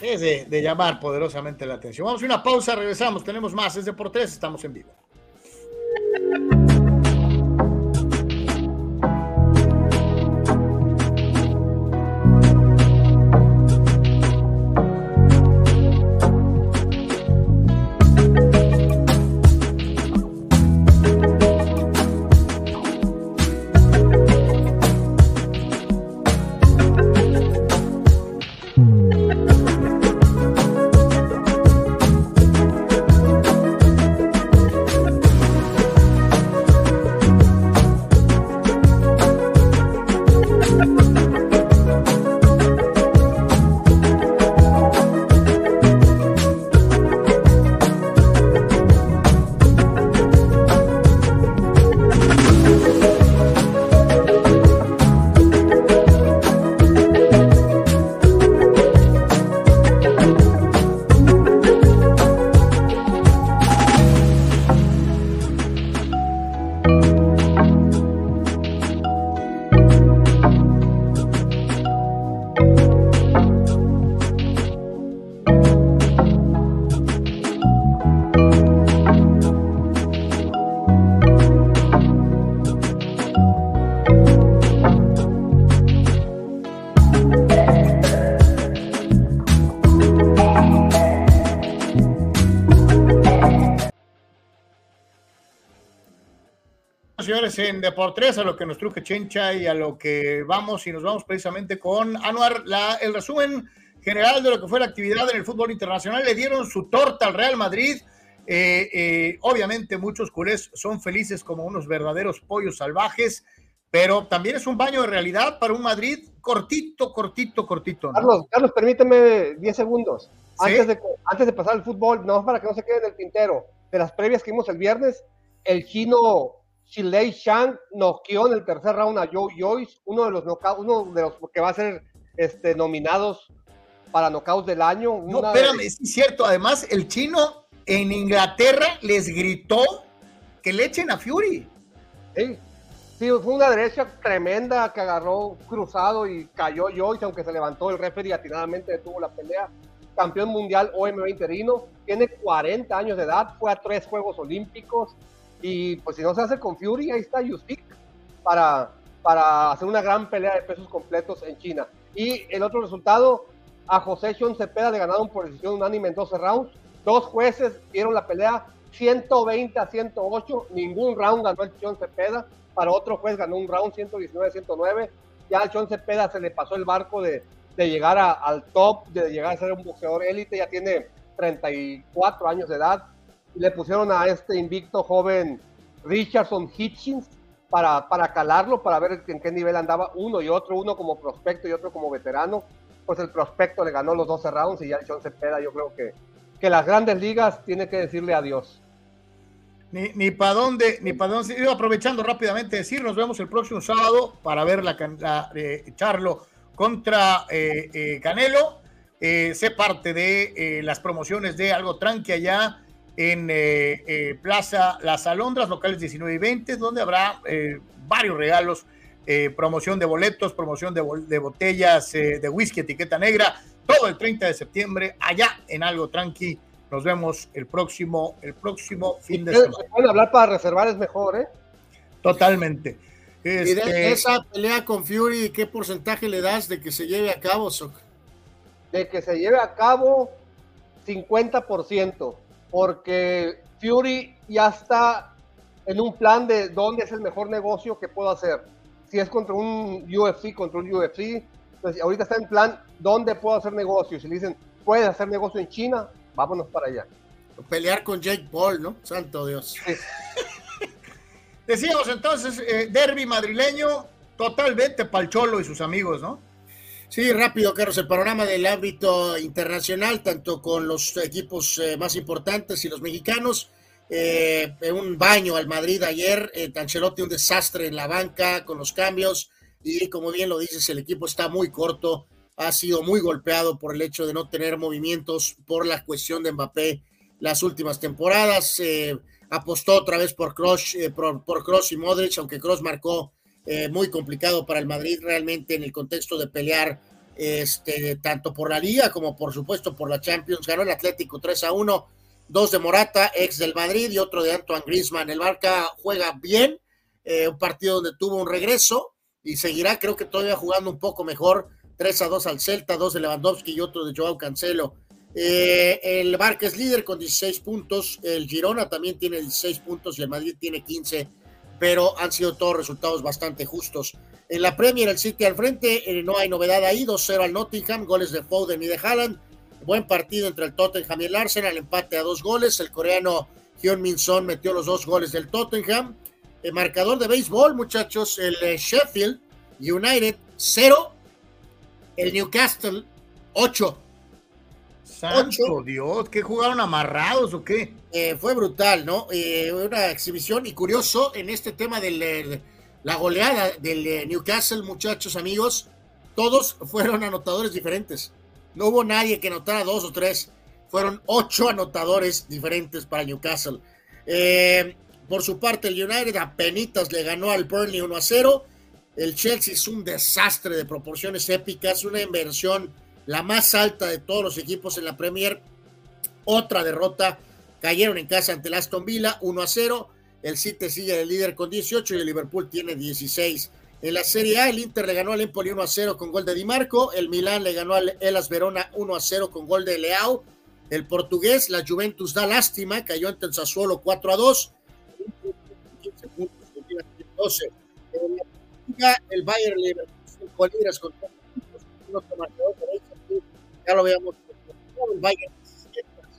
Es de, de llamar poderosamente la atención. Vamos a una pausa, regresamos. Tenemos más. Es de por tres, estamos en vivo. Señores, en Deportes, a lo que nos truje Chencha y a lo que vamos, y nos vamos precisamente con Anuar, la, el resumen general de lo que fue la actividad en el fútbol internacional. Le dieron su torta al Real Madrid. Eh, eh, obviamente muchos culés son felices como unos verdaderos pollos salvajes, pero también es un baño de realidad para un Madrid cortito, cortito, cortito. Carlos, Carlos, permíteme 10 segundos. Antes, de, antes de pasar al fútbol, no para que no se quede en el tintero, de las previas que vimos el viernes, el chino Shilei Shang noqueó en el tercer round a Joe Joyce, uno de los uno de los que va a ser este, nominados para knockouts del año. No, espérame, es cierto. Además, el chino en Inglaterra les gritó que le echen a Fury. Sí, sí fue una derecha tremenda que agarró cruzado y cayó Joyce, aunque se levantó el referee atinadamente detuvo la pelea. Campeón mundial OMB interino, tiene 40 años de edad, fue a tres Juegos Olímpicos, y pues si no se hace con Fury, ahí está Usyk para, para hacer una gran pelea de pesos completos en China. Y el otro resultado, a José Sean Cepeda le ganaron por decisión unánime en 12 rounds. Dos jueces dieron la pelea 120 a 108. Ningún round ganó el Sean Cepeda. Para otro juez ganó un round 119 a 109. Ya al Sean Cepeda se le pasó el barco de, de llegar al top, de llegar a ser un boxeador élite. Ya tiene 34 años de edad le pusieron a este invicto joven Richardson Hitchens para, para calarlo, para ver en qué nivel andaba uno y otro, uno como prospecto y otro como veterano. Pues el prospecto le ganó los 12 rounds y ya el John Cepeda, yo creo que, que las grandes ligas tiene que decirle adiós. Ni, ni para dónde, ni para dónde. aprovechando rápidamente decir, nos vemos el próximo sábado para ver la, la eh, Charlo contra eh, eh, Canelo. sé parte de las promociones de algo tranqui allá en eh, eh, Plaza Las Alondras, locales 19 y 20, donde habrá eh, varios regalos, promoción de boletos, promoción de, de botellas de whisky etiqueta negra, todo el 30 de septiembre, allá en Algo Tranqui. Nos vemos el próximo, el próximo fin de semana. pueden hablar para reservar, es mejor, ¿eh? Totalmente. ¿Y de este, esa pelea con Fury, qué porcentaje le das de que se lleve a cabo, Soc? De que se lleve a cabo 50% porque Fury ya está en un plan de dónde es el mejor negocio que puedo hacer. Si es contra un UFC, contra un UFC, pues ahorita está en plan dónde puedo hacer negocio. Si le dicen, puedes hacer negocio en China, vámonos para allá. Pelear con Jake Paul, ¿no? Santo Dios. Decíamos entonces, eh, derby madrileño, totalmente Palcholo y sus amigos, ¿no? Sí, rápido, Carlos, el panorama del ámbito internacional, tanto con los equipos eh, más importantes y los mexicanos. Eh, un baño al Madrid ayer, eh, un desastre en la banca con los cambios y como bien lo dices, el equipo está muy corto, ha sido muy golpeado por el hecho de no tener movimientos por la cuestión de Mbappé las últimas temporadas. Eh, apostó otra vez por Cross, por, por Cross y Modric, aunque Cross marcó eh, muy complicado para el Madrid realmente en el contexto de pelear este, tanto por la liga como por supuesto por la Champions. Ganó el Atlético 3 a 1, dos de Morata, ex del Madrid y otro de Antoine Griezmann. El Barca juega bien, eh, un partido donde tuvo un regreso y seguirá creo que todavía jugando un poco mejor. 3 a 2 al Celta, dos de Lewandowski y otro de Joao Cancelo. Eh, el Barca es líder con 16 puntos, el Girona también tiene 16 puntos y el Madrid tiene 15 pero han sido todos resultados bastante justos. En la Premier, el City al frente, eh, no hay novedad ahí, 2-0 al Nottingham, goles de Foden y de Haaland. Buen partido entre el Tottenham y el Arsenal, empate a dos goles. El coreano Hyun Min Son metió los dos goles del Tottenham. El marcador de béisbol, muchachos, el eh, Sheffield United 0, el Newcastle 8. Santo Dios, ¿qué jugaron amarrados o qué? Eh, fue brutal, ¿no? Eh, una exhibición y curioso en este tema de la goleada del eh, Newcastle, muchachos, amigos, todos fueron anotadores diferentes. No hubo nadie que anotara dos o tres. Fueron ocho anotadores diferentes para Newcastle. por su parte, el United apenas le ganó al Burnley 1 a 0. El Chelsea es un desastre de proporciones épicas, una inversión la más alta de todos los equipos en la Premier. Otra derrota. Cayeron en casa ante el Aston Villa 1 a 0. El City sigue el líder con 18 y el Liverpool tiene 16. En la Serie A, el Inter le ganó al Empoli 1 a 0 con gol de Di Marco. El Milán le ganó al Elas Verona 1 a 0 con gol de Leao. El portugués, la Juventus da lástima, cayó ante el Sassuolo 4 a 2. 12. En la liga, el Bayern Leverkusen con líderes con otro marcador ya lo. El Bayern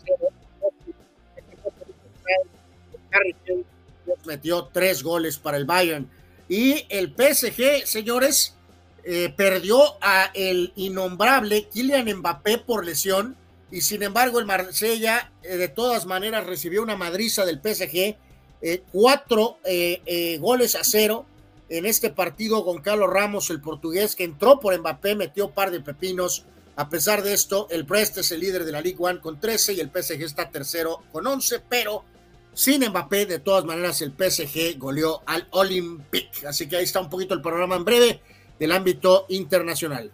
0 metió tres goles para el Bayern. Y el PSG, señores, eh, perdió a el innombrable Kylian Mbappé por lesión y sin embargo el Marsella eh, de todas maneras recibió una madriza del PSG, eh, cuatro goles a cero en este partido con Carlos Ramos, el portugués, que entró por Mbappé, metió par de pepinos. A pesar de esto, el Brest es el líder de la Ligue 1 con 13 y el PSG está tercero con 11, pero sin Mbappé, de todas maneras, el PSG goleó al Olympique. Así que ahí está un poquito el programa en breve del ámbito internacional.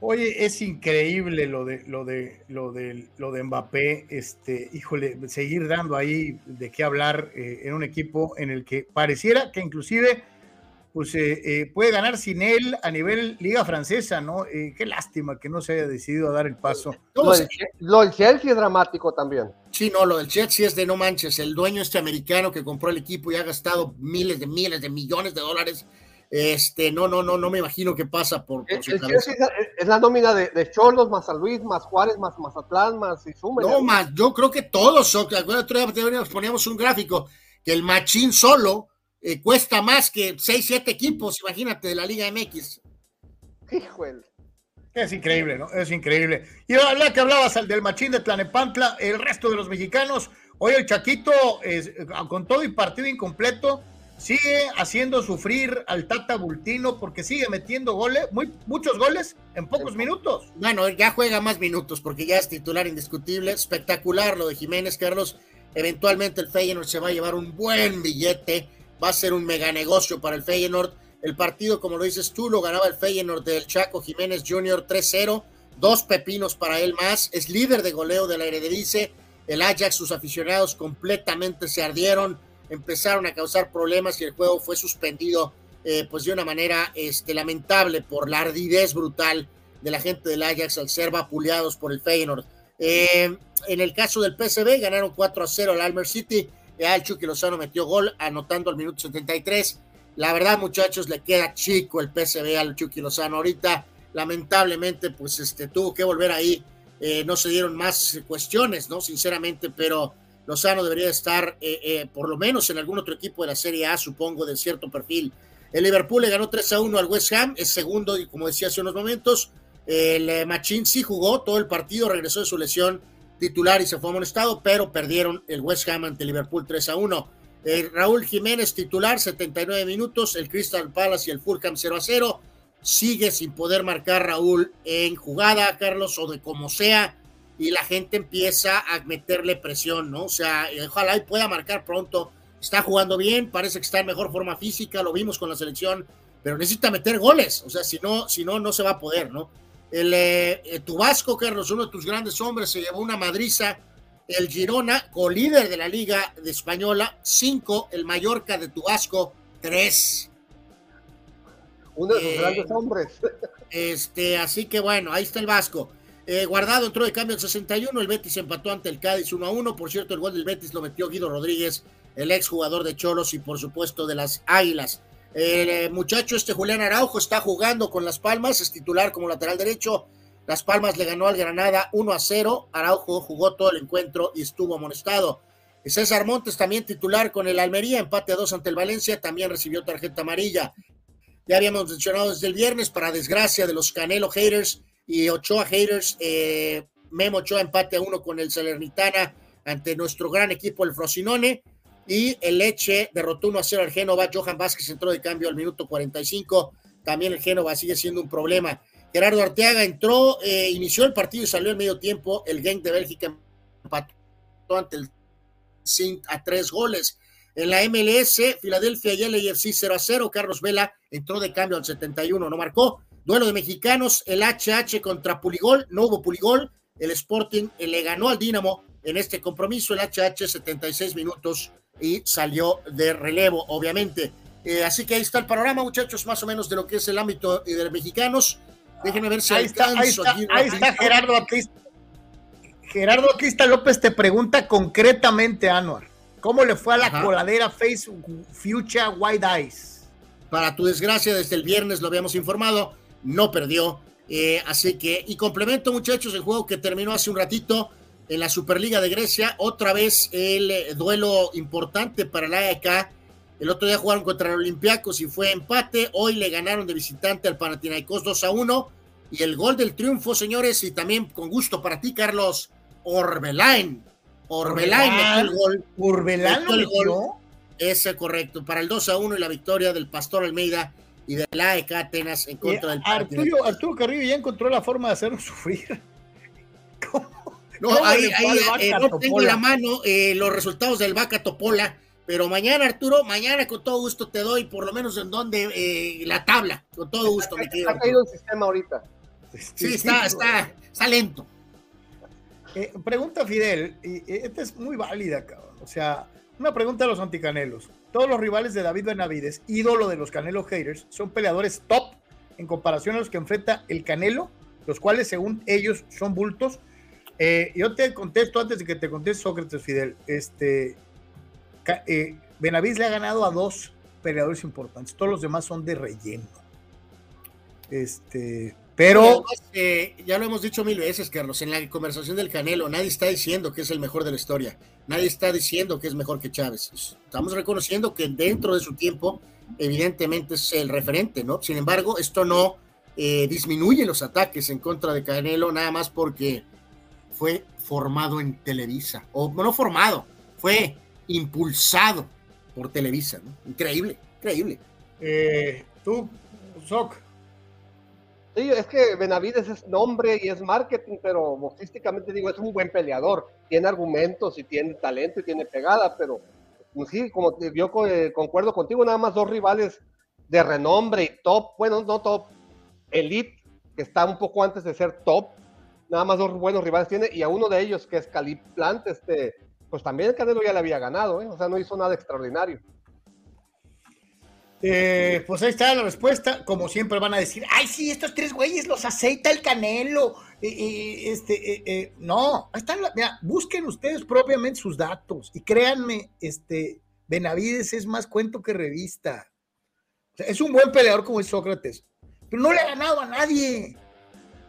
Oye, es increíble lo de lo de lo de lo de Mbappé, este, híjole, seguir dando ahí de qué hablar eh, en un equipo en el que pareciera que inclusive pues eh, eh, puede ganar sin él a nivel liga francesa, ¿no? qué lástima que no se haya decidido a dar el paso. Lo del, lo del, Chelsea es dramático también. Sí, no, lo del Chelsea es de no manches, el dueño este americano que compró el equipo y ha gastado miles de miles de millones de dólares este, no, no, no, no me imagino qué pasa por, su cabeza. Es, la nómina de, de, Cholos, más San Luis, más Juárez, más Mazatlán, más Izuma. No, más, yo creo que todos son. Poníamos un gráfico que el Machín solo eh, cuesta más que 6, 7 equipos, imagínate, de la Liga MX. Híjole. Es increíble, ¿no? Es increíble. Y ahora que hablabas del Machín de Tlanepantla, el resto de los mexicanos, hoy el Chaquito, es, con todo y partido incompleto, sigue haciendo sufrir al Tata Bultino porque sigue metiendo goles, muy, muchos goles en pocos minutos. Bueno, ya juega más minutos porque ya es titular indiscutible. Espectacular lo de Jiménez Carlos. Eventualmente el Feyenoord se va a llevar un buen billete. Va a ser un mega negocio para el Feyenoord. El partido, como lo dices tú, lo ganaba el Feyenoord del Chaco Jiménez Jr. 3-0. Dos pepinos para él más. Es líder de goleo de la Eredivisie. El Ajax, sus aficionados completamente se ardieron empezaron a causar problemas y el juego fue suspendido eh, pues de una manera este, lamentable por la ardidez brutal de la gente del Ajax al ser vapuleados por el Feyenoord. Eh, en el caso del PSV ganaron 4 a 0 al Almer City. El Chucky Lozano metió gol anotando al minuto 73. La verdad, muchachos, le queda chico el PSV al Chucky Lozano. Ahorita, lamentablemente, pues este, tuvo que volver ahí. Eh, no se dieron más cuestiones, ¿no? Sinceramente, pero Lozano debería estar eh, eh, por lo menos en algún otro equipo de la Serie A, supongo, de cierto perfil. El Liverpool le ganó 3 a 1 al West Ham, es segundo, y como decía hace unos momentos, el Machín sí jugó todo el partido, regresó de su lesión titular y se fue amonestado, pero perdieron el West Ham ante Liverpool 3 a 1. Raúl Jiménez titular, 79 minutos, el Crystal Palace y el Fulham 0 a 0. Sigue sin poder marcar Raúl en jugada, Carlos, o de como sea y la gente empieza a meterle presión, ¿no? O sea, ojalá y pueda marcar pronto. Está jugando bien, parece que está en mejor forma física, lo vimos con la selección, pero necesita meter goles, o sea, si no, si no, no se va a poder, ¿no? El, eh, eh tu Vasco, Carlos, uno de tus grandes hombres, se llevó una madriza. El Girona, co-líder de la Liga de Española, cinco. El Mallorca de tu Vasco, tres. Uno de sus eh, grandes hombres. Este, así que bueno, ahí está el Vasco. Eh, guardado entró de cambio el 61, el Betis empató ante el Cádiz 1 a 1. Por cierto, el gol del Betis lo metió Guido Rodríguez, el ex jugador de Cholos y por supuesto de las Águilas. El eh, muchacho este Julián Araujo está jugando con Las Palmas, es titular como lateral derecho. Las Palmas le ganó al Granada 1 a 0. Araujo jugó todo el encuentro y estuvo amonestado. César Montes también titular con el Almería, empate a 2 ante el Valencia, también recibió tarjeta amarilla. Ya habíamos mencionado desde el viernes, para desgracia de los Canelo Haters, y Ochoa Haters, eh, Memo Ochoa empate a uno con el Salernitana ante nuestro gran equipo, el Frosinone. Y el Leche derrotó 1 a 0 al Génova. Johan Vázquez entró de cambio al minuto 45. También el Génova sigue siendo un problema. Gerardo Arteaga entró, eh, inició el partido y salió en medio tiempo. El Genk de Bélgica empató ante el Sint a tres goles. En la MLS, Filadelfia y el AFC 0 a 0. Carlos Vela entró de cambio al 71, no marcó. Duelo de mexicanos, el HH contra Puligol, no hubo Puligol, el Sporting le ganó al Dinamo en este compromiso, el HH 76 minutos y salió de relevo, obviamente. Eh, así que ahí está el panorama, muchachos, más o menos de lo que es el ámbito de los mexicanos. Déjenme ver si ahí está, ahí está, ahí está Gerardo Gerardo Aquista López te pregunta concretamente, Anuar. ¿Cómo le fue a la coladera Facebook Future White Eyes? Para tu desgracia, desde el viernes lo habíamos informado, no perdió. Eh, así que, y complemento, muchachos, el juego que terminó hace un ratito en la Superliga de Grecia, otra vez el eh, duelo importante para la AEK. El otro día jugaron contra el Olympiacos y fue empate. Hoy le ganaron de visitante al Panathinaikos 2 a 1. Y el gol del triunfo, señores, y también con gusto para ti, Carlos, Orbelain. Orbelain metió el gol. Orbelain el gol. Ese correcto, para el 2 a 1 y la victoria del Pastor Almeida y de la AEK Atenas en contra del Arturo, Arturo Carrillo ya encontró la forma de hacernos sufrir. No, ahí, ahí eh, no tengo la mano eh, los resultados del Vaca Topola, pero mañana, Arturo, mañana con todo gusto te doy por lo menos en donde eh, la tabla, con todo gusto, mi querido. Ha caído el sistema ahorita. Sí, está, está, está lento. pregunta Fidel, y esta es muy válida, cabrón. O sea, una pregunta a los anticanelos. Todos los rivales de David Benavides, ídolo de los Canelo Haters, son peleadores top en comparación a los que enfrenta el Canelo, los cuales según ellos son bultos. Eh, yo te contesto antes de que te conteste Sócrates Fidel. Este, eh, Benavides le ha ganado a dos peleadores importantes. Todos los demás son de relleno. Este, pero. Eh, ya lo hemos dicho mil veces, Carlos, en la conversación del Canelo, nadie está diciendo que es el mejor de la historia. Nadie está diciendo que es mejor que Chávez. Estamos reconociendo que dentro de su tiempo, evidentemente es el referente, ¿no? Sin embargo, esto no disminuye los ataques en contra de Canelo, nada más porque fue formado en Televisa. O no formado, fue impulsado por Televisa, ¿no? Increíble, increíble. Eh, tú, Soc Sí, es que Benavides es nombre y es marketing, pero boxísticamente digo, es un buen peleador. Tiene argumentos y tiene talento y tiene pegada, pero pues sí, como yo eh, concuerdo contigo, nada más dos rivales de renombre y top, bueno, no top, elite, que está un poco antes de ser top, nada más dos buenos rivales tiene, y a uno de ellos, que es Calip Plant, este, pues también el Canelo ya le había ganado, ¿eh? o sea, no hizo nada extraordinario. Eh, pues ahí está la respuesta. Como siempre van a decir, ay, sí, estos tres güeyes los aceita el canelo. este, no, ahí están. busquen ustedes propiamente sus datos y créanme, este, Benavides es más cuento que revista. es un buen peleador como es Sócrates, pero no le ha ganado a nadie.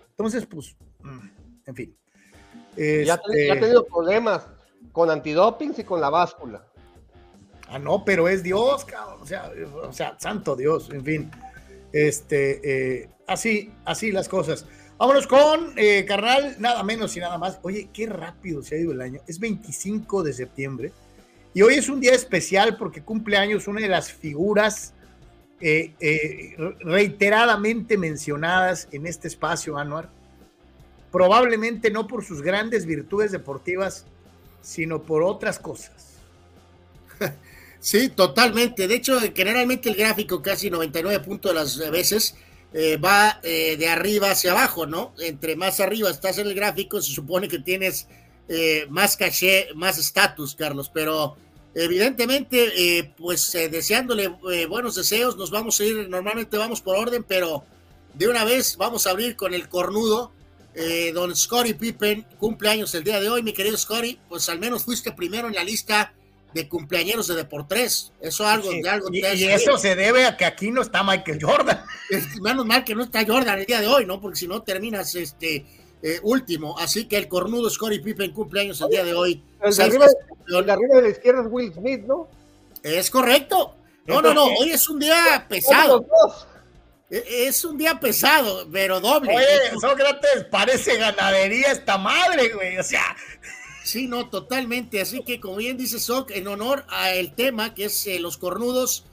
Entonces, pues, en fin. ya, ha este tenido problemas con antidopings y con la báscula. Ah, no, pero es Dios, cabrón. O sea, o sea santo Dios, en fin. Este, eh, así, así las cosas. Vámonos con eh, carnal, nada menos y nada más. Oye, qué rápido se ha ido el año. Es 25 de septiembre y hoy es un día especial porque cumple años una de las figuras eh, reiteradamente mencionadas en este espacio, Anuar. Probablemente no por sus grandes virtudes deportivas, sino por otras cosas. Sí, totalmente. De hecho, generalmente el gráfico casi 99 puntos de las veces eh, va eh, de arriba hacia abajo, ¿no? Entre más arriba estás en el gráfico, se supone que tienes eh, más caché, más estatus, Carlos, pero evidentemente, pues deseándole buenos deseos, nos vamos a ir, normalmente vamos por orden, pero de una vez vamos a abrir con el cornudo. Don Scotty Pippen, cumpleaños el día de hoy, mi querido Scotty, pues al menos fuiste primero en la lista de cumpleaños de Deportes. Eso algo, de algo y, eso se debe a que aquí no está Michael Jordan. menos mal que no está Jordan el día de hoy, ¿no? Porque si no terminas este eh, último. Así que el cornudo Scottie Pippen cumpleaños el día de hoy. El de, arriba, de la izquierda es Will Smith, ¿no? Es correcto. No, no, no. Hoy es un día pesado. Es un día pesado, pero doble. Oye, Sócrates, parece ganadería esta madre, güey. O sea, Sí, no, totalmente. Así que, como bien dice Sock, en honor al tema que es eh, los cornudos,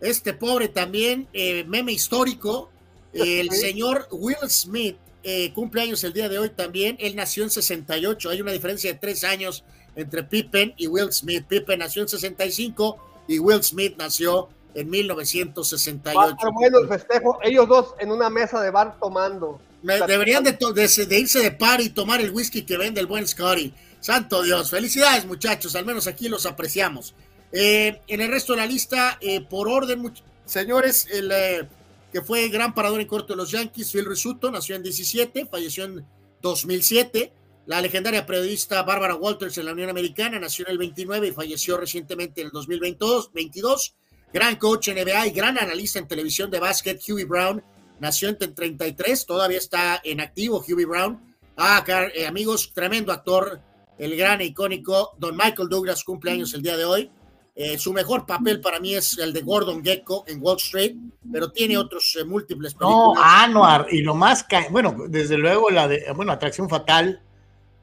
este pobre también, eh, meme histórico, el señor Will Smith eh, cumple años el día de hoy también. Él nació en 68. Hay una diferencia de tres años entre Pippen y Will Smith. Pippen nació en 65 y Will Smith nació en 1968. bueno el festejo, ellos dos en una mesa de bar tomando. deberían de, de, irse de par y tomar el whisky que vende el buen Scotty. Santo Dios, felicidades muchachos, al menos aquí los apreciamos. Eh, en el resto de la lista, eh, por orden, señores, el eh, que fue gran parador en corto de los Yankees, Phil Risuto, nació en 17, falleció en 2007. La legendaria periodista Barbara Walters en la Unión Americana nació en el 29 y falleció recientemente en el 2022. 22. Gran coach NBA y gran analista en televisión de básquet, Huey Brown, nació en 33, todavía está en activo Huey Brown. Ah, eh, amigos, tremendo actor, el gran e icónico Don Michael Douglas cumpleaños el día de hoy. Eh, su mejor papel para mí es el de Gordon Gecko en Wall Street, pero tiene otros eh, múltiples películas. No, Anuar, y lo más, bueno, desde luego la de, bueno, Atracción Fatal,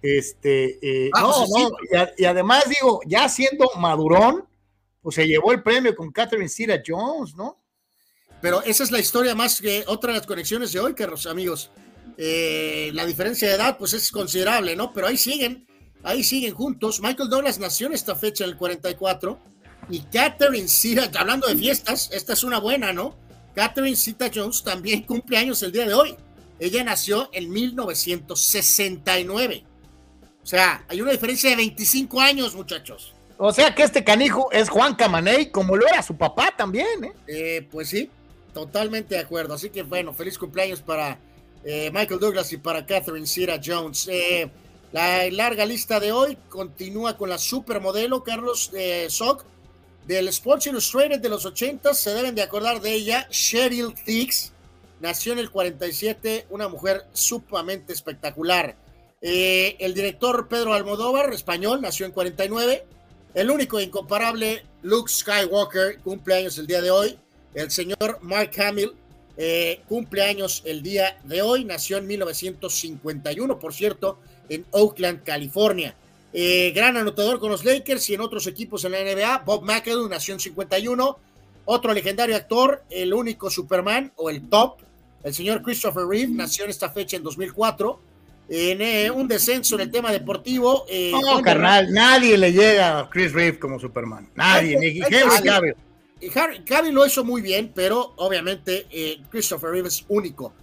este, ah, no, pues no, y, además digo, ya siendo madurón, pues se llevó el premio con Catherine Zeta Jones, ¿no? Pero esa es la historia más que otra de las conexiones de hoy, Carlos, amigos. Eh, la diferencia de edad, pues es considerable, ¿no? Pero ahí siguen, ahí siguen juntos. Michael Douglas nació en esta fecha, el 44, y Catherine Zeta, hablando de fiestas, esta es una buena, ¿no? Catherine Zeta Jones también cumple años el día de hoy. Ella nació en 1969. O sea, hay una diferencia de 25 años, muchachos. O sea que este canijo es Juan Camaney, como lo era su papá también, ¿eh? eh pues sí, totalmente de acuerdo. Así que bueno, feliz cumpleaños para eh, Michael Douglas y para Catherine Zeta Jones. Eh, la larga lista de hoy continúa con la supermodelo Carlos eh, Sock del Sports Illustrated de los 80. Se deben de acordar de ella, Cheryl Thix. Nació en el 47, una mujer sumamente espectacular. el director Pedro Almodóvar, español, nació en 49. El único e incomparable Luke Skywalker cumple años el día de hoy. El señor Mark Hamill eh, cumple años el día de hoy. Nació en 1951, por cierto, en Oakland, California. Eh, gran anotador con los Lakers y en otros equipos en la NBA. Bob McAdoo nació en 51. Otro legendario actor, el único Superman o el top, el señor Christopher Reeve, nació en esta fecha en 2004 en eh, un descenso en el tema deportivo. Eh, no, carnal, nadie le llega a Chris Reeve como Superman. Nadie, ni Henry Cavill. Cavill lo hizo muy bien, pero obviamente eh, Christopher Reeve es único,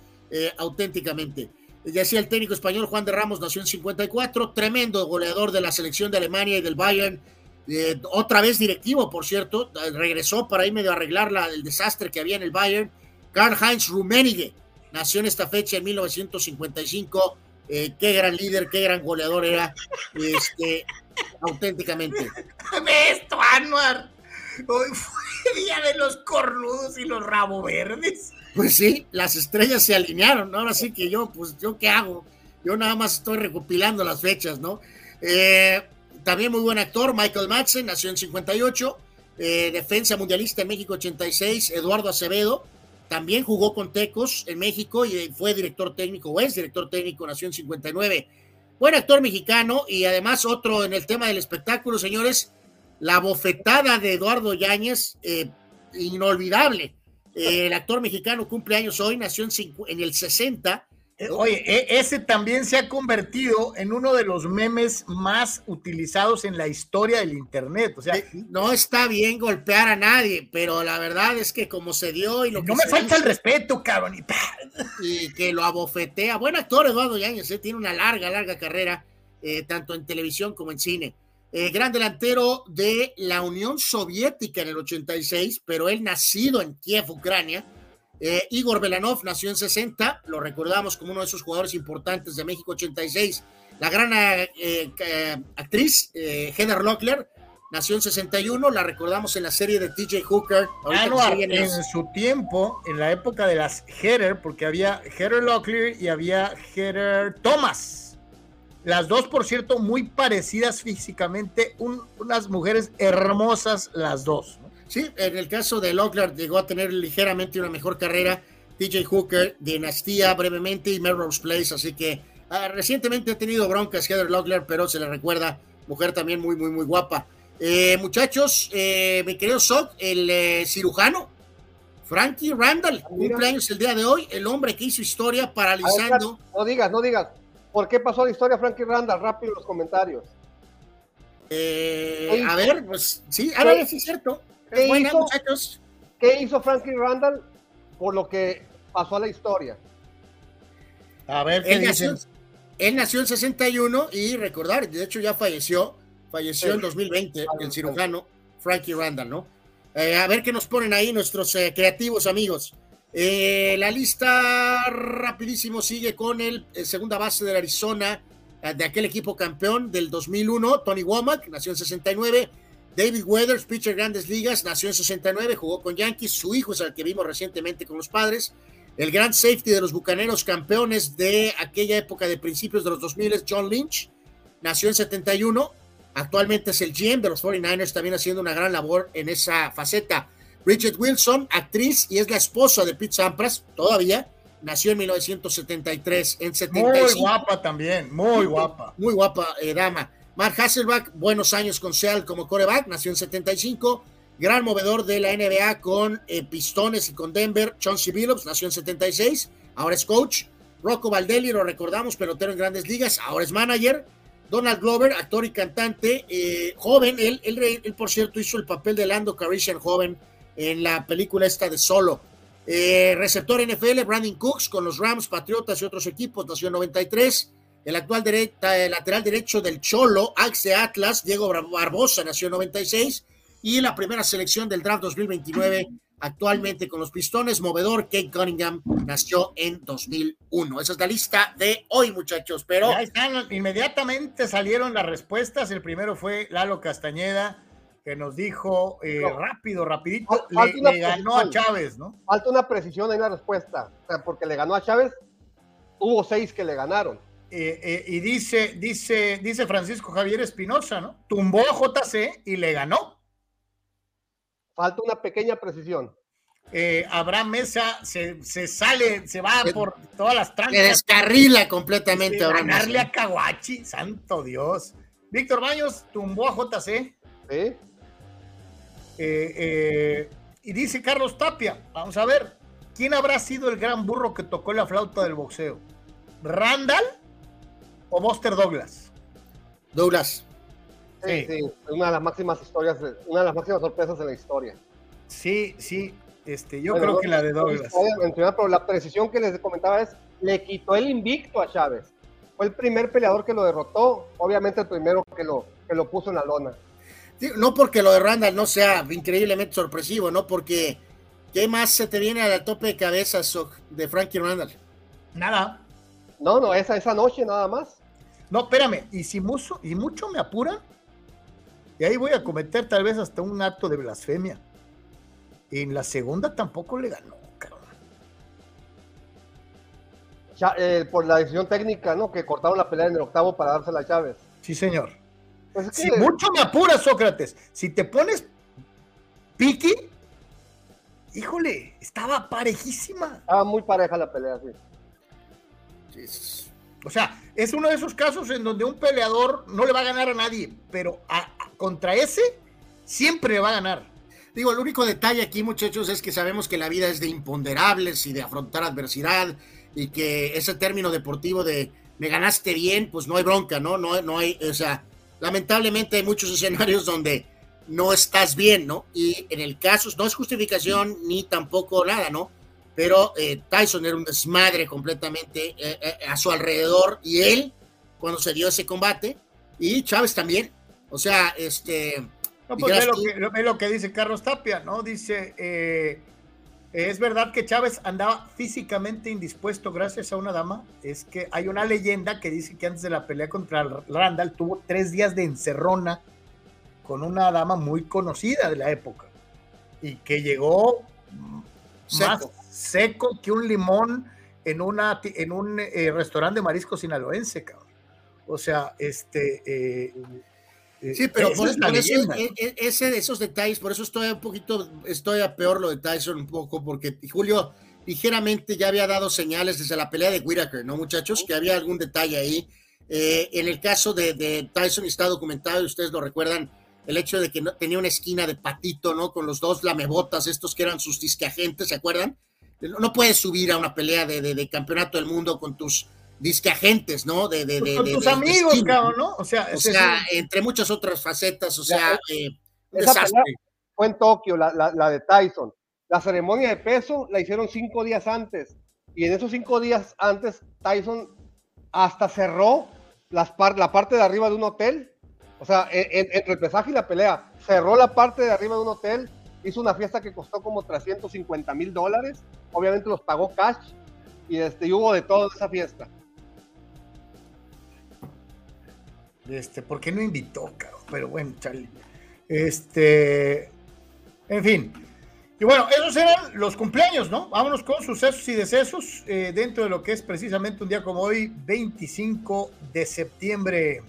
auténticamente. Decía el técnico español Juan de Ramos, nació en 54, tremendo goleador de la selección de Alemania y del Bayern. otra vez directivo, por cierto, regresó para ir medio arreglar la, el desastre que había en el Bayern. Karl-Heinz Rummenigge nació en esta fecha en 1955 eh, qué gran líder, qué gran goleador era, este, auténticamente. Esto, Anuar. Hoy fue el día de los cornudos y los rabo verdes. Pues sí, las estrellas se alinearon. Ahora sí que yo, pues, ¿yo qué hago? Yo nada más estoy recopilando las fechas, ¿no? Eh, también muy buen actor, Michael Madsen, nació en 58. Eh, defensa mundialista en México 86, Eduardo Acevedo, también jugó con Tecos en México y fue director técnico, o es director técnico, nació en 59. Buen actor mexicano y además otro en el tema del espectáculo, señores, la bofetada de Eduardo Yáñez, eh, inolvidable. el actor mexicano cumple años hoy, nació en, en el 60 eh, oye, e, ese también se ha convertido en uno de los memes más utilizados en la historia del Internet. O sea, eh, no está bien golpear a nadie, pero la verdad es que como se dio y lo que. No me falta el respeto, cabrón. Y, que lo abofetea. Buen actor, Eduardo Yáñez, eh, tiene una larga, larga carrera, tanto en televisión como en cine. gran delantero de la Unión Soviética en el 86, pero él nacido en Kiev, Ucrania eh, Igor Belanov nació en 60, lo recordamos como uno de esos jugadores importantes de México 86. La gran eh, eh, actriz Heather Locklear nació en 61, la recordamos en la serie de TJ Hooker. en su tiempo, en la época de las Heather, porque había Heather Locklear y había Heather Thomas. Las dos, por cierto, muy parecidas físicamente, unas mujeres hermosas las dos. Sí, en el caso de Locklear llegó a tener ligeramente una mejor carrera. TJ Hooker, Dinastía brevemente y Melrose Place, así que ah, recientemente ha tenido broncas Heather Locklear, pero se le recuerda, mujer también muy, muy, muy guapa. Eh, muchachos, eh, mi querido Sock, el eh, cirujano, Frankie Randall, ah, cumpleaños el día de hoy, el hombre que hizo historia paralizando. no digas, no digas. ¿Por qué pasó la historia Frankie Randall? Rápido los comentarios. a ver, pues sí, a ver si es cierto. ¿Qué, hizo, Frankie Randall por lo que pasó a la historia? A ver, ¿qué él, nació, él nació en 61 y recordar, de hecho ya falleció, falleció en 2020 el cirujano Frankie Randall, ¿no? Eh, a ver qué nos ponen ahí nuestros eh, creativos amigos. Eh, la lista rapidísimo sigue con el, segunda base de Arizona, eh, de aquel equipo campeón del 2001, Tony Womack, nació en 69. David Weathers, pitcher Grandes Ligas, nació en 69, jugó con Yankees. Su hijo es el que vimos recientemente con los padres. El gran safety de los bucaneros, campeones de aquella época de principios de los 2000, John Lynch, nació en 71. Actualmente es el GM de los 49ers, también haciendo una gran labor en esa faceta. Bridget Wilson, actriz y es la esposa de Pete Sampras, todavía, nació en 1973. En 75, muy guapa también, muy guapa. Muy guapa eh, dama. Mark Hasselbach, buenos años con Seattle como coreback, nació en 75. Gran movedor de la NBA con eh, Pistones y con Denver. Chauncey Billups, nació en 76, ahora es coach. Rocco Valdelli, lo recordamos, pelotero en grandes ligas, ahora es manager. Donald Glover, actor y cantante, eh, joven, él, él, por cierto hizo el papel de Lando Calrissian joven en la película esta de Solo. Eh, receptor NFL, Brandon Cooks con los Rams, Patriotas y otros equipos, nació en 93. El actual lateral derecho del Cholo, Axe Atlas, Diego Barbosa, nació en 96 y la primera selección del draft 2029 actualmente con los Pistones, movedor Kate Cunningham nació en 2001. Esa es la lista de hoy, muchachos, pero... están, inmediatamente salieron las respuestas. El primero fue Lalo Castañeda, que nos dijo eh, rápido, rapidito, le, ganó a Chávez, ¿no? Falta una precisión en la respuesta, porque le ganó a Chávez, hubo seis que le ganaron. Eh, eh, y dice, dice, dice Francisco Javier Espinosa, ¿no? Tumbó a JC y le ganó. Falta una pequeña precisión. Eh, Abraham Mesa se, sale, se va por todas las trancas. Se descarrila completamente. a ganarle a Kawachi, santo Dios. Víctor Baños tumbó a JC. Eh, eh, y dice Carlos Tapia, vamos a ver, ¿quién habrá sido el gran burro que tocó la flauta del boxeo? ¿Randall o Buster Douglas? Douglas. Sí, sí, una de las máximas historias, una de las máximas sorpresas de la historia. Sí, sí, este, yo creo que la de Douglas. Pero la precisión que les comentaba es, le quitó el invicto a Chávez. Fue el primer peleador que lo derrotó, obviamente el primero que lo, que lo puso en la lona. no porque lo de Randall no sea increíblemente sorpresivo, no porque ¿qué más se te viene al tope de cabeza de Frankie Randall? Nada. No, no, esa, esa noche nada más. No, espérame, y si mucho, y mucho me apura, y ahí voy a cometer tal vez hasta un acto de blasfemia. En la segunda tampoco le ganó, cabrón. Eh, por la decisión técnica, ¿no? Que cortaron la pelea en el octavo para dársela a Chávez. Sí, señor. Pues si mucho me apura, Sócrates. Si te pones piqui, híjole, estaba parejísima. Estaba muy pareja la pelea, sí. sí o sea, es uno de esos casos en donde un peleador no le va a ganar a nadie, pero contra ese siempre va a ganar. Digo, el único detalle aquí, muchachos, es que sabemos que la vida es de imponderables y de afrontar adversidad y que ese término deportivo de me ganaste bien, pues no hay bronca, ¿no? No, no hay, o sea, lamentablemente hay muchos escenarios donde no estás bien, ¿no? Y en el caso, no es justificación ni tampoco nada, ¿no? Pero eh, Tyson era un desmadre completamente eh, eh, a su alrededor y él cuando se dio ese combate y Chávez también. O sea, este... No, pues ve lo, que, dice Carlos Tapia, ¿no? Dice, es verdad que Chávez andaba físicamente indispuesto gracias a una dama. Es que hay una leyenda que dice que antes de la pelea contra Randall tuvo tres días de encerrona con una dama muy conocida de la época y que llegó más seco que un limón en, una, en un eh, restaurante de marisco sinaloense, cabrón. O sea, este... Eh, eh, sí, pero por, eso, ese de esos detalles, por eso estoy un poquito, estoy a peor lo de Tyson un poco, porque Julio ligeramente ya había dado señales desde la pelea de Whitaker, ¿no, muchachos? Que había algún detalle ahí. en el caso de, de, Tyson está documentado, y ustedes lo recuerdan, el hecho de que no, tenía una esquina de patito, ¿no? Con los dos lamebotas, estos que eran sus disqueagentes, ¿se acuerdan? No puedes subir a una pelea de, campeonato del mundo con tus disqueagentes, ¿no? De, de, con tus amigos, cabrón, ¿no? O sea, entre muchas otras facetas, o sea, eh, Fue en Tokio, la, de Tyson. La ceremonia de peso la hicieron cinco días antes. Y en esos cinco días antes, Tyson hasta cerró las la parte de arriba de un hotel. O sea, entre el pesaje y la pelea, cerró la parte de arriba de un hotel hizo una fiesta que costó como 350 mil dólares, obviamente los pagó cash y, este, hubo de todo en esa fiesta. Este, ¿por qué no invitó, cabrón? Pero bueno, Charlie. Este, en fin. Y bueno, esos eran los cumpleaños, ¿no? Vámonos con sucesos y decesos eh, dentro de lo que es precisamente un día como hoy, 25 de septiembre.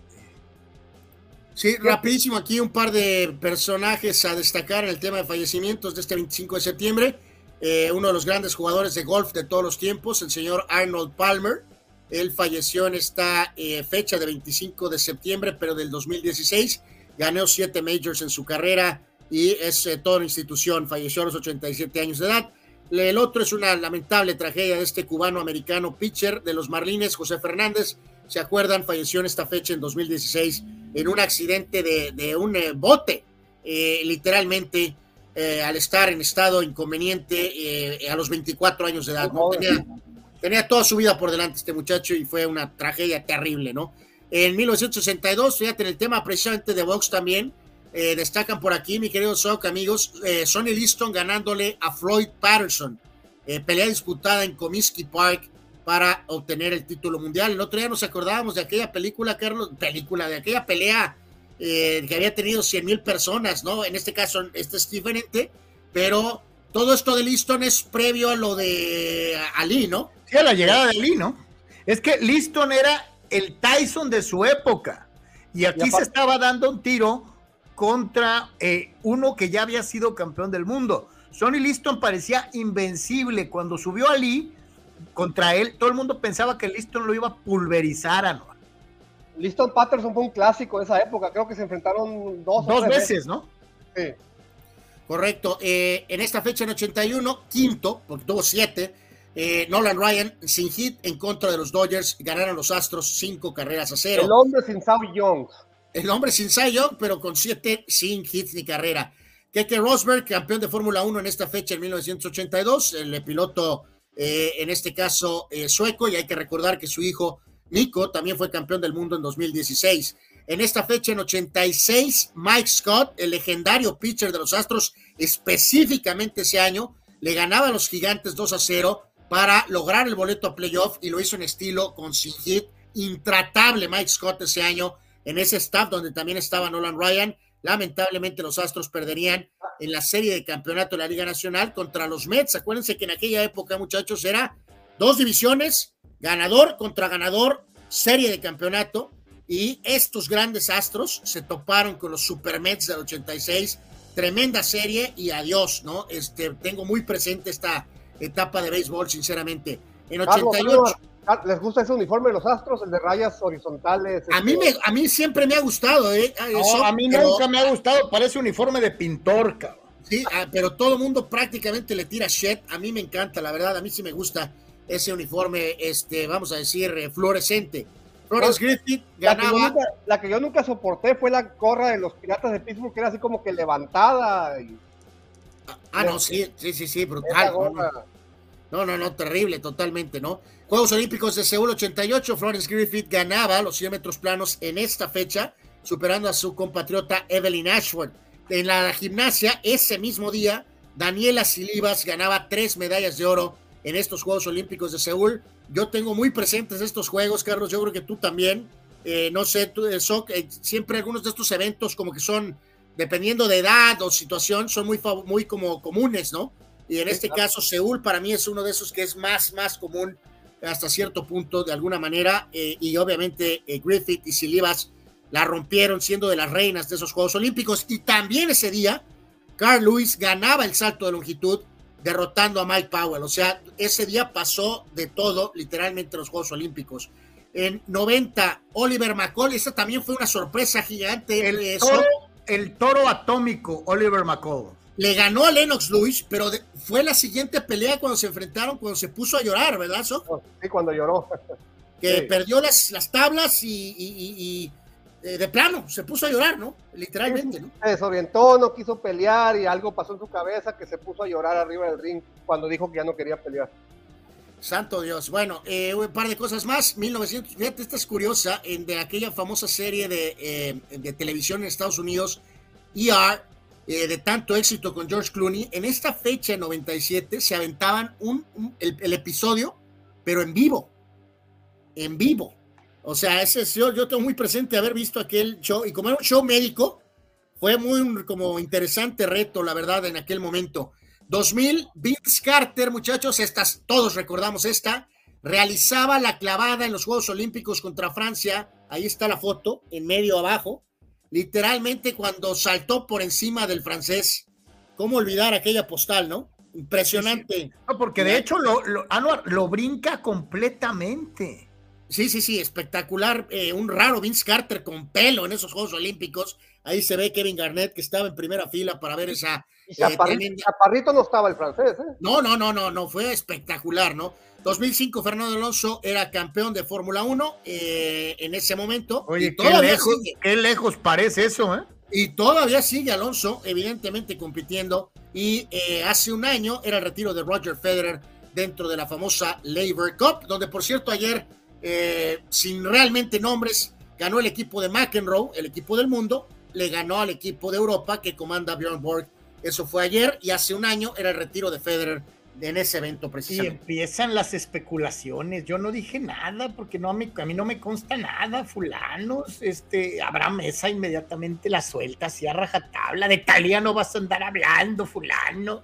Sí, rapidísimo aquí un par de personajes a destacar en el tema de fallecimientos de este 25 de septiembre. Eh, uno de los grandes jugadores de golf de todos los tiempos, el señor Arnold Palmer. Él falleció en esta eh, fecha de 25 de septiembre, pero del 2016. Ganó siete majors en su carrera y es eh, toda una institución. Falleció a los 87 años de edad. El otro es una lamentable tragedia de este cubano-americano pitcher de los Marlines, José Fernández. ¿Se acuerdan? Falleció en esta fecha en 2016 en un accidente de, un eh, bote, eh, literalmente al estar en estado inconveniente a los 24 años de edad. Tenía, tenía, toda su vida por delante este muchacho y fue una tragedia terrible, ¿no? En 1962, fíjate, en el tema precisamente de box también, eh, destacan por aquí, mi querido Sock, amigos, eh, Sonny Liston ganándole a Floyd Patterson. Eh, pelea disputada en Comiskey Park para obtener el título mundial. El otro día nos acordábamos de aquella película, Carlos, película, de aquella pelea que había tenido 100 mil personas, ¿no? En este caso, este es diferente, pero todo esto de Liston es previo a lo de Ali, ¿no? Sí, a la llegada de Ali, ¿no? Es que Liston era el Tyson de su época. Y aquí se estaba dando un tiro contra eh, uno que ya había sido campeón del mundo. Sonny Liston parecía invencible. Cuando subió a Lee contra él, todo el mundo pensaba que Liston lo iba a pulverizar a Noah. Liston Patterson fue un clásico de esa época. Creo que se enfrentaron dos, dos veces, ¿no? Sí. Correcto. Eh, en esta fecha, en 81, quinto, porque tuvo siete, eh, Nolan Ryan sin hit en contra de los Dodgers. Ganaron los Astros cinco carreras a cero. El hombre sin Cy Young el hombre sin Cy pero con siete sin hits ni carrera. Keke Rosberg, campeón de Fórmula 1 en esta fecha en 1982, el piloto eh, en este caso eh, sueco, y hay que recordar que su hijo Nico también fue campeón del mundo en 2016. En esta fecha, en 86, Mike Scott, el legendario pitcher de los Astros, específicamente ese año, le ganaba a los gigantes 2 a 0 para lograr el boleto a playoff y lo hizo en estilo con sin hit. Intratable Mike Scott ese año en ese staff donde también estaba Nolan Ryan. Lamentablemente los Astros perderían en la serie de campeonato de la Liga Nacional contra los Mets. Acuérdense que en aquella época, muchachos, era dos divisiones, ganador contra ganador, serie de campeonato. Y estos grandes Astros se toparon con los Super Mets del 86. Tremenda serie y adiós, ¿no? Este, tengo muy presente esta etapa de béisbol, sinceramente. En 88. Ah, ¿Les gusta ese uniforme de los Astros, el de rayas horizontales? A, mí, este? me, a mí siempre me ha gustado, ¿eh? a mí nunca me ha gustado, parece uniforme de pintor, cabrón. Sí, ah, pero todo el mundo prácticamente le tira shit. A mí me encanta, la verdad, a mí sí me gusta ese uniforme, este, vamos a decir, eh, fluorescente. Florence Griffith ganaba. La que, yo nunca, soporté fue la corra de los Piratas de Pittsburgh, que era así como que levantada. Y... Ah, no, sí, sí, sí, sí, brutal. No, no, no, terrible, totalmente, ¿no? Juegos Olímpicos de Seúl 88, Florence Griffith ganaba los 100 metros planos en esta fecha, superando a su compatriota Evelyn Ashford. En la gimnasia, ese mismo día, Daniela Silivas ganaba tres medallas de oro en estos Juegos Olímpicos de Seúl. Yo tengo muy presentes estos Juegos, Carlos, yo creo que tú también. Eh, no sé, tú, eh, eh, siempre algunos de estos eventos como que son, dependiendo de edad o situación, son muy, muy como comunes, ¿no? Y en este caso, Seúl para mí es uno de esos que es más, más común hasta cierto punto de alguna manera eh, y obviamente eh, Griffith y Silivas la rompieron siendo de las reinas de esos Juegos Olímpicos y también ese día Carl Lewis ganaba el salto de longitud derrotando a Mike Powell, o sea, ese día pasó de todo literalmente los Juegos Olímpicos. En 90, Oliver McCall, esa también fue una sorpresa gigante. El, toro, el toro atómico, Oliver McCall le ganó a Lennox Lewis, pero fue la siguiente pelea cuando se enfrentaron, cuando se puso a llorar, ¿verdad, So? Sí, cuando lloró. Que perdió las, las tablas y, eh, de plano se puso a llorar, ¿no? Literalmente, ¿no? Se desorientó, no quiso pelear y algo pasó en su cabeza que se puso a llorar arriba del ring cuando dijo que ya no quería pelear. Santo Dios. Bueno, eh, un par de cosas más. 1900, fíjate, esta es curiosa, en de aquella famosa serie de, eh, de televisión en Estados Unidos, ER, eh, de tanto éxito con George Clooney, en esta fecha, 97, se aventaban un, el, episodio, pero en vivo. En vivo. O sea, ese yo, yo tengo muy presente haber visto aquel show y como era un show médico, fue muy como interesante reto, la verdad, en aquel momento. 2000, Vince Carter, muchachos, estas, todos recordamos esta, realizaba la clavada en los Juegos Olímpicos contra Francia. Ahí está la foto, en medio abajo. Literalmente cuando saltó por encima del francés. ¿Cómo olvidar aquella postal, no? Impresionante. No, porque de hecho lo, lo, lo brinca completamente. Sí, sí, sí, espectacular. Eh, un raro Vince Carter con pelo en esos Juegos Olímpicos. Ahí se ve Kevin Garnett que estaba en primera fila para ver esa. Y Chaparrito, no estaba el francés, ¿eh? No, no, no, no, no, fue espectacular, ¿no? 2005 Fernando Alonso era campeón de Fórmula 1 eh, en ese momento. Oye, qué lejos, qué lejos parece eso, ¿eh? Y todavía sigue Alonso, evidentemente compitiendo. Y eh, hace un año era el retiro de Roger Federer dentro de la famosa Labor Cup, donde por cierto ayer, eh, sin realmente nombres, ganó el equipo de McEnroe, el equipo del mundo, le ganó al equipo de Europa que comanda Björn Borg. Eso fue ayer y hace un año era el retiro de Federer en ese evento precisamente. Y empiezan las especulaciones. Yo no dije nada porque no, a, mí, a mí no me consta nada. Fulanos, este, habrá mesa inmediatamente la suelta así a rajatabla. De Talía no vas a andar hablando, fulano.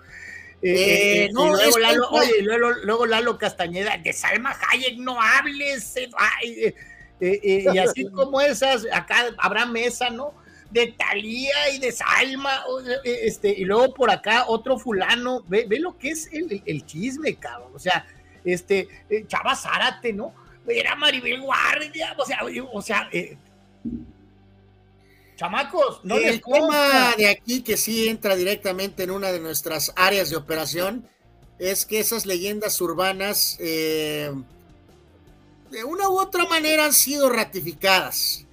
Eh, no, luego, Lalo, oye, luego, luego, Lalo Castañeda, de Salma Hayek no hables. Ay, y así como esas, acá habrá mesa, ¿no? De Talía y de Salma, este, y luego por acá otro fulano, ve, ve lo que es el, el, chisme, cabrón, o sea, este, eh, Chava Zárate, ¿no? Era Maribel Guardia, o sea, o sea, eh, chamacos, no el tema de aquí que sí entra directamente en una de nuestras áreas de operación es que esas leyendas urbanas eh, de una u otra manera han sido ratificadas.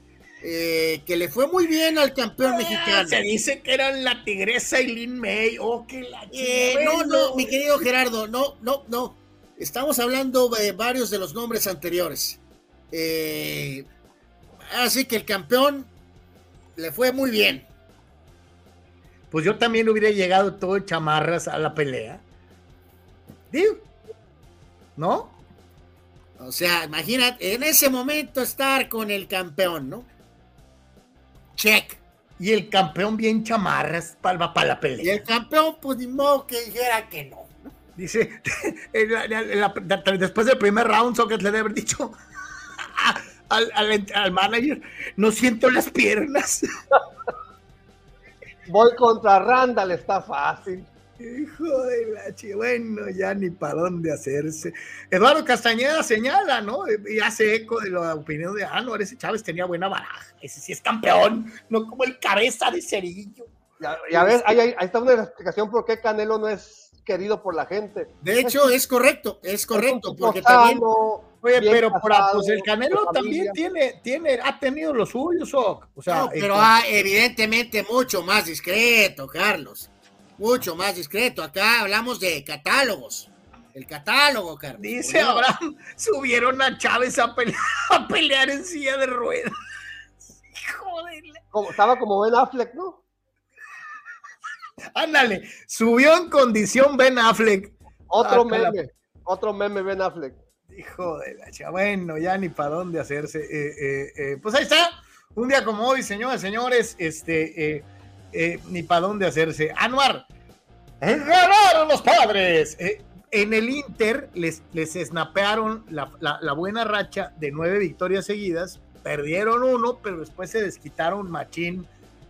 Eh, que le fue muy bien al campeón ah, mexicano. Se dice que eran la tigresa y Lin May. Oh, que la eh, No, no, mi querido Gerardo, no, no, no. Estamos hablando de varios de los nombres anteriores. Eh, así que el campeón le fue muy bien. Pues yo también hubiera llegado todo chamarras a la pelea. Digo, ¿no? O sea, imagínate, en ese momento estar con el campeón, ¿no? Check. Y el campeón bien chamarras para, para la pelea. Y el campeón, pues ni modo que dijera que no. Dice, después del primer round, Sócrates le debe haber dicho al, al, manager, no siento las piernas. Voy contra Randall, está fácil. Hijo de la chica, bueno, ya ni para dónde hacerse. Eduardo Castañeda señala, ¿no? Y hace eco de la opinión de Anuar, ese Chávez tenía buena baraja, ese sí es campeón, no como el cabeza de cerillo. Ya, ves, ahí, ahí, está una explicación por qué Canelo no es querido por la gente. De hecho, es correcto, es correcto, porque también... Oye, pero por, pues el Canelo también tiene, tiene, ha tenido lo suyo, O sea, pero ha, evidentemente mucho más discreto, Carlos mucho más discreto. Acá hablamos de catálogos. El catálogo, Carlos. Dice Abraham, subieron a Chávez a pelear, en silla de ruedas. Joder. Como, estaba como Ben Affleck, ¿no? Ándale, subió en condición Ben Affleck. Otro meme, otro meme Ben Affleck. Hijo de la Bueno, ya ni para dónde hacerse. Eh, eh, eh, pues ahí está. Un día como hoy, señoras y señores, este, ni para dónde hacerse. Anuar, ¡Ganaron los padres! Eh, en el Inter les, les snapearon la, buena racha de nueve victorias seguidas. Perdieron uno, pero después se desquitaron machín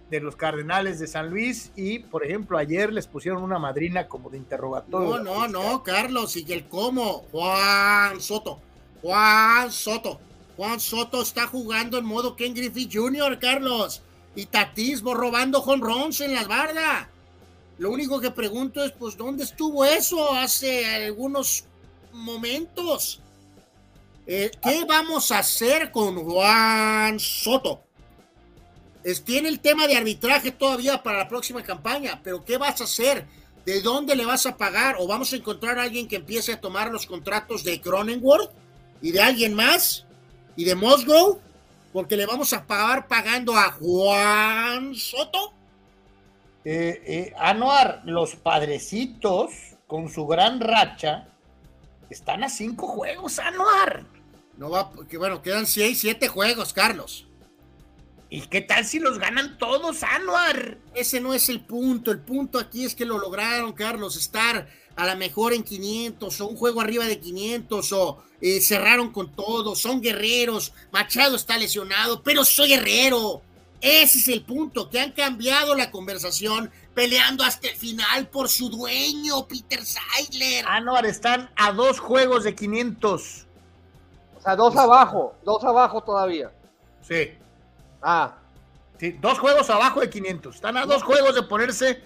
de los Cardenales de San Luis y, por ejemplo, ayer les pusieron una madrina como de interrogatorio. No, no, no, Carlos, y el cómo, Juan Soto, Juan Soto, Juan Soto está jugando en modo Ken Griffey Jr., Carlos, y Tatismo robando jonrons en las bardas. Lo único que pregunto es, pues, ¿dónde estuvo eso hace algunos momentos? Eh, ¿Qué vamos a hacer con Juan Soto? tiene el tema de arbitraje todavía para la próxima campaña, pero ¿qué vas a hacer? ¿De dónde le vas a pagar? ¿O vamos a encontrar a alguien que empiece a tomar los contratos de Cronenworth y de alguien más? ¿Y de Musgrove? Porque le vamos a pagar pagando a Juan Soto. Eh, eh, Anuar, los padrecitos, con su gran racha, están a cinco juegos, Anuar. No va, que bueno, quedan seis, siete juegos, Carlos. ¿Y qué tal si los ganan todos, Anuar? Ese no es el punto. El punto aquí es que lo lograron, Carlos, estar a la mejor en 500 o un juego arriba de 500 o eh, cerraron con todo, son guerreros. Machado está lesionado, pero soy guerrero. Ese es el punto, que han cambiado la conversación peleando hasta el final por su dueño, Peter Seidler. Anuar, están a dos juegos de 500. O sea, dos abajo, dos abajo todavía. Sí. Ah. Sí, dos juegos abajo de 500. Están a dos juegos de ponerse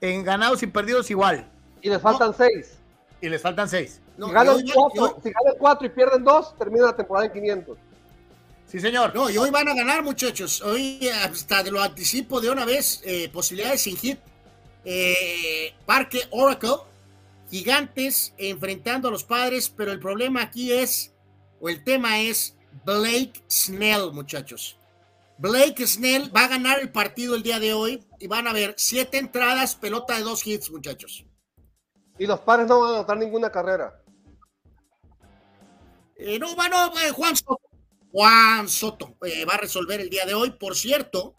en ganados y perdidos igual. Y les faltan seis. Y les faltan seis. si, ganan cuatro, si ganan cuatro y pierden dos, termina la temporada en 500. Sí, señor. No, y hoy van a ganar, muchachos. Hoy hasta lo anticipo de una vez. Eh, posibilidades sin hit. Eh, Parque Oracle. Gigantes enfrentando a los padres. Pero el problema aquí es, o el tema es, Blake Snell, muchachos. Blake Snell va a ganar el partido el día de hoy y van a ver siete entradas, pelota de dos hits, muchachos. Y los padres no van a anotar ninguna carrera. Eh, no, a eh, Juan Soto. Juan Soto eh, va a resolver el día de hoy. Por cierto,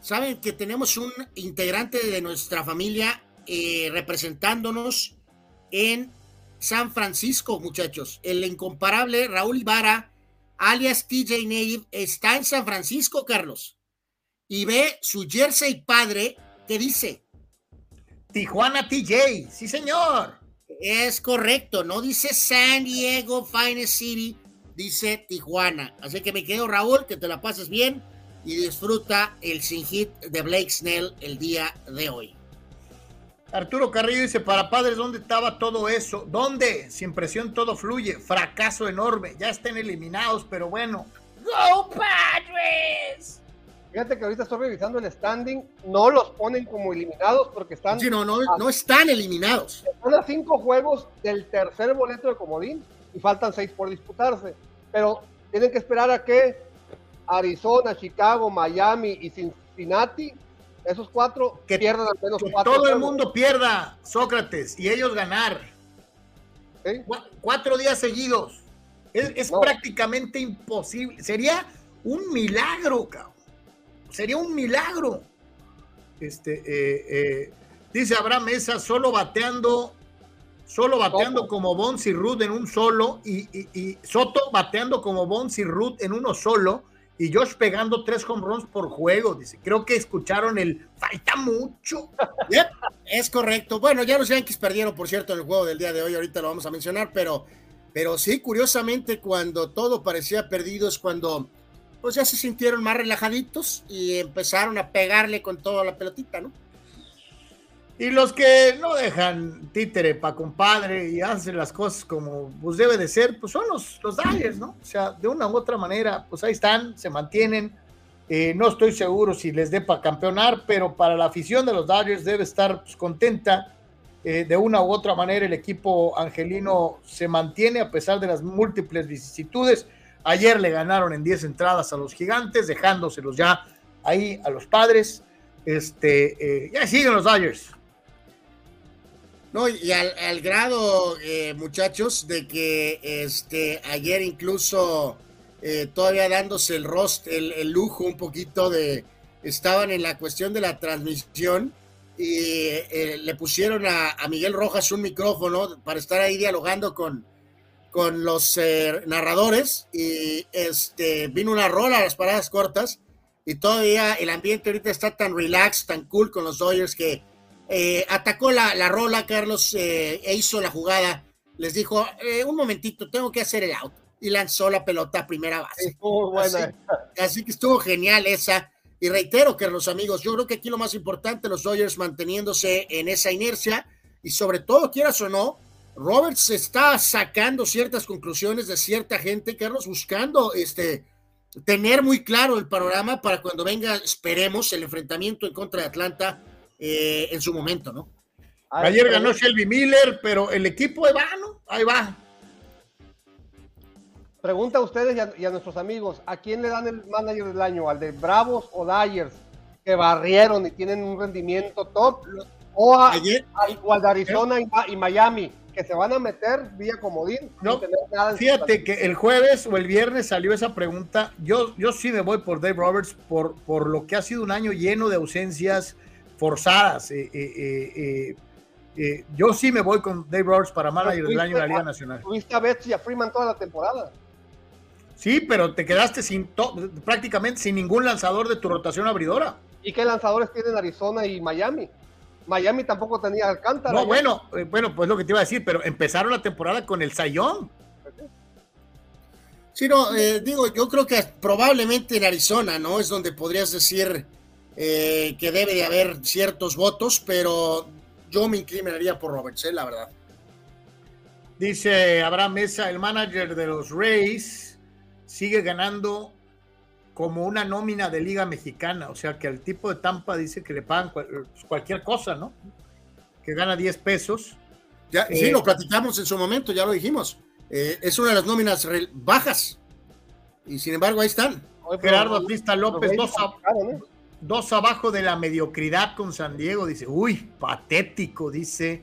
saben que tenemos un integrante de nuestra familia representándonos en San Francisco, muchachos. El incomparable Raúl Ibarra alias TJ Native, está en San Francisco, Carlos, y ve su jersey padre que dice Tijuana TJ, sí señor. Es correcto, no dice San Diego Finest City, dice Tijuana. Así que me quedo, Raúl, que te la pases bien y disfruta el sin hit de Blake Snell el día de hoy. Arturo Carrillo dice, para padres, ¿dónde estaba todo eso? ¿Dónde? Sin presión todo fluye. Fracaso enorme. Ya estén eliminados, pero bueno. ¡Go Padres! Fíjate que ahorita estoy revisando el standing. No los ponen como eliminados porque están... Sí, no, no, no están eliminados. Están a cinco juegos del tercer boleto de comodín y faltan seis por disputarse. Pero tienen que esperar a que Arizona, Chicago, Miami y Cincinnati esos cuatro que pierdan al menos que cuatro. Todo el mundo pierda, Sócrates, y ellos ganar. Cuatro días seguidos. Es, prácticamente imposible. Sería un milagro, cabrón. Sería un milagro. Este, eh, eh, dice Abraham Mesa, solo bateando, solo bateando como Bonds y Ruth en un solo, y, y Soto bateando como Bonds y Ruth en uno solo y Josh pegando tres home runs por juego. Dice, creo que escucharon el falta mucho. es correcto. Bueno, ya los Yankees perdieron, por cierto, el juego del día de hoy. Ahorita lo vamos a mencionar, pero, pero sí, curiosamente, cuando todo parecía perdido es cuando pues ya se sintieron más relajaditos y empezaron a pegarle con toda la pelotita, ¿no? Y los que no dejan títere para compadre y hacen las cosas como pues debe de ser, pues son los, los Dodgers, ¿no? O sea, de una u otra manera, pues ahí están, se mantienen. Eh, no estoy seguro si les dé para campeonar, pero para la afición de los Dodgers debe estar pues, contenta. Eh, de una u otra manera el equipo angelino se mantiene a pesar de las múltiples vicisitudes. Ayer le ganaron en 10 entradas a los gigantes, dejándoselos ya ahí a los padres. Este, eh, ya siguen los Dodgers. No, y al, grado, eh, muchachos, de que este ayer incluso eh, todavía dándose el rost, el, lujo un poquito de, estaban en la cuestión de la transmisión y eh, le pusieron a, Miguel Rojas un micrófono para estar ahí dialogando con, con los narradores y este vino una rola a las paradas cortas y todavía el ambiente ahorita está tan relax, tan cool con los Dodgers que eh, atacó la, la, rola, Carlos, eh, e hizo la jugada. Les dijo, eh, un momentito, tengo que hacer el out. Y lanzó la pelota a primera base. Así, que estuvo genial esa. Y reitero, que los amigos, yo creo que aquí lo más importante, los Dodgers manteniéndose en esa inercia y sobre todo, quieras o no, Roberts está sacando ciertas conclusiones de cierta gente, Carlos, buscando este, tener muy claro el panorama para cuando venga, esperemos, el enfrentamiento en contra de Atlanta eh, en su momento, ¿no? Ayer ganó Shelby Miller, pero el equipo ahí va, ¿no? Ahí va. Pregunta a ustedes y a, nuestros amigos, ¿a quién le dan el manager del año? ¿Al de Bravos o Dyers? Que barrieron y tienen un rendimiento top. ¿O, a, al de Arizona y, Miami? Que se van a meter vía comodín. No, fíjate que el jueves o el viernes salió esa pregunta. Yo, yo sí me voy por Dave Roberts por, por lo que ha sido un año lleno de ausencias forzadas. Eh, eh, eh, yo sí me voy con Dave Roberts para manager del año de la Liga Nacional. Tuviste a Betsy y a Freeman toda la temporada. Sí, pero te quedaste sin prácticamente sin ningún lanzador de tu rotación abridora. ¿Y qué lanzadores tienen Arizona y Miami? Miami tampoco tenía Alcántara. No, bueno, eh, bueno, pues lo que te iba a decir, pero empezaron la temporada con el Sayón. Sí, no, eh, digo, yo creo que probablemente en Arizona, ¿no? Es donde podrías decir eh, que debe de haber ciertos votos, pero yo me inclinaría por Roberts, la verdad. Dice Abraham Mesa, el manager de los Rays sigue ganando como una nómina de liga mexicana, o sea que el tipo de Tampa dice que le pagan pues, cualquier cosa, ¿no? Que gana 10 pesos. Ya, sí, eh, lo platicamos en su momento, ya lo dijimos. Eh, es una de las nóminas bajas. Y sin embargo, ahí están. Gerardo Batista López, dos, abajo de la mediocridad con San Diego. Dice, uy, patético, dice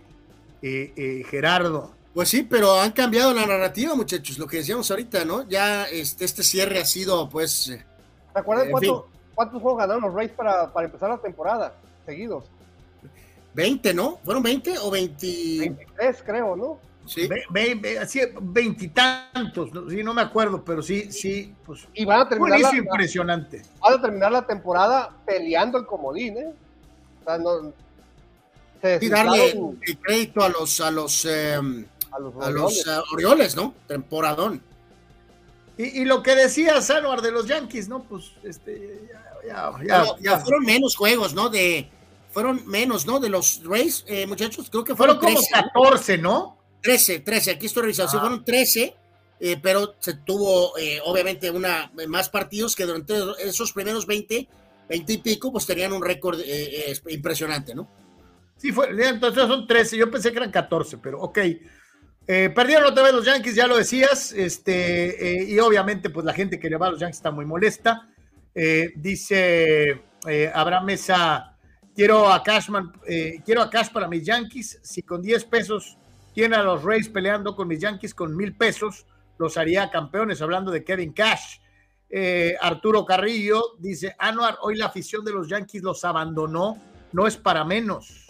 eh, Gerardo. Pues sí, pero han cambiado la narrativa, muchachos. Lo que decíamos ahorita, ¿no? Ya este, este cierre ha sido, pues, ¿Te acuerdas cuántos juegos ganaron los Rays para, empezar la temporada seguidos? 20, ¿no? ¿Fueron 20 o 20? 23, creo, ¿no? Sí. así, veintitantos, ¿no? Sí, no me acuerdo, pero sí, sí, pues. Y van a terminar. La, impresionante. Van a terminar la temporada peleando el comodín, ¿eh? O sea, no. y darle crédito a los, a los, em, a los, a los uh, Orioles, ¿no? Temporadón. Y, lo que decía Sanuar de los Yankees, ¿no? Pues este, ya, ya, ya, fueron menos juegos, ¿no? De, fueron menos, ¿no? De los Rays, eh, muchachos, creo que fueron, fueron como 14, ¿no? 13, 13, aquí estoy revisando, sí, ah. fueron 13, eh, pero se tuvo eh, obviamente una más partidos que durante esos primeros 20, 20 y pico, pues tenían un récord impresionante, ¿no? Sí, fue, entonces son 13, yo pensé que eran 14, pero ok. Eh, perdieron otra vez los Yankees, ya lo decías, este, eh, y obviamente pues la gente que le va a los Yankees está muy molesta. Eh, dice Abraham Mesa, quiero a Cashman, quiero a Cash para mis Yankees, si con 10 pesos tiene a los Rays peleando con mis Yankees con mil pesos, los haría campeones, hablando de Kevin Cash. Arturo Carrillo dice, Anuar, hoy la afición de los Yankees los abandonó, no es para menos.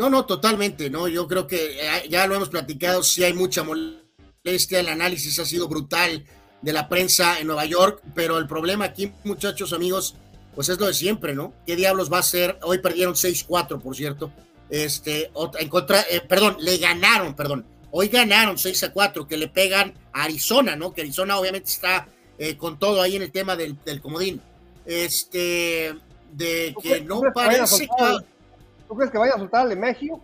No, no, totalmente, ¿no? Yo creo que eh, ya lo hemos platicado, sí hay mucha molestia, el análisis ha sido brutal de la prensa en Nueva York, pero el problema aquí, muchachos, amigos, pues es lo de siempre, ¿no? ¿Qué diablos va a ser? Hoy perdieron 6-4, por cierto. Este, en contra, eh, perdón, le ganaron, perdón. Hoy ganaron 6 a 4, que le pegan a Arizona, ¿no? Que Arizona obviamente está eh, con todo ahí en el tema del, del comodín. Este, de que no parece que ¿Tú crees que vaya a soltar al México?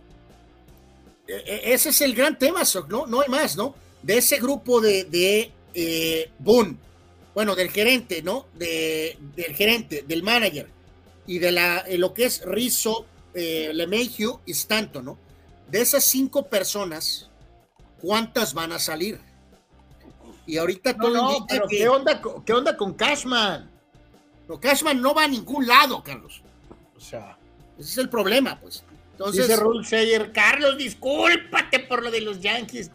E, e, ese es el gran tema, ¿no? No hay más, ¿no? De ese grupo de, de eh, Boone, bueno, del gerente, ¿no? De, del gerente, del manager y de la, eh, lo que es Rizzo, eh, LeMahieu y Stanton, ¿no? De esas cinco personas, ¿cuántas van a salir? Y ahorita todo no, pero ¿qué, onda, ¿qué onda con Cashman? No, Cashman no va a ningún lado, Carlos. O sea. Ese es el problema, pues. Entonces, Dice Rule Sayer, Carlos, discúlpate por lo de los Yankees.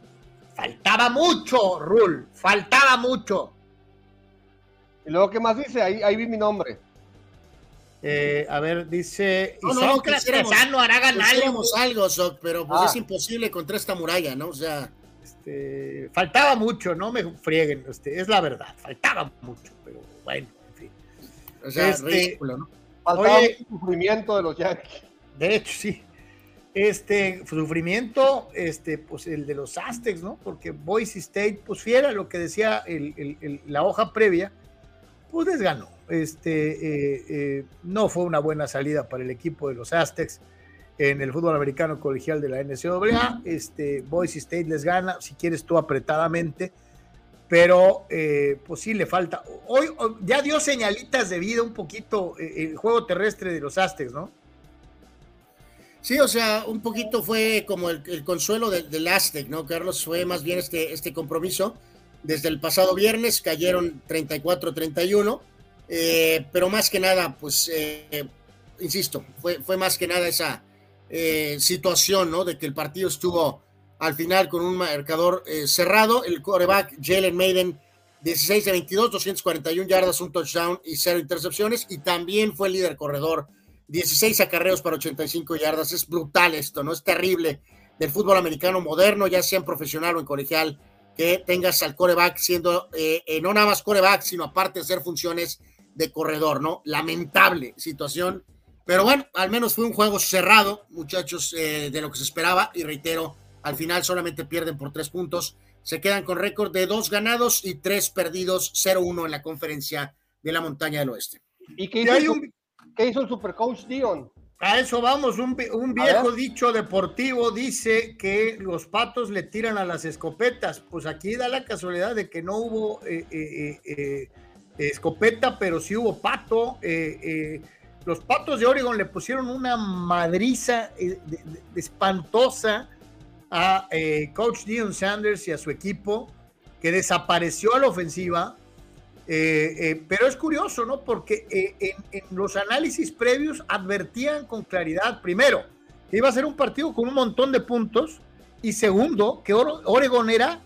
Faltaba mucho, Rule, faltaba mucho. ¿Y luego qué más dice? Ahí, ahí vi mi nombre. Eh, a ver, dice no, no, no, quisiéramos, hará ganar algo, pero pues es ah. imposible contra esta muralla, ¿no? O sea, este, faltaba mucho, no me frieguen, este, es la verdad, faltaba mucho, pero bueno, en fin. O sea, este, ridículo, ¿no? Faltaba sufrimiento de los Yankees. De hecho, sí. Este sufrimiento, este, pues el de los Aztecs, ¿no? Porque Boise State, pues fiera lo que decía la hoja previa, pues les ganó. Este, eh, eh, no fue una buena salida para el equipo de los Aztecs en el fútbol americano colegial de la NCAA. Este, Boise State les gana, si quieres tú apretadamente, pero eh, pues sí le falta. Hoy ya dio señalitas de vida un poquito eh, el juego terrestre de los Aztecs, ¿no? Sí, o sea, un poquito fue como el, consuelo del Aztec, ¿no? Carlos, fue más bien este, este compromiso. Desde el pasado viernes cayeron 34-31, eh, pero más que nada, pues, insisto, fue, fue más que nada esa situación, ¿no? De que el partido estuvo al final con un marcador eh, cerrado. El quarterback Jalen Maiden, 16 de 22, 241 yardas, un touchdown y cero intercepciones. Y también fue el líder corredor, 16 acarreos para 85 yardas. Es brutal esto, ¿no? Es terrible del fútbol americano moderno, ya sea en profesional o en colegial, que tengas al coreback siendo eh, eh, no nada más coreback, sino aparte de hacer funciones de corredor, ¿no? Lamentable situación. Pero bueno, al menos fue un juego cerrado, muchachos, de lo que se esperaba. Y reitero, al final solamente pierden por tres puntos. Se quedan con récord de dos ganados y tres perdidos, 0-1 en la conferencia de la montaña del oeste. ¿Y qué hizo, ¿qué hizo el supercoach Dion? A eso vamos, un, viejo dicho deportivo dice que los patos le tiran a las escopetas. Pues aquí da la casualidad de que no hubo eh, eh, eh, escopeta, pero sí hubo pato. los patos de Oregon le pusieron una madriza espantosa a eh, coach Dion Sanders y a su equipo, que desapareció a la ofensiva. Eh, eh, pero es curioso, ¿no? Porque en, los análisis previos advertían con claridad, primero, que iba a ser un partido con un montón de puntos, y segundo, que Oregon era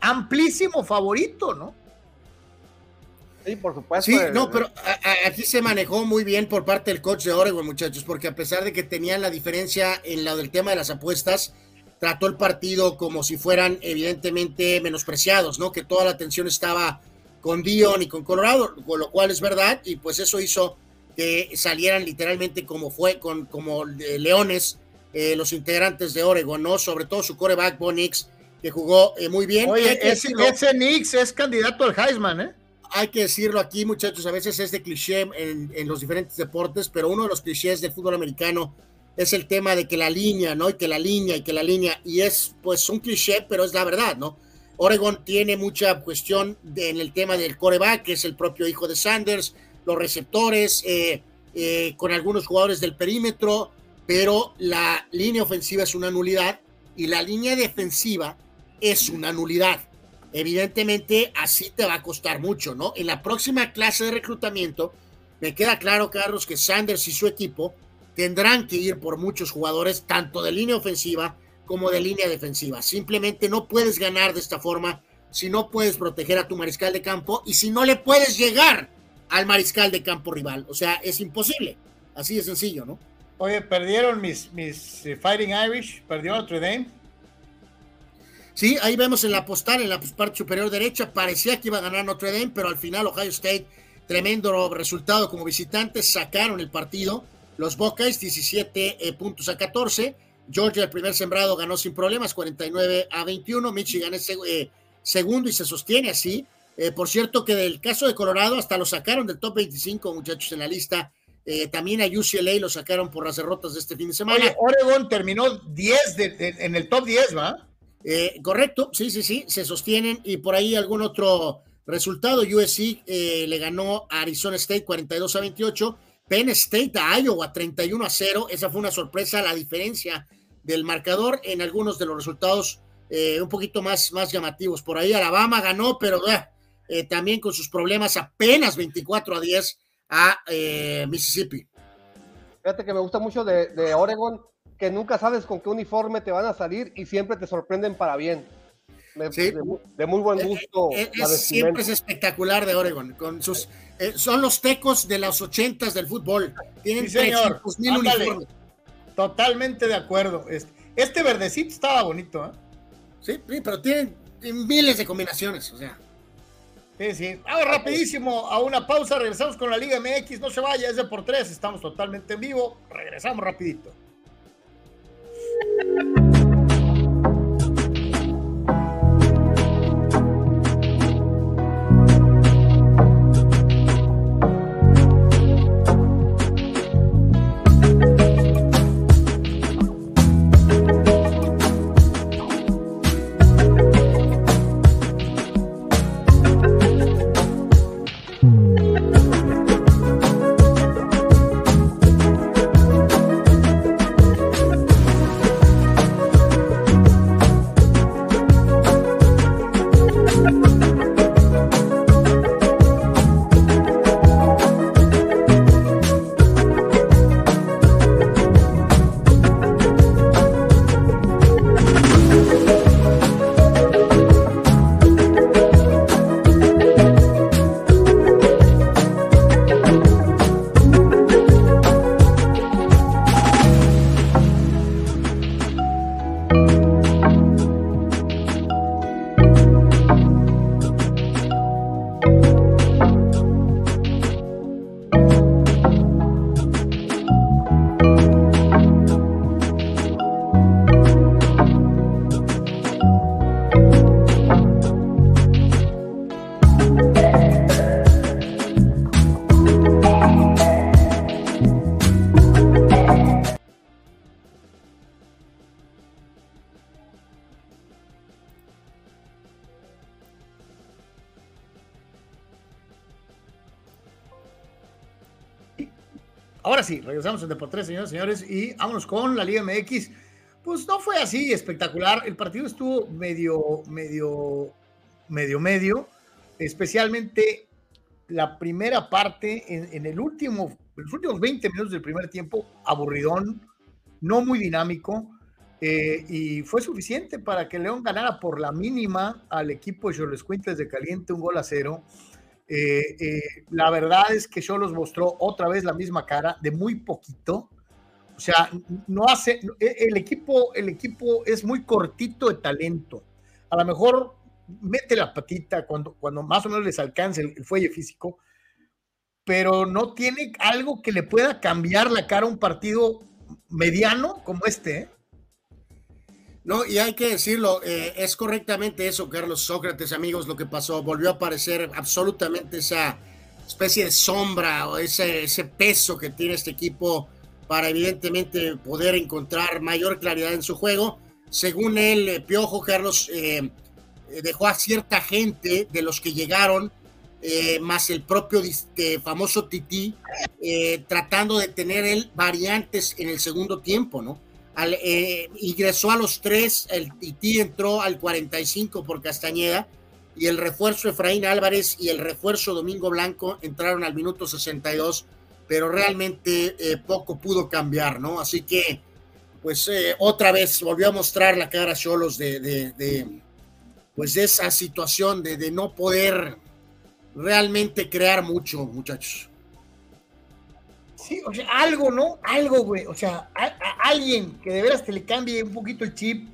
amplísimo favorito, ¿no? Sí, por supuesto. Sí, no, pero aquí se manejó muy bien por parte del coach de Oregon, muchachos, porque a pesar de que tenían la diferencia en lo del tema de las apuestas, trató el partido como si fueran evidentemente menospreciados, ¿no? Que toda la atención estaba con Dion y con Colorado, con lo cual es verdad, y pues eso hizo que salieran literalmente como fue, con, como leones eh, los integrantes de Oregon, ¿no? Sobre todo su coreback, Bo Nix, que jugó eh, muy bien. Oye, ese, ese Nix es candidato al Heisman, ¿eh? Hay que decirlo aquí, muchachos, a veces es de cliché en, en los diferentes deportes, pero uno de los clichés del fútbol americano es el tema de que la línea, ¿no? Y que la línea y que la línea, y es pues un cliché, pero es la verdad, ¿no? Oregon tiene mucha cuestión en el tema del coreback, que es el propio hijo de Sanders, los receptores, eh, eh, con algunos jugadores del perímetro, pero la línea ofensiva es una nulidad y la línea defensiva es una nulidad. Evidentemente, así te va a costar mucho, ¿no? En la próxima clase de reclutamiento, me queda claro, Carlos, que Sanders y su equipo tendrán que ir por muchos jugadores, tanto de línea ofensiva como de línea defensiva. Simplemente no puedes ganar de esta forma si no puedes proteger a tu mariscal de campo y si no le puedes llegar al mariscal de campo rival. O sea, es imposible. Así de sencillo, ¿no? Oye, perdieron mis, mis eh, Fighting Irish, perdió Notre Dame. Sí, ahí vemos en la postal, en la parte superior derecha, parecía que iba a ganar Notre Dame, pero al final Ohio State, tremendo resultado como visitantes, sacaron el partido los Buckeyes 17 eh, puntos a 14. Georgia, el primer sembrado, ganó sin problemas, 49 a 21. Michigan es eh, segundo y se sostiene así. Eh, por cierto, que del caso de Colorado hasta lo sacaron del top 25, muchachos, en la lista. también a UCLA lo sacaron por las derrotas de este fin de semana. Oregon terminó 10 en el top 10, ¿va? correcto, sí, sí, sí, se sostienen. Y por ahí algún otro resultado. USC le ganó a Arizona State 42 a 28. Penn State a Iowa 31 a 0. Esa fue una sorpresa, la diferencia del marcador en algunos de los resultados eh, un poquito más, más llamativos. Por ahí Alabama ganó, pero eh, también con sus problemas apenas 24 a 10 a eh, Mississippi. Fíjate que me gusta mucho de Oregon, que nunca sabes con qué uniforme te van a salir y siempre te sorprenden para bien de, muy buen gusto. siempre es espectacular de Oregon, con sus eh, son los tecos de los ochentas del fútbol. Tienen sí, señor. uniformes. Totalmente de acuerdo. Este, este, verdecito estaba bonito, ¿eh? Sí, pero tienen, miles de combinaciones, o sea. Sí, sí. Vamos rapidísimo a una pausa, regresamos con la Liga MX, no se vaya, es de por tres, estamos totalmente en vivo, regresamos rapidito. sí, regresamos en Deportes, señores señores, y vámonos con la Liga MX. Pues no fue así espectacular. El partido estuvo medio, medio, medio, medio, especialmente la primera parte en, el último, los últimos 20 minutos del primer tiempo, aburridón, no muy dinámico, eh, y fue suficiente para que León ganara por la mínima al equipo de Cholos Cuintes de Caliente, un gol a cero. Eh, eh, la verdad es que Cholos mostró otra vez la misma cara de muy poquito. O sea, no hace, e, el equipo, el equipo es muy cortito de talento. A lo mejor mete la patita cuando, cuando más o menos les alcance el, fuelle físico, pero no tiene algo que le pueda cambiar la cara a un partido mediano como este. ¿eh? No, y hay que decirlo, eh, es correctamente eso, Carlos Sócrates, amigos, lo que pasó. Volvió a aparecer absolutamente esa especie de sombra o ese, peso que tiene este equipo para evidentemente poder encontrar mayor claridad en su juego. Según él, eh, Piojo, Carlos, eh, dejó a cierta gente de los que llegaron, más el propio famoso Titi, eh, tratando de tener él variantes en el segundo tiempo, ¿no? Al, ingresó a los tres, el Titi entró al 45 por Castañeda y el refuerzo Efraín Álvarez y el refuerzo Domingo Blanco entraron al minuto 62, pero realmente poco pudo cambiar, ¿no? Así que, pues otra vez volvió a mostrar la cara Cholos de, de pues esa situación de, no poder realmente crear mucho, muchachos. Sí, o sea, algo, ¿no? Algo, güey. O sea, alguien que de veras te le cambie un poquito el chip,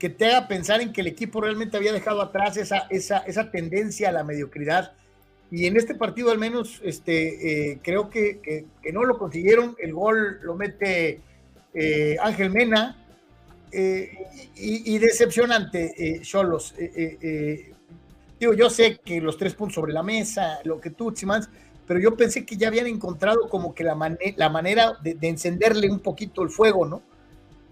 que te haga pensar en que el equipo realmente había dejado atrás esa, esa, esa tendencia a la mediocridad. Y en este partido al menos este, eh, creo que, no lo consiguieron. El gol lo mete eh, Ángel Mena, eh, y, decepcionante, Cholos. Digo, yo sé que los tres puntos sobre la mesa, lo que tú, Simans, pero yo pensé que ya habían encontrado como que la, la manera de, encenderle un poquito el fuego, ¿no?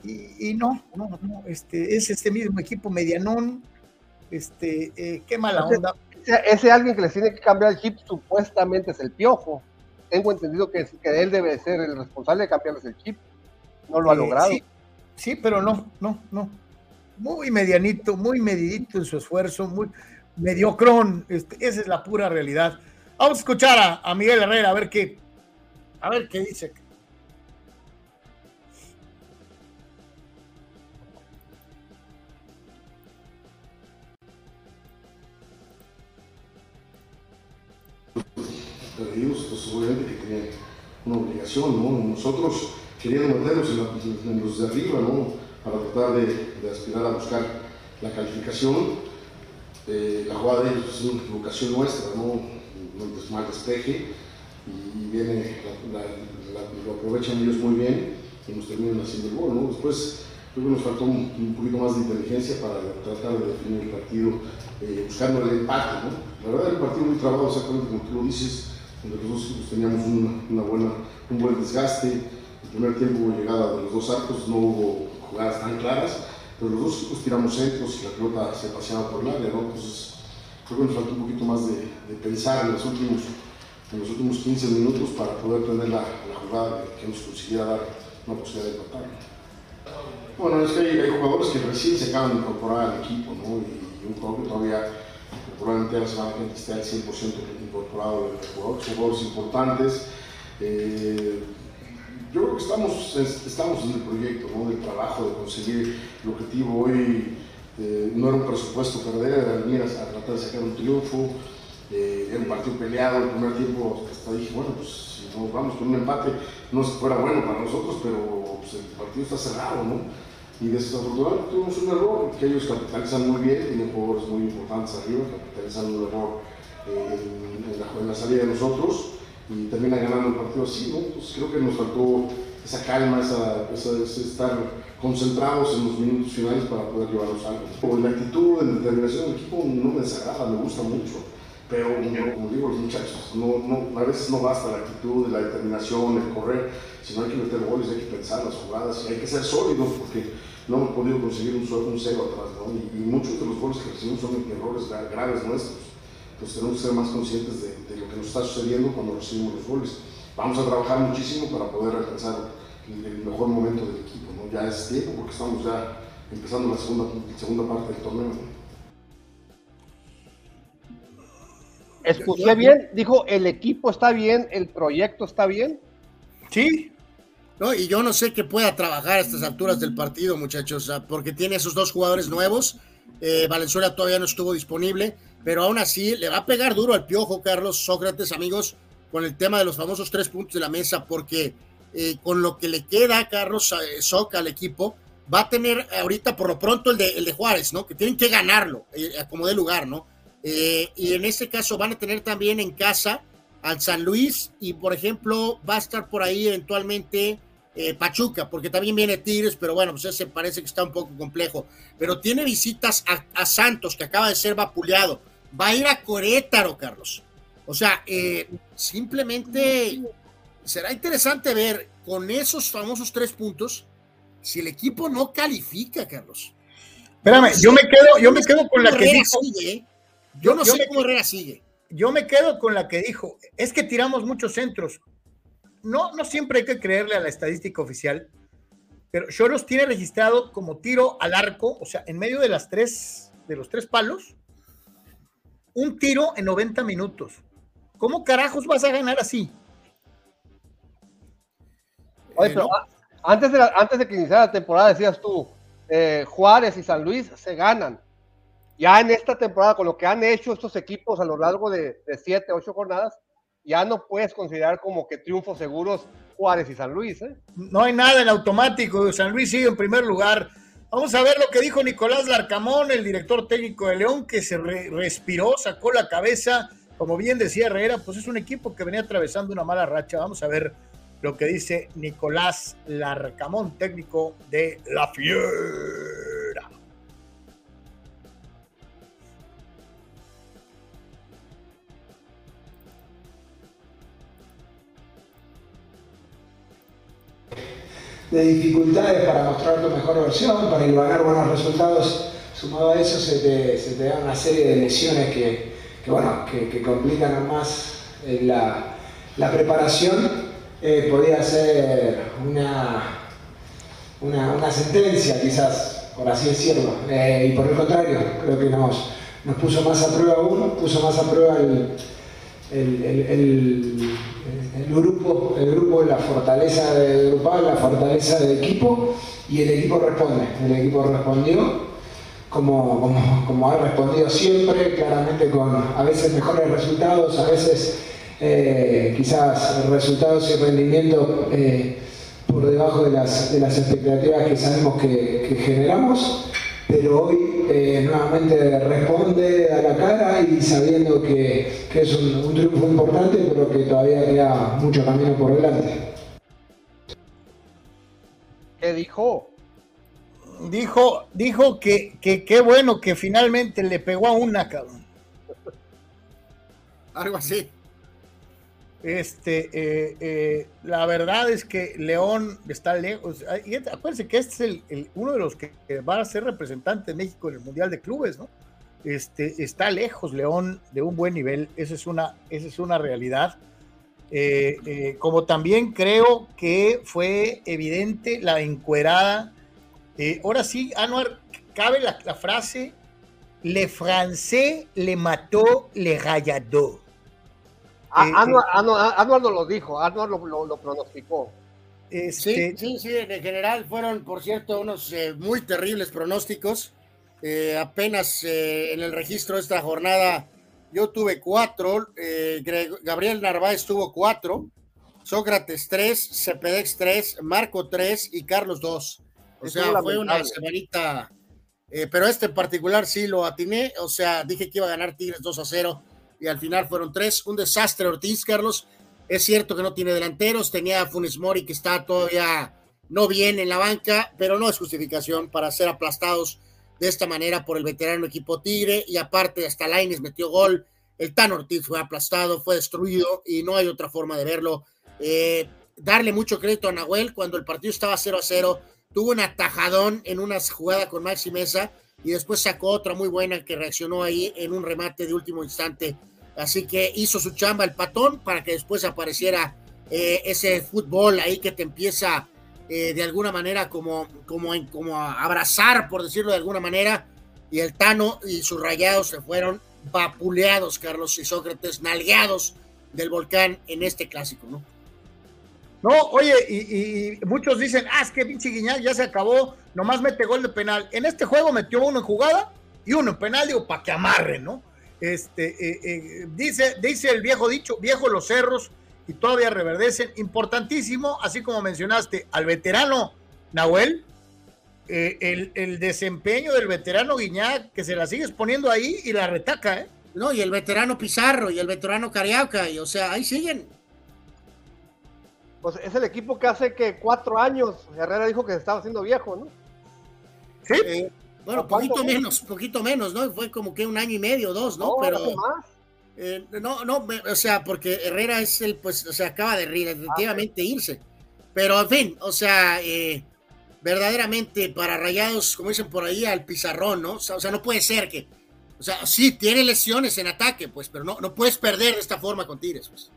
Y, no, no, no, este, es este mismo equipo medianón, este, qué mala onda. Ese, alguien que les tiene que cambiar el chip supuestamente es el piojo. Tengo entendido que, que él debe ser el responsable de cambiarles el chip. No lo ha logrado. Sí, pero no, no, no. Muy medianito, muy medidito en su esfuerzo, muy mediocrón. Este, esa es la pura realidad. Vamos a escuchar a, Miguel Herrera a ver qué, a ver qué dice. Dios, pues obviamente que tenía una obligación, ¿no? Nosotros queriendo meternos en, los de arriba, ¿no? Para tratar de, aspirar a buscar la calificación. Eh, la jugada es una equivocación nuestra, ¿no? Un mal despeje y viene, lo aprovechan ellos muy bien y nos terminan haciendo el gol, ¿no? Después creo que nos faltó un, poquito más de inteligencia para tratar de definir el partido eh, buscando el empate, ¿no? La verdad el partido muy trabado, exactamente como tú lo dices, donde los dos teníamos una buena, un buen desgaste, primer tiempo llegada de los dos arcos, no hubo jugadas tan claras, pero los dos equipos tiramos centros y la pelota se paseaba por el área, ¿no? Creo que nos faltó un poquito más de, pensar en los, últimos, en los últimos 15 minutos para poder tener la, jugada que nos consiguiera dar una posibilidad de empatar. Bueno, es que hay, jugadores que recién se acaban de incorporar al equipo, ¿no? Y, un jugador que todavía probablemente la semana que esté al 100% incorporado el jugador, son jugadores importantes. Eh, yo creo que estamos, estamos en el proyecto ¿no? del trabajo, de conseguir el objetivo. Hoy eh, no era un presupuesto perder, era venir a, tratar de sacar un triunfo. Eh, era un partido peleado, el primer tiempo hasta dije, bueno, pues si nos vamos con un empate, no fuera bueno para nosotros, pero pues, el partido está cerrado, ¿no? Y desafortunadamente tuvimos un error que ellos capitalizan muy bien, tienen jugadores muy importantes arriba, capitalizan un error eh, en, la, salida de nosotros y termina ganando el partido así, ¿no? Entonces creo que nos faltó esa calma, esa, ese estar concentrados en los minutos finales para poder llevarnos algo. La actitud, la determinación del equipo no me desagrada, me gusta mucho, pero como digo los muchachos, no, no, a veces no basta la actitud, la determinación, el correr, sino hay que meter goles, hay que pensar las jugadas, hay que ser sólidos porque no hemos podido conseguir un, un cero atrás, ¿no? y, y, muchos de los goles que recibimos son errores graves nuestros. Entonces tenemos que ser más conscientes de, lo que nos está sucediendo cuando recibimos los goles. Vamos a trabajar muchísimo para poder alcanzar el, mejor momento del equipo. ¿no? Ya es tiempo porque estamos ya empezando la segunda, segunda parte del torneo. ¿Escuché bien? Dijo, el equipo está bien, el proyecto está bien. Sí. No, y yo no sé que pueda trabajar a estas alturas del partido, muchachos, porque tiene esos dos jugadores nuevos. Eh, Valenzuela todavía no estuvo disponible, pero aún así le va a pegar duro al piojo, Carlos Sócrates, amigos, con el tema de los famosos tres puntos de la mesa, porque eh, con lo que le queda Carlos eh, Soca al equipo, va a tener ahorita por lo pronto el de, el de Juárez, ¿no? Que tienen que ganarlo, eh, como de lugar, ¿no? y en este caso van a tener también en casa al San Luis y por ejemplo va a estar por ahí eventualmente Pachuca, porque también viene Tigres, pero bueno, pues ese parece que está un poco complejo. Pero tiene visitas a, Santos, que acaba de ser vapuleado. Va a ir a Corétaro, Carlos. O sea, simplemente será interesante ver con esos famosos tres puntos si el equipo no califica, Carlos. Espérame, yo me quedo, yo me quedo con la que dijo. ¿eh? yo, no sé cómo Herrera sigue. Yo me quedo con la que dijo. Es que tiramos muchos centros. No, no siempre hay que creerle a la estadística oficial, pero Choros tiene registrado como tiro al arco, o sea, en medio de las tres, de los tres palos, un tiro en 90 minutos. ¿Cómo carajos vas a ganar así? Oye, pero antes, de antes de que iniciara la temporada decías tú, eh, Juárez y San Luis se ganan. Ya en esta temporada, con lo que han hecho estos equipos a lo largo de, siete, ocho jornadas, ya no puedes considerar como que triunfos seguros Juárez y San Luis. ¿eh? No hay nada en automático. San Luis sigue en primer lugar. Vamos a ver lo que dijo Nicolás Larcamón, el director técnico de León, que se respiró, sacó la cabeza. Como bien decía Herrera, pues es un equipo que venía atravesando una mala racha. Vamos a ver lo que dice Nicolás Larcamón, técnico de La Fiera. de dificultades para mostrar tu mejor versión, para ganar buenos resultados. Sumado a eso se te da una serie de lesiones que, bueno, que, complican aún más eh, la, la preparación eh, podía ser una, una, sentencia, quizás, por así decirlo. Eh, y por el contrario, creo que nos, nos puso más a prueba uno, puso más a prueba el, el, grupo, el grupo, la fortaleza de grupal, la fortaleza del equipo, y el equipo responde. El equipo respondió. Como, como, ha respondido siempre, claramente con a veces mejores resultados, a veces eh, quizás resultados y rendimiento eh, por debajo de las, de las, expectativas que sabemos que, generamos, pero hoy eh, nuevamente responde a la cara y sabiendo que, que es un, un, triunfo importante, pero que todavía queda mucho camino por delante. ¿Qué dijo? Dijo, dijo que qué bueno que finalmente le pegó a una, cabrón. Algo así. Este, eh, eh, la verdad es que León está lejos. Y acuérdense que este es el, uno de los que va a ser representante de México en el Mundial de Clubes, ¿no? Este, está lejos León de un buen nivel, esa es una, esa es una realidad. Eh, como también creo que fue evidente la encuerada. Ahora sí, Anuar, cabe la, la frase, le français le mató, le rayadó. Anuar, no lo dijo, Anuar lo, pronosticó. Este, sí, sí, sí, en general fueron, por cierto, unos eh, muy terribles pronósticos. Eh, apenas eh, en el registro de esta jornada yo tuve cuatro, Gabriel Narváez tuvo cuatro, Sócrates tres, Cepedex tres, Marco tres y Carlos dos. O sea, fue una semanita, pero este en particular sí lo atiné, o sea, dije que iba a ganar Tigres 2 a 0 y al final fueron tres. Un desastre Ortiz, Carlos. Es cierto que no tiene delanteros, tenía a Funes Mori que está todavía no bien en la banca, pero no es justificación para ser aplastados de esta manera por el veterano equipo Tigre y aparte hasta Laines metió gol, el Tan Ortiz fue aplastado, fue destruido y no hay otra forma de verlo. Eh, darle mucho crédito a Nahuel cuando el partido estaba 0 a 0, tuvo un atajadón en una jugada con Maxi Mesa y después sacó otra muy buena que reaccionó ahí en un remate de último instante Así que hizo su chamba el patón para que después apareciera eh, ese fútbol ahí que te empieza eh, de alguna manera como, como, como a abrazar, por decirlo de alguna manera, y el Tano y sus rayados se fueron vapuleados, Carlos y Sócrates, nalgueados del volcán en este clásico, ¿no? No, oye, y, muchos dicen, ah, es que pinche Guiñac ya se acabó, nomás mete gol de penal. En este juego metió uno en jugada y uno en penal, digo, para que amarre, ¿no? Este, eh, eh, dice, dice el viejo dicho, viejo los cerros y todavía reverdecen. Importantísimo, así como mencionaste, al veterano Nahuel, eh, el, desempeño del veterano Guiñac, que se la sigues poniendo ahí y la retaca, ¿eh? No, y el veterano Pizarro y el veterano Cariaca, y o sea, ahí siguen. Pues es el equipo que hace que cuatro años Herrera dijo que se estaba haciendo viejo, ¿no? Sí. Eh, bueno, poquito menos, poquito menos, ¿no? Fue como que un año y medio, dos, ¿no? Pero. Eh, no, no, o sea, porque Herrera es el, pues, o sea, acaba de definitivamente ah, irse. Pero, en fin, o sea, eh, verdaderamente para Rayados, como dicen por ahí, al pizarrón, ¿no? O sea, no puede ser que, o sea, sí, tiene lesiones en ataque, pues, pero no, no puedes perder de esta forma con Tigres, pues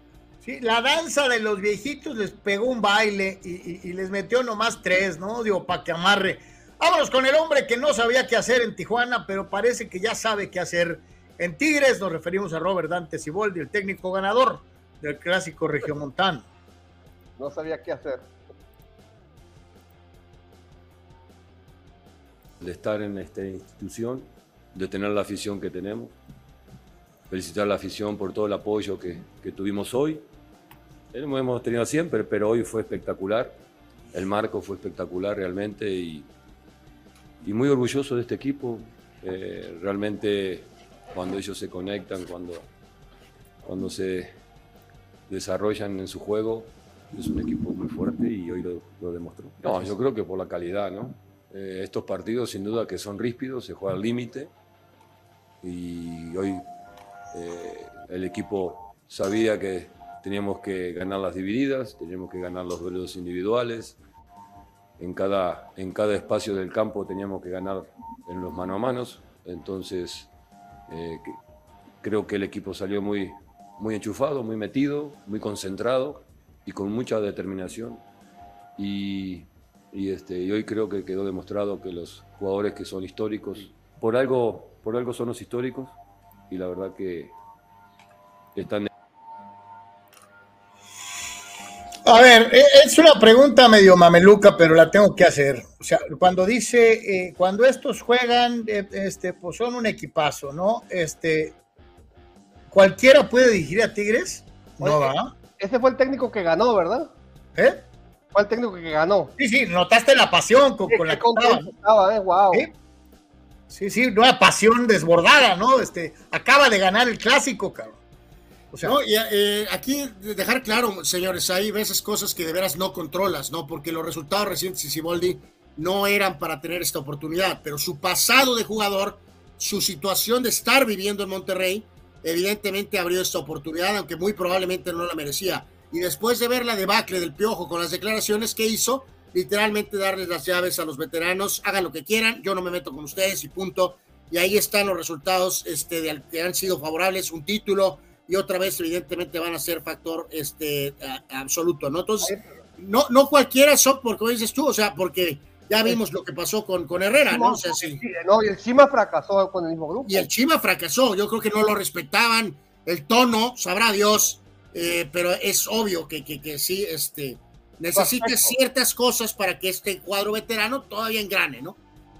la danza de los viejitos les pegó un baile y, les metió nomás tres, ¿no? Digo, para que amarre. Vámonos con el hombre que no sabía qué hacer en Tijuana, pero parece que ya sabe qué hacer en Tigres. Nos referimos a Robert Dante Siboldi, el técnico ganador del clásico regiomontano. No sabía qué hacer. De estar en esta institución, de tener la afición que tenemos, felicitar a la afición por todo el apoyo que, que tuvimos hoy lo hemos tenido siempre, pero hoy fue espectacular. El marco fue espectacular realmente y, y muy orgulloso de este equipo. Eh, realmente cuando ellos se conectan, cuando, cuando se desarrollan en su juego, es un equipo muy fuerte y hoy lo, demostró. No, yo creo que por la calidad, ¿no? Eh, estos partidos sin duda que son ríspidos, se juega al límite y hoy eh, el equipo sabía que teníamos que ganar las divididas, teníamos que ganar los duelos individuales. En cada, en cada espacio del campo teníamos que ganar en los mano a manos. Entonces, eh, creo que el equipo salió muy, muy enchufado, muy metido, muy concentrado y con mucha determinación. Y, y, este, y hoy creo que quedó demostrado que los jugadores que son históricos, por algo, por algo son los históricos y la verdad que están A ver, e, es una pregunta medio mameluca, pero la tengo que hacer. O sea, cuando dice, eh, cuando estos juegan, eh, este, pues son un equipazo, ¿no? Este, ¿cualquiera puede dirigir a Tigres? No va. Ese fue el técnico que ganó, ¿verdad? ¿Eh? Fue el técnico que ganó. Sí, sí, notaste la pasión con, la que estaba. ¿eh? Sí, sí, una pasión desbordada, ¿no? Este, acaba de ganar el clásico, cabrón. O sea, eh, aquí dejar claro, señores, hay veces cosas que de veras no controlas, ¿no? Porque los resultados recientes de Siboldi no eran para tener esta oportunidad, pero su pasado de jugador, su situación de estar viviendo en Monterrey, evidentemente abrió esta oportunidad, aunque muy probablemente no la merecía. Y después de ver la debacle del Piojo con las declaraciones que hizo, literalmente darles las llaves a los veteranos, hagan lo que quieran, yo no me meto con ustedes y punto. Y ahí están los resultados este, que han sido favorables, un título, y otra vez evidentemente van a ser factor este absoluto, ¿no? Entonces, no, no cualquiera son, porque dices tú, o sea, porque ya vimos lo que pasó con, con Herrera, ¿no? O sea, sí. No, y el Chima fracasó con el mismo grupo. Y el Chima fracasó, yo creo que no lo respetaban, el tono, sabrá Dios, eh, pero es obvio que, que, que sí, este, necesita ciertas cosas para que este cuadro veterano todavía engrane, ¿no?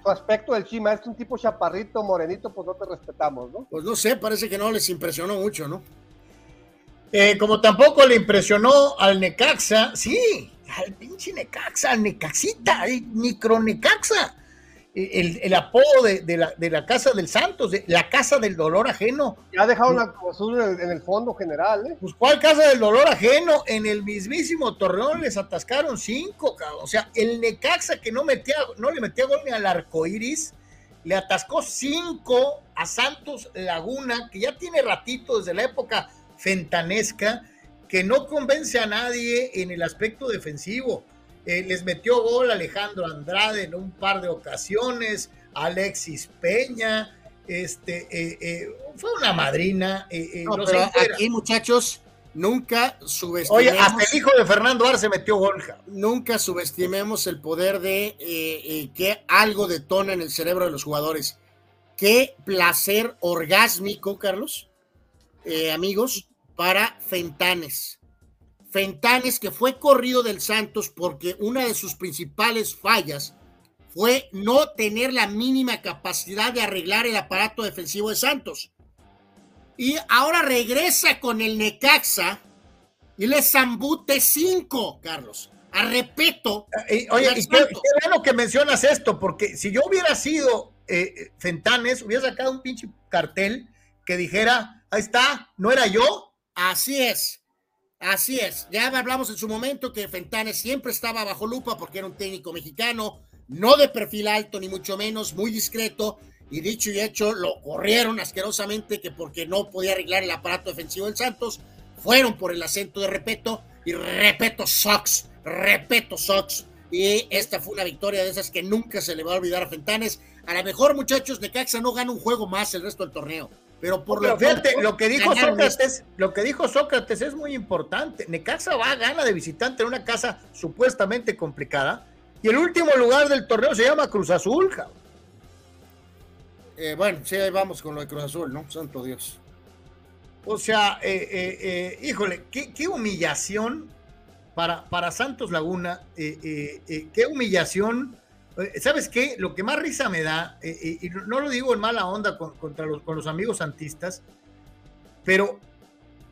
Aspecto del Chima es un tipo chaparrito, morenito, pues no te respetamos, ¿no? Pues no sé, parece que no les impresionó mucho, ¿no? Eh, como tampoco le impresionó al Necaxa, sí, al pinche Necaxa, al Necaxita, el micro Necaxa. El, el, apodo de, la, de, la, Casa del Santos, de la Casa del Dolor Ajeno. Ya ha dejado la basura en, el fondo general, ¿eh? Pues, ¿cuál Casa del Dolor Ajeno? En el mismísimo Torreón les atascaron cinco, cabrón. O sea, el Necaxa que no, metía, no le metía gol ni al arco iris, le atascó cinco a Santos Laguna, que ya tiene ratito desde la época fentanesca que no convence a nadie en el aspecto defensivo. Eh, les metió gol Alejandro Andrade en un par de ocasiones, Alexis Peña, este, eh, eh, fue una madrina. aquí, muchachos, nunca subestimemos. Oye, hasta el hijo de Fernando Arce metió gol. Nunca subestimemos el poder de que algo detona en el cerebro de los jugadores. Qué placer orgásmico, Carlos, amigos, para Fentanes. Fentanes que fue corrido del Santos porque una de sus principales fallas fue no tener la mínima capacidad de arreglar el aparato defensivo de Santos. Y ahora regresa con el Necaxa y le zambute 5, Carlos. A repeto. Eh, oye, y qué, bueno que mencionas esto, porque si yo hubiera sido eh, Fentanes, hubiera sacado un pinche cartel que dijera, ahí está, no era yo. Así es. Así es, ya hablamos en su momento que Fentanes siempre estaba bajo lupa porque era un técnico mexicano, no de perfil alto ni mucho menos, muy discreto, y dicho y hecho, lo corrieron asquerosamente que porque no podía arreglar el aparato defensivo del Santos, fueron por el acento de Repeto, y Repeto Sox, Repeto Sox, y esta fue una victoria de esas que nunca se le va a olvidar a Fentanes. A lo mejor, muchachos, de Caxa no gana un juego más el resto del torneo. Pero por lo fíjate, lo que dijo Sócrates, lo que dijo Sócrates es muy importante. Necaxa va a gana de visitante en una casa supuestamente complicada y el último lugar del torneo se llama Cruz Azul. Eh, bueno, sí, ahí vamos con lo de Cruz Azul, ¿no? Santo Dios. O sea, eh, eh, híjole, qué, humillación para, para Santos Laguna, qué humillación. ¿Sabes qué? Lo que más risa me da, y no lo digo en mala onda con, contra los, amigos santistas, pero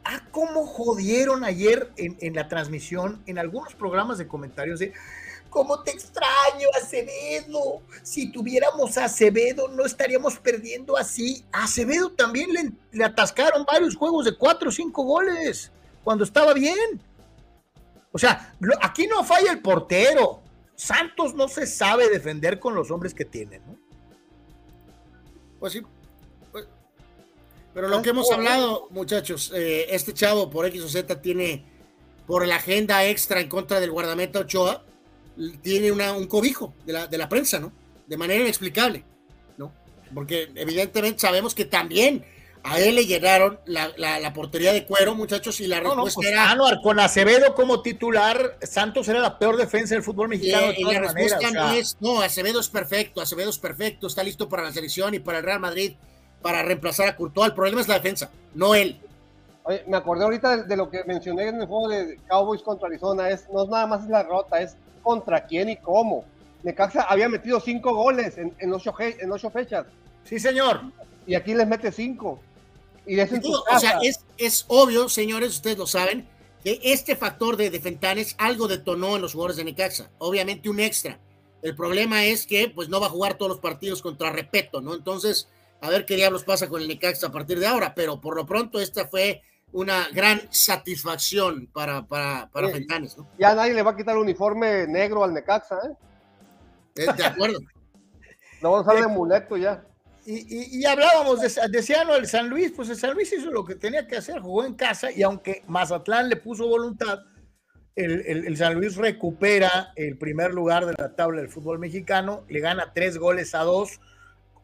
ah, cómo jodieron ayer en, la transmisión, en algunos programas de comentarios de ¿Cómo te extraño, Acevedo? Si tuviéramos a Acevedo, no estaríamos perdiendo así. A Acevedo también le, atascaron varios juegos de cuatro o cinco goles cuando estaba bien. O sea, aquí no falla el portero. Santos no se sabe defender con los hombres que tiene, ¿no? Pues sí. Pues, pero lo que hemos hablado, muchachos, eh, este chavo por X o Z tiene por la agenda extra en contra del guardameta Ochoa tiene un cobijo de la, de la prensa, ¿no? De manera inexplicable, ¿no? Porque evidentemente sabemos que también a él le llenaron la, portería de cuero, muchachos, y la respuesta pues, era. con Acevedo como titular, Santos era la peor defensa del fútbol mexicano. Y, la respuesta no es: no, Acevedo es perfecto, Acevedo es perfecto, está listo para la selección y para el Real Madrid para reemplazar a Courtois. El problema es la defensa, no él. Oye, me acordé ahorita de, lo que mencioné en el juego de Cowboys contra Arizona, es, no es nada más la rota, es contra quién y cómo. Necaxa había metido cinco goles en, en, ocho, en ocho fechas. Sí, señor. Y aquí les mete cinco. Y es o sea, es, es obvio, señores, ustedes lo saben, que este factor de, Fentanes algo detonó en los jugadores de Necaxa. Obviamente un extra. El problema es que pues no va a jugar todos los partidos contra Repeto, ¿no? Entonces, a ver qué diablos pasa con el Necaxa a partir de ahora. Pero por lo pronto esta fue una gran satisfacción para, para, para Fentanes, ¿no? Ya nadie le va a quitar el uniforme negro al Necaxa, ¿eh? eh de acuerdo. no vamos a usar de muleto ya. Y, y, hablábamos, de, decían el San Luis, pues el San Luis hizo lo que tenía que hacer, jugó en casa y aunque Mazatlán le puso voluntad, el, el, San Luis recupera el primer lugar de la tabla del fútbol mexicano, le gana tres goles a dos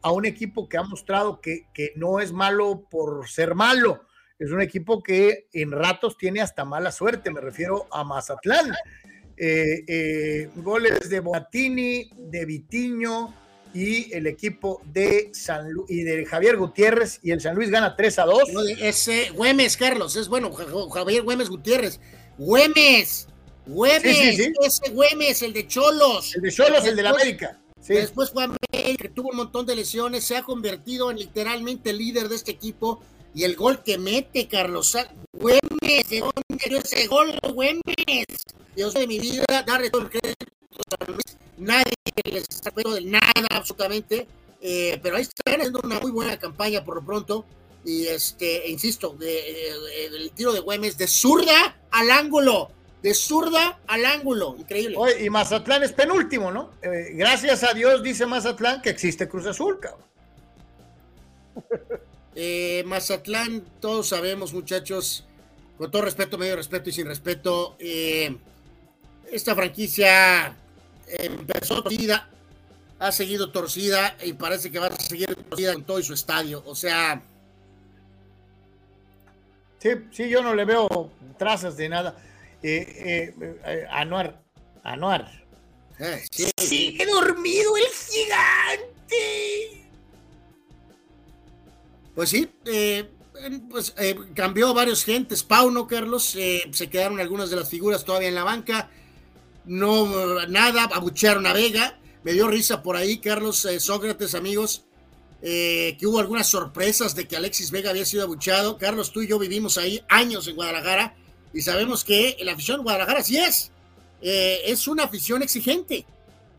a un equipo que ha mostrado que, que no es malo por ser malo, es un equipo que en ratos tiene hasta mala suerte, me refiero a Mazatlán. Eh, eh, goles de Boatini, de Vitiño y el equipo de San y de Javier Gutiérrez y el San Luis gana 3 a 2. ese Güemes, Carlos, es bueno, Javier Güemes Gutiérrez. Güemes, Güemes, ese Güemes, el de Cholos. El de Cholos, el de la América. Después Juan que tuvo un montón de lesiones, se ha convertido en literalmente líder de este equipo y el gol que mete Carlos Güemes, ¿de dónde dio ese gol, Güemes? Dios de mi vida, darle todo el crédito Nadie les recuerdo de nada, absolutamente. Eh, pero ahí están haciendo una muy buena campaña por lo pronto. Y este, insisto, el tiro de Güemes de zurda al ángulo. De zurda al ángulo. Increíble. y Mazatlán es penúltimo, ¿no? Eh, gracias a Dios, dice Mazatlán, que existe Cruz Azul, cabrón. Eh, Mazatlán, todos sabemos, muchachos, con todo respeto, medio respeto y sin respeto, eh, esta franquicia empezó torcida, ha seguido torcida y parece que va a seguir torcida en todo su estadio. O sea. Sí, sí, yo no le veo trazas de nada. Eh, eh, Anuar, Anuar. Sigue dormido el gigante. Pues sí, pues cambió varios gentes. Pauno, Carlos, se quedaron algunas de las figuras todavía en la banca. No, nada, abuchearon a Vega. Me dio risa por ahí, Carlos Sócrates, amigos eh, que hubo algunas sorpresas de que Alexis Vega había sido abuchado. Carlos, tú y yo vivimos ahí años en Guadalajara y sabemos que la afición de Guadalajara sí es. Eh, es una afición exigente.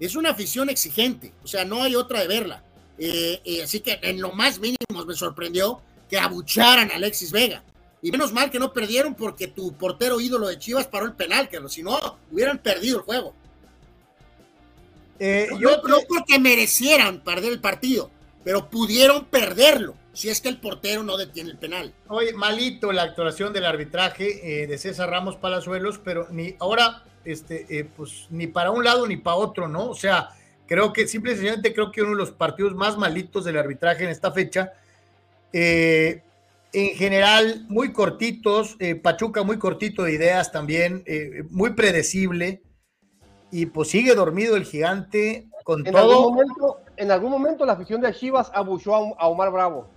Es una afición exigente. O sea, no hay otra de verla. Eh, así que en lo más mínimo me sorprendió que abucharan a Alexis Vega. Y menos mal que no perdieron porque tu portero ídolo de Chivas paró el penal, Carlos. Si no, hubieran perdido el juego. yo no porque merecieran perder el partido, pero pudieron perderlo si es que el portero no detiene el penal. Oye, malito la actuación del arbitraje eh, de César Ramos Palazuelos, pero ni ahora, este, eh, pues ni para un lado ni para otro, ¿no? O sea, creo que simplemente creo que uno de los partidos más malitos del arbitraje en esta fecha. Eh, en general, muy cortitos, Pachuca muy cortito de ideas también, muy predecible, y pues sigue dormido el gigante con todo en algún momento la afición de Chivas abuchó a, Omar Bravo.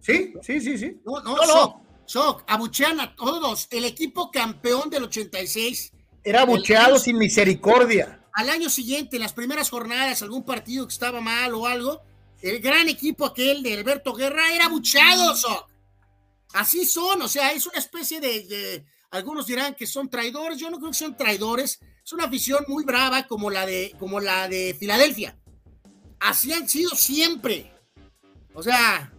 Sí, sí, sí, sí. No, no, no. Shock, abuchean a todos. El equipo campeón del 86. Era abucheado sin misericordia. Al año siguiente, en las primeras jornadas, algún partido que estaba mal o algo, el gran equipo aquel de Alberto Guerra era abucheado, Shock. Así son, o sea, es una especie de, de, algunos dirán que son traidores, yo no creo que son traidores, es una afición muy brava como la de, como la de Filadelfia así han sido siempre. O sea.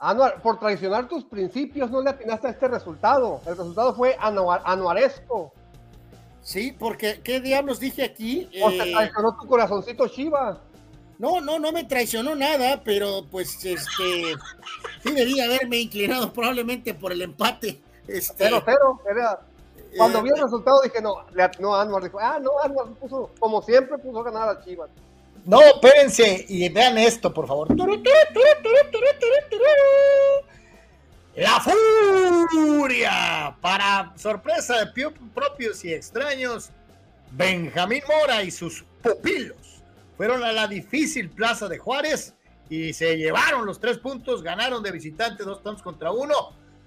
Anuar, por traicionar tus principios no le atinaste a este resultado. El resultado fue anuaresco. Sí, porque ¿qué diablos dije aquí? O eh, traicionó tu corazoncito Shiva. No, no, no me traicionó nada, pero pues este sí debía haberme inclinado probablemente por el empate. Este, cero, cero. cuando vi el eh, resultado dije, no, le atinó a Anuar. Dijo, ah, no, Anuar puso, como siempre, puso a ganar a Chivas. No, espérense y vean esto, por favor. La furia. Para sorpresa de propios y extraños, Benjamín Mora y sus pupilos fueron a la difícil plaza de Juárez y se llevaron los tres puntos, ganaron de visitante dos tantos contra uno.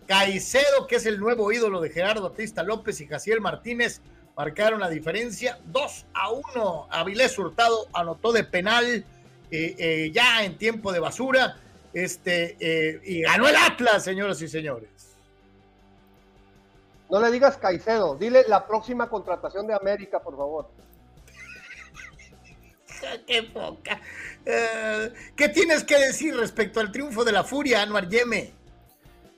Caicedo, que es el nuevo ídolo de Gerardo Batista López y Jaciel Martínez, marcaron la diferencia 2 a 1. Avilés Hurtado anotó de penal eh, eh, ya en tiempo de basura. Este, eh, y ganó el Atlas, señoras y señores. No le digas Caicedo, dile la próxima contratación de América, por favor. Qué poca. ¿Qué tienes que decir respecto al triunfo de la Furia, Anuar Yeme?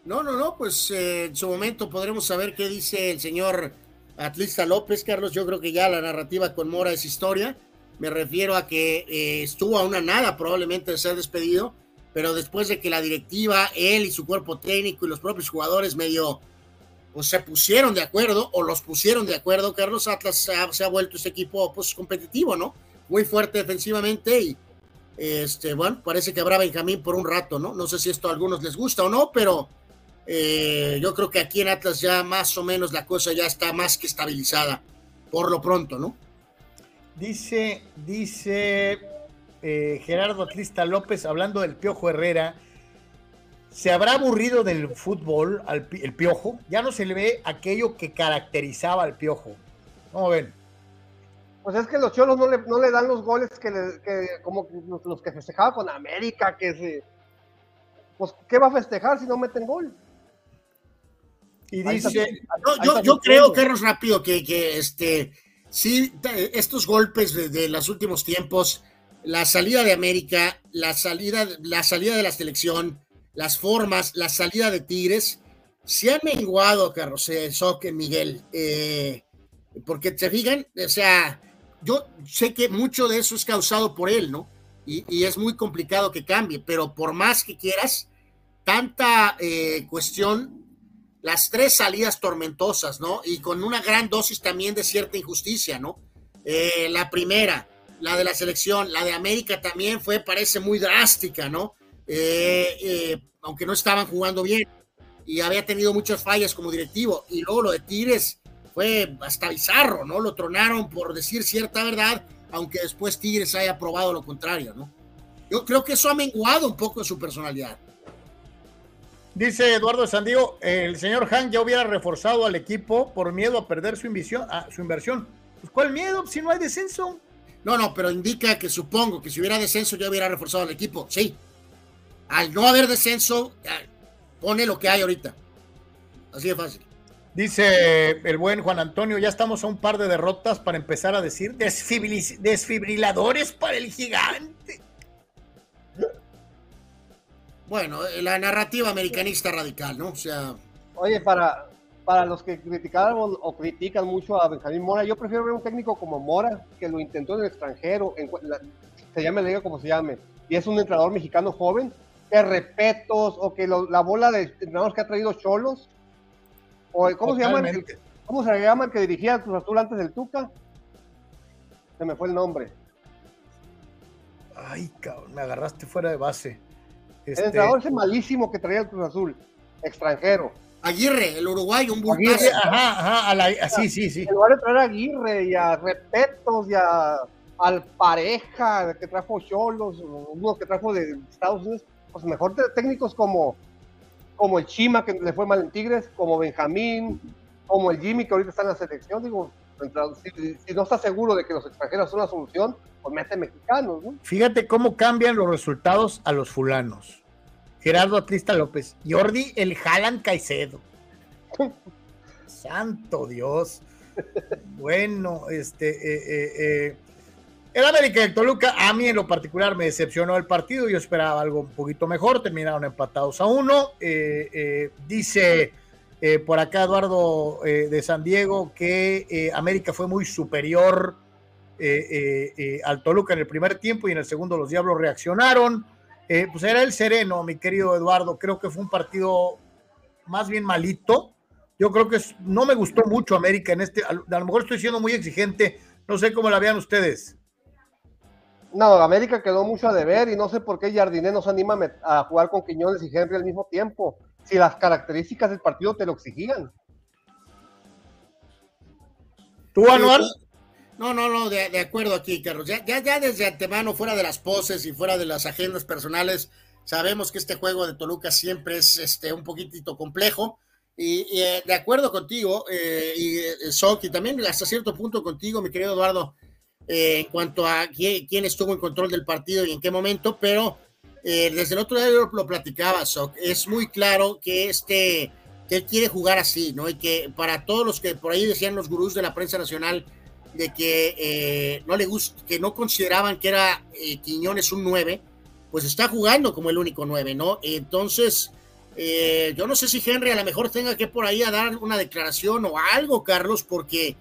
No, no, no, pues en su momento podremos saber qué dice el señor Atlista López, Carlos, yo creo que ya la narrativa con Mora es historia. Me refiero a que eh, estuvo a una nada probablemente de ser despedido, pero después de que la directiva, él y su cuerpo técnico y los propios jugadores medio pues, se pusieron de acuerdo o los pusieron de acuerdo, Carlos Atlas se ha, vuelto este equipo pues, competitivo, ¿no? Muy fuerte defensivamente y este, bueno, parece que habrá Benjamín por un rato, ¿no? No sé si esto a algunos les gusta o no, pero eh, yo creo que aquí en Atlas ya más o menos la cosa ya está más que estabilizada, por lo pronto, ¿no? Dice, dice eh, Gerardo Crista López, hablando del Piojo Herrera, ¿se habrá aburrido del fútbol al, el Piojo? Ya no se le ve aquello que caracterizaba al Piojo. ¿Cómo ven? Pues es que los cholos no le, no le dan los goles que, como los, que festejaba con América, que se... Pues, ¿qué va a festejar si no meten gol? Y dice, yo, creo, Carlos, rápido, que, que este, sí, estos golpes de, los últimos tiempos, la salida de América, la salida, la salida de la selección, las formas, la salida de Tigres, se han menguado, Carlos, eh, Soque, Miguel, eh, porque se fijan, o sea, yo sé que mucho de eso es causado por él, ¿no? Y, es muy complicado que cambie, pero por más que quieras, tanta eh, cuestión las tres salidas tormentosas, ¿no? Y con una gran dosis también de cierta injusticia, ¿no? Eh, la primera, la de la selección, la de América también fue, parece muy drástica, ¿no? Eh, eh, aunque no estaban jugando bien. y había tenido muchas fallas como directivo. Y luego lo de Tigres fue hasta bizarro, ¿no? Lo tronaron por decir cierta verdad, aunque después Tigres haya probado lo contrario, ¿no? Yo creo que eso ha menguado un poco su personalidad. Dice Eduardo Sandiego, el señor Han ya hubiera reforzado al equipo por miedo a perder su, inversión, a su inversión. Pues, ¿Cuál miedo si no hay descenso? No, no, pero indica que supongo que si hubiera descenso ya hubiera reforzado al equipo. Sí. Al no haber descenso, pone lo que hay ahorita. Así de fácil. Dice el buen Juan Antonio, ya estamos a un par de derrotas para empezar a decir desfibriladores para el gigante. Bueno, eh, la narrativa americanista radical, ¿no? O sea. Oye, para, para los que criticaron o critican mucho a Benjamín Mora, yo prefiero ver un técnico como Mora, que lo intentó en el extranjero, se llame la liga como se llame, y es un entrenador mexicano joven, que repetos, o que la bola de entrenadores que ha traído Cholos, o ¿cómo se llama? El, ¿Cómo se llama el que dirigía Cruz Azul antes del Tuca? Se me fue el nombre. Ay, cabrón, me agarraste fuera de base. El este, entrenador ese malísimo que traía el Cruz Azul, extranjero. Aguirre, el uruguayo, un bultazo. Ajá, ajá, sí, sí, sí. En lugar de traer a Aguirre y a Repetos y a al pareja que trajo Cholos, uno que trajo de Estados Unidos, pues mejor técnicos como, como el Chima, que le fue mal en Tigres, como Benjamín, como el Jimmy, que ahorita está en la selección, digo, si, si no estás seguro de que los extranjeros son la solución, pues mete mexicanos, ¿no? Fíjate cómo cambian los resultados a los fulanos. Gerardo Atlista López, Jordi el Jalan Caicedo. Santo Dios. Bueno, este, eh, eh, eh, el América de Toluca, a mí en lo particular me decepcionó el partido. Yo esperaba algo un poquito mejor. Terminaron empatados a uno. dice por acá Eduardo de San Diego que América fue muy superior al Toluca en el primer tiempo y en el segundo los Diablos reaccionaron. Eh, pues era el sereno, mi querido Eduardo. Creo que fue un partido más bien malito. Yo creo que no me gustó mucho América en este. A, lo mejor estoy siendo muy exigente. No sé cómo la vean ustedes. No, América quedó mucho a deber y no sé por qué Jardiné nos anima a jugar con Quiñones y Henry al mismo tiempo. Si las características del partido te lo exigían. ¿Tú, Anual? No, no, no, de, acuerdo aquí, Carlos. Ya, ya, desde antemano, fuera de las poses y fuera de las agendas personales, sabemos que este juego de Toluca siempre es este, un poquitito complejo. Y, eh, de acuerdo contigo, eh, y eh, y también hasta cierto punto contigo, mi querido Eduardo, eh, en cuanto a quién, estuvo en control del partido y en qué momento, pero desde el otro lado lo platicaba, Sok, es muy claro que este que él quiere jugar así, ¿no? Y que para todos los que por ahí decían los gurús de la prensa nacional, de que eh, no le gusta, que no consideraban que era eh, Quiñones un 9, pues está jugando como el único 9, ¿no? Entonces, eh, yo no sé si Henry a lo mejor tenga que por ahí a dar una declaración o algo, Carlos, porque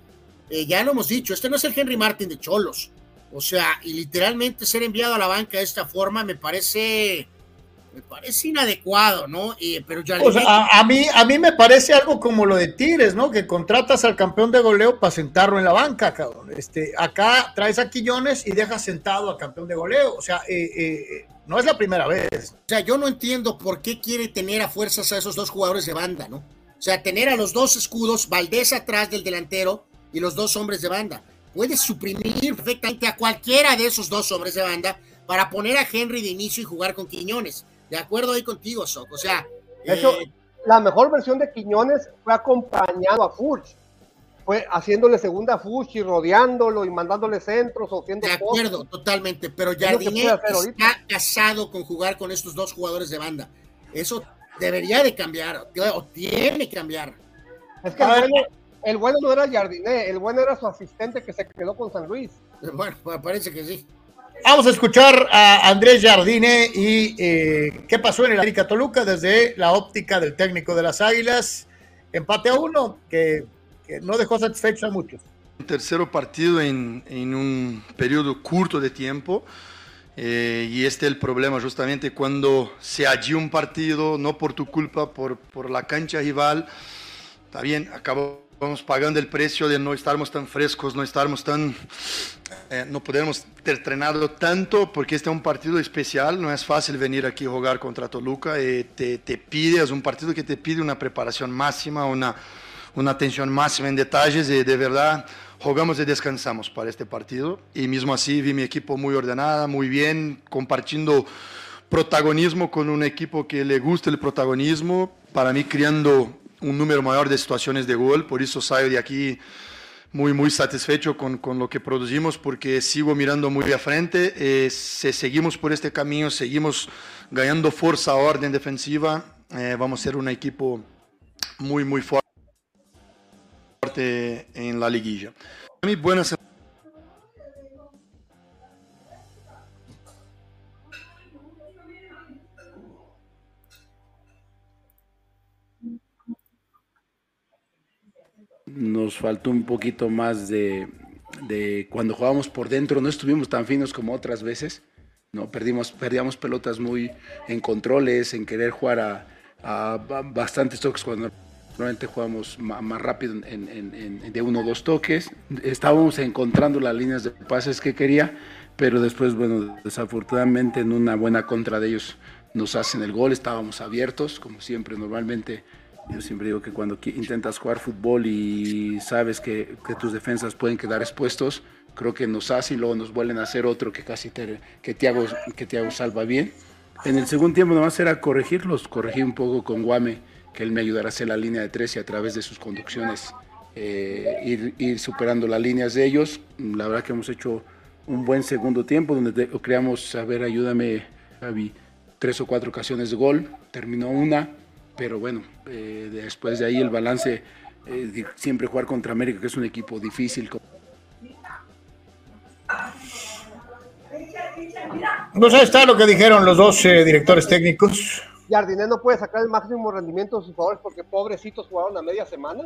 ya lo hemos dicho, este no es el Henry Martin de Cholos. O sea, y literalmente ser enviado a la banca de esta forma me parece me parece inadecuado, ¿no? pero ya a, mí, a mí me parece algo como lo de Tigres, ¿no? Que contratas al campeón de goleo para sentarlo en la banca, cabrón. Este, acá traes a Quillones y dejas sentado al campeón de goleo. O sea, eh, eh, no es la primera vez. O sea, yo no entiendo por qué quiere tener a fuerzas a esos dos jugadores de banda, ¿no? O sea, tener a los dos escudos, Valdés atrás del delantero y los dos hombres de banda. Puedes suprimir perfectamente a cualquiera de esos dos hombres de banda para poner a Henry de inicio y jugar con Quiñones. De acuerdo ahí contigo, Soc. O sea. Eh, la mejor versión de Quiñones fue acompañando a Furch. Fue haciéndole segunda a Furch y rodeándolo y mandándole centros o haciendo. De acuerdo, totalmente. Pero Jardiné está casado con jugar con estos dos jugadores de banda. Eso debería de cambiar, o tiene que cambiar. Es que el bueno, no era Jardiné, el bueno era su asistente que se quedó con San Luis. Bueno, parece que sí. Vamos a escuchar a Andrés Jardine y eh, qué pasó en el América Toluca desde la óptica del técnico de las Águilas. Empate a uno que, no dejó satisfecho a muchos. Un tercer partido en, un periodo corto de tiempo. Eh, y este es el problema justamente cuando se allí un partido, no por tu culpa, por, por la cancha rival. Está bien, acabó Vamos pagando el precio de no estarmos tan frescos, no estarmos tan, eh, no podemos ter entrenado tanto, porque este es un partido especial, no es fácil venir aquí a jugar contra Toluca, y te, te pide, es un partido que te pide una preparación máxima, una, una atención máxima en detalles, y de verdad jugamos y descansamos para este partido, y mismo así vi mi equipo muy ordenada, muy bien, compartiendo protagonismo con un equipo que le gusta el protagonismo, para mí creando un número mayor de situaciones de gol, por eso salgo de aquí muy, muy satisfecho con, con lo que producimos, porque sigo mirando muy de frente, eh, si seguimos por este camino, seguimos ganando fuerza, orden defensiva, eh, vamos a ser un equipo muy, muy fuerte en la liguilla. Mí, buenas nos faltó un poquito más de, cuando jugábamos por dentro, no estuvimos tan finos como otras veces, no perdimos, perdíamos pelotas muy en controles, en querer jugar a, bastantes toques cuando normalmente jugamos más, rápido en, de uno o dos toques. Estábamos encontrando las líneas de pases que quería, pero después, bueno, desafortunadamente en una buena contra de ellos nos hacen el gol, estábamos abiertos, como siempre, normalmente yo siempre digo que cuando intentas jugar fútbol y sabes que, que, tus defensas pueden quedar expuestos, creo que nos hace y luego nos vuelven a hacer otro que casi te, que Thiago, que Thiago salva bien. En el segundo tiempo nomás era corregirlos, corregí un poco con Guame, que él me ayudara a hacer la línea de tres y a través de sus conducciones eh, ir, ir, superando las líneas de ellos. La verdad que hemos hecho un buen segundo tiempo donde creamos, a ver, ayúdame, Javi, tres o cuatro ocasiones de gol, terminó una pero bueno, eh, después de ahí el balance, eh, siempre jugar contra América, que es un equipo difícil. Pues ahí está lo que dijeron los dos eh, directores técnicos. Jardinés no puede sacar el máximo rendimiento de sus jugadores porque pobrecitos jugaron a media semana.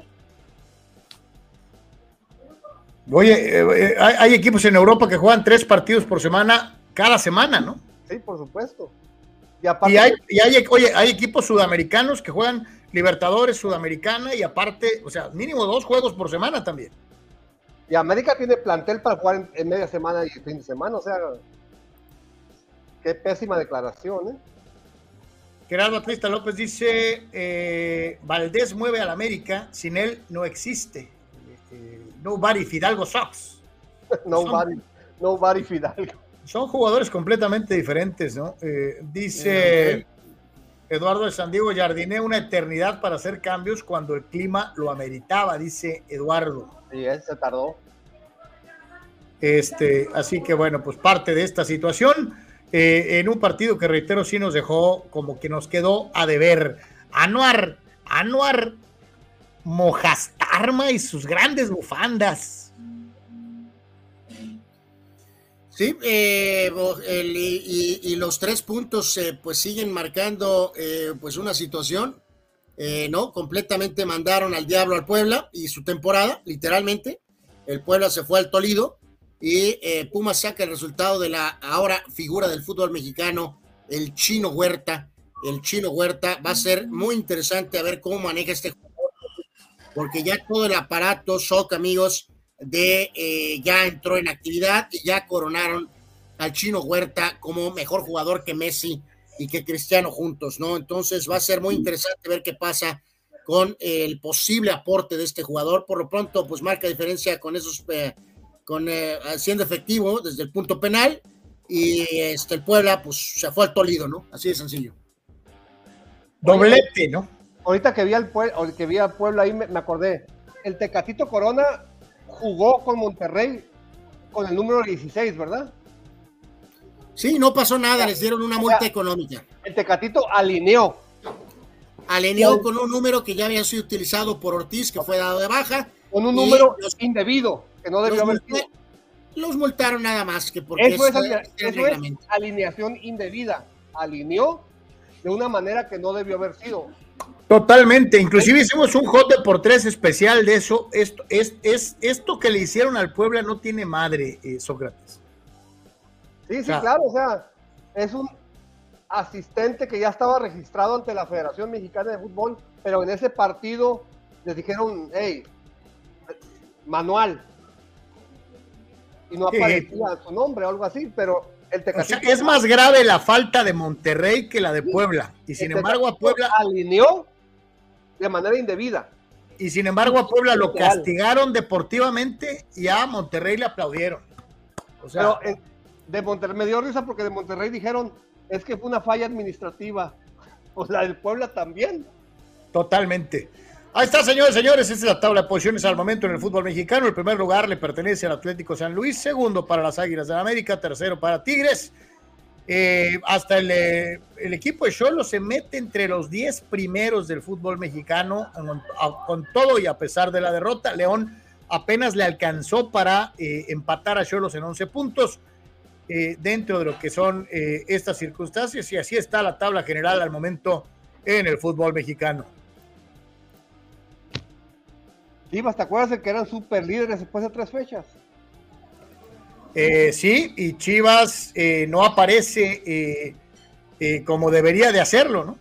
Oye, eh, hay, hay equipos en Europa que juegan tres partidos por semana cada semana, ¿no? Sí, por supuesto. Y, aparte, y, hay, y hay, oye, hay equipos sudamericanos que juegan Libertadores Sudamericana y aparte, o sea, mínimo dos juegos por semana también. Y América tiene plantel para jugar en, en media semana y fin de semana, o sea, qué pésima declaración, ¿eh? Gerardo Atlista López dice, eh, Valdés mueve al América, sin él no existe. Eh, nobody Fidalgo sucks. nobody, nobody Fidalgo. Son jugadores completamente diferentes, ¿no? Eh, dice Eduardo de San Diego, Jardiné una eternidad para hacer cambios cuando el clima lo ameritaba, dice Eduardo. Sí, él se tardó. Este, así que bueno, pues parte de esta situación, eh, en un partido que reitero sí nos dejó como que nos quedó a deber. Anuar, Anuar Mojastarma y sus grandes bufandas. Sí, eh, el, y, los tres puntos eh, pues siguen marcando eh, pues una situación, eh, ¿no? Completamente mandaron al diablo al Puebla y su temporada, literalmente. El Puebla se fue al Tolido y Pumas saca el resultado de la ahora figura del fútbol mexicano, el chino Huerta. El chino Huerta va a ser muy interesante a ver cómo maneja este jugador, porque ya todo el aparato, SOC, amigos, de eh, ya entró en actividad y ya coronaron al chino Huerta como mejor jugador que Messi y que Cristiano juntos, ¿no? Entonces va a ser muy interesante ver qué pasa con el posible aporte de este jugador. Por lo pronto, pues marca diferencia con esos, eh, con eh, siendo efectivo desde el punto penal y este el Puebla, pues se fue al Tolido, ¿no? Así de sencillo. Doblete, ¿no? Ahorita que vi al Puebla, que vi al Puebla ahí me, me acordé. El Tecatito Corona jugó con Monterrey con el número 16, ¿verdad? Sí, no pasó nada, les dieron una multa económica. El Tecatito alineó. Alineó con un número que ya había sido utilizado por Ortiz, que fue dado de baja. Con un número los, indebido, que no debió haber sido. Los multaron nada más que porque eso, es, eso es alineación indebida. Alineó de una manera que no debió haber sido. Totalmente, inclusive hicimos un J por tres especial de eso. Esto, es, es, esto que le hicieron al Puebla no tiene madre, eh, Sócrates. Sí, sí, claro, o sea, es un asistente que ya estaba registrado ante la Federación Mexicana de Fútbol, pero en ese partido les dijeron, hey, manual. Y no aparecía su nombre o algo así, pero el Tecatito. O sea, es más grave la falta de Monterrey que la de Puebla. Y sin embargo, a Puebla. Alineó de manera indebida. Y sin embargo, a Puebla lo castigaron deportivamente y a Monterrey le aplaudieron. O sea, Pero, de Monterrey me dio risa porque de Monterrey dijeron es que fue una falla administrativa. O la del Puebla también. Totalmente. Ahí está, señores, señores. Esta es la tabla de posiciones al momento en el fútbol mexicano. El primer lugar le pertenece al Atlético San Luis, segundo para las Águilas de la América, tercero para Tigres. Eh, hasta el, eh, el, equipo de Cholo se mete entre los 10 primeros del fútbol mexicano, con, todo y a pesar de la derrota. León apenas le alcanzó para eh, empatar a Cholos en 11 puntos. dentro de lo que son estas circunstancias, y así está la tabla general al momento en el fútbol mexicano. Chivas, ¿te acuerdas de que eran super líderes después de tres fechas? Eh, sí, y Chivas eh, no aparece eh, como debería de hacerlo, ¿no?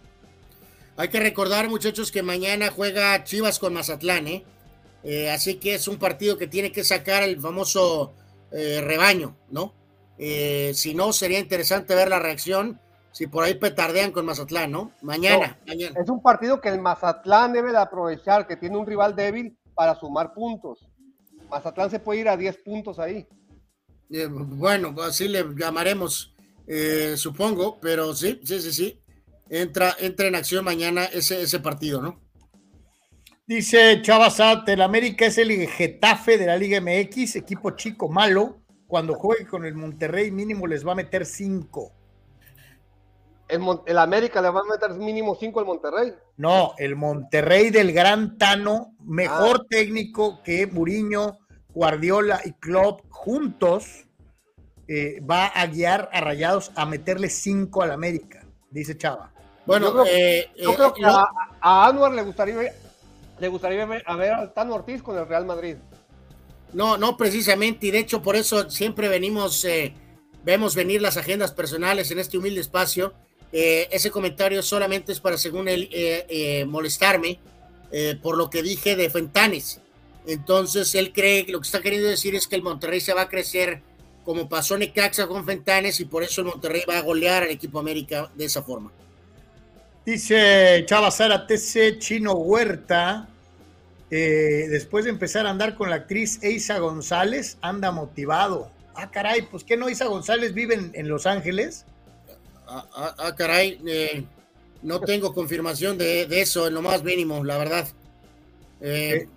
Hay que recordar, muchachos, que mañana juega Chivas con Mazatlán, ¿eh? así que es un partido que tiene que sacar el famoso rebaño, ¿no? si no, sería interesante ver la reacción si por ahí petardean con Mazatlán, ¿no? Mañana, mañana. Es un partido que el Mazatlán debe de aprovechar, que tiene un rival débil para sumar puntos. Mazatlán se puede ir a 10 puntos ahí. Eh, bueno, así le llamaremos, eh, supongo, pero sí, sí, sí, sí. Entra, entra en acción mañana ese, ese partido, ¿no? Dice Chavasat, el América es el Getafe de la Liga MX, equipo chico malo. Cuando juegue con el Monterrey, mínimo les va a meter 5 el, América le va a meter mínimo 5 al Monterrey. No, el Monterrey del Gran Tano, mejor ah. técnico que Muriño, Guardiola y Klopp juntos, eh, va a guiar a Rayados a meterle 5 al América, dice Chava. Bueno, yo creo, eh, eh, que a, a, Anwar le gustaría, le gustaría ver, a ver al Tano Ortiz con el Real Madrid. No, no precisamente, y de hecho por eso siempre venimos, vemos venir las agendas personales en este humilde espacio eh, ese comentario solamente es para, según él, eh, eh, molestarme por lo que dije de Fentanes. Entonces, él cree que lo que está queriendo decir es que el Monterrey se va a crecer como pasó Necaxa con Fentanes y por eso el Monterrey va a golear al equipo América de esa forma. Dice Chava Sara TC Chino Huerta, después de empezar a andar con la actriz Eisa González, anda motivado. Ah, caray, pues que no Eisa González vive en Los Ángeles. Ah, ah, ah, caray, eh, no tengo confirmación de, eso en lo más mínimo, la verdad. Eh,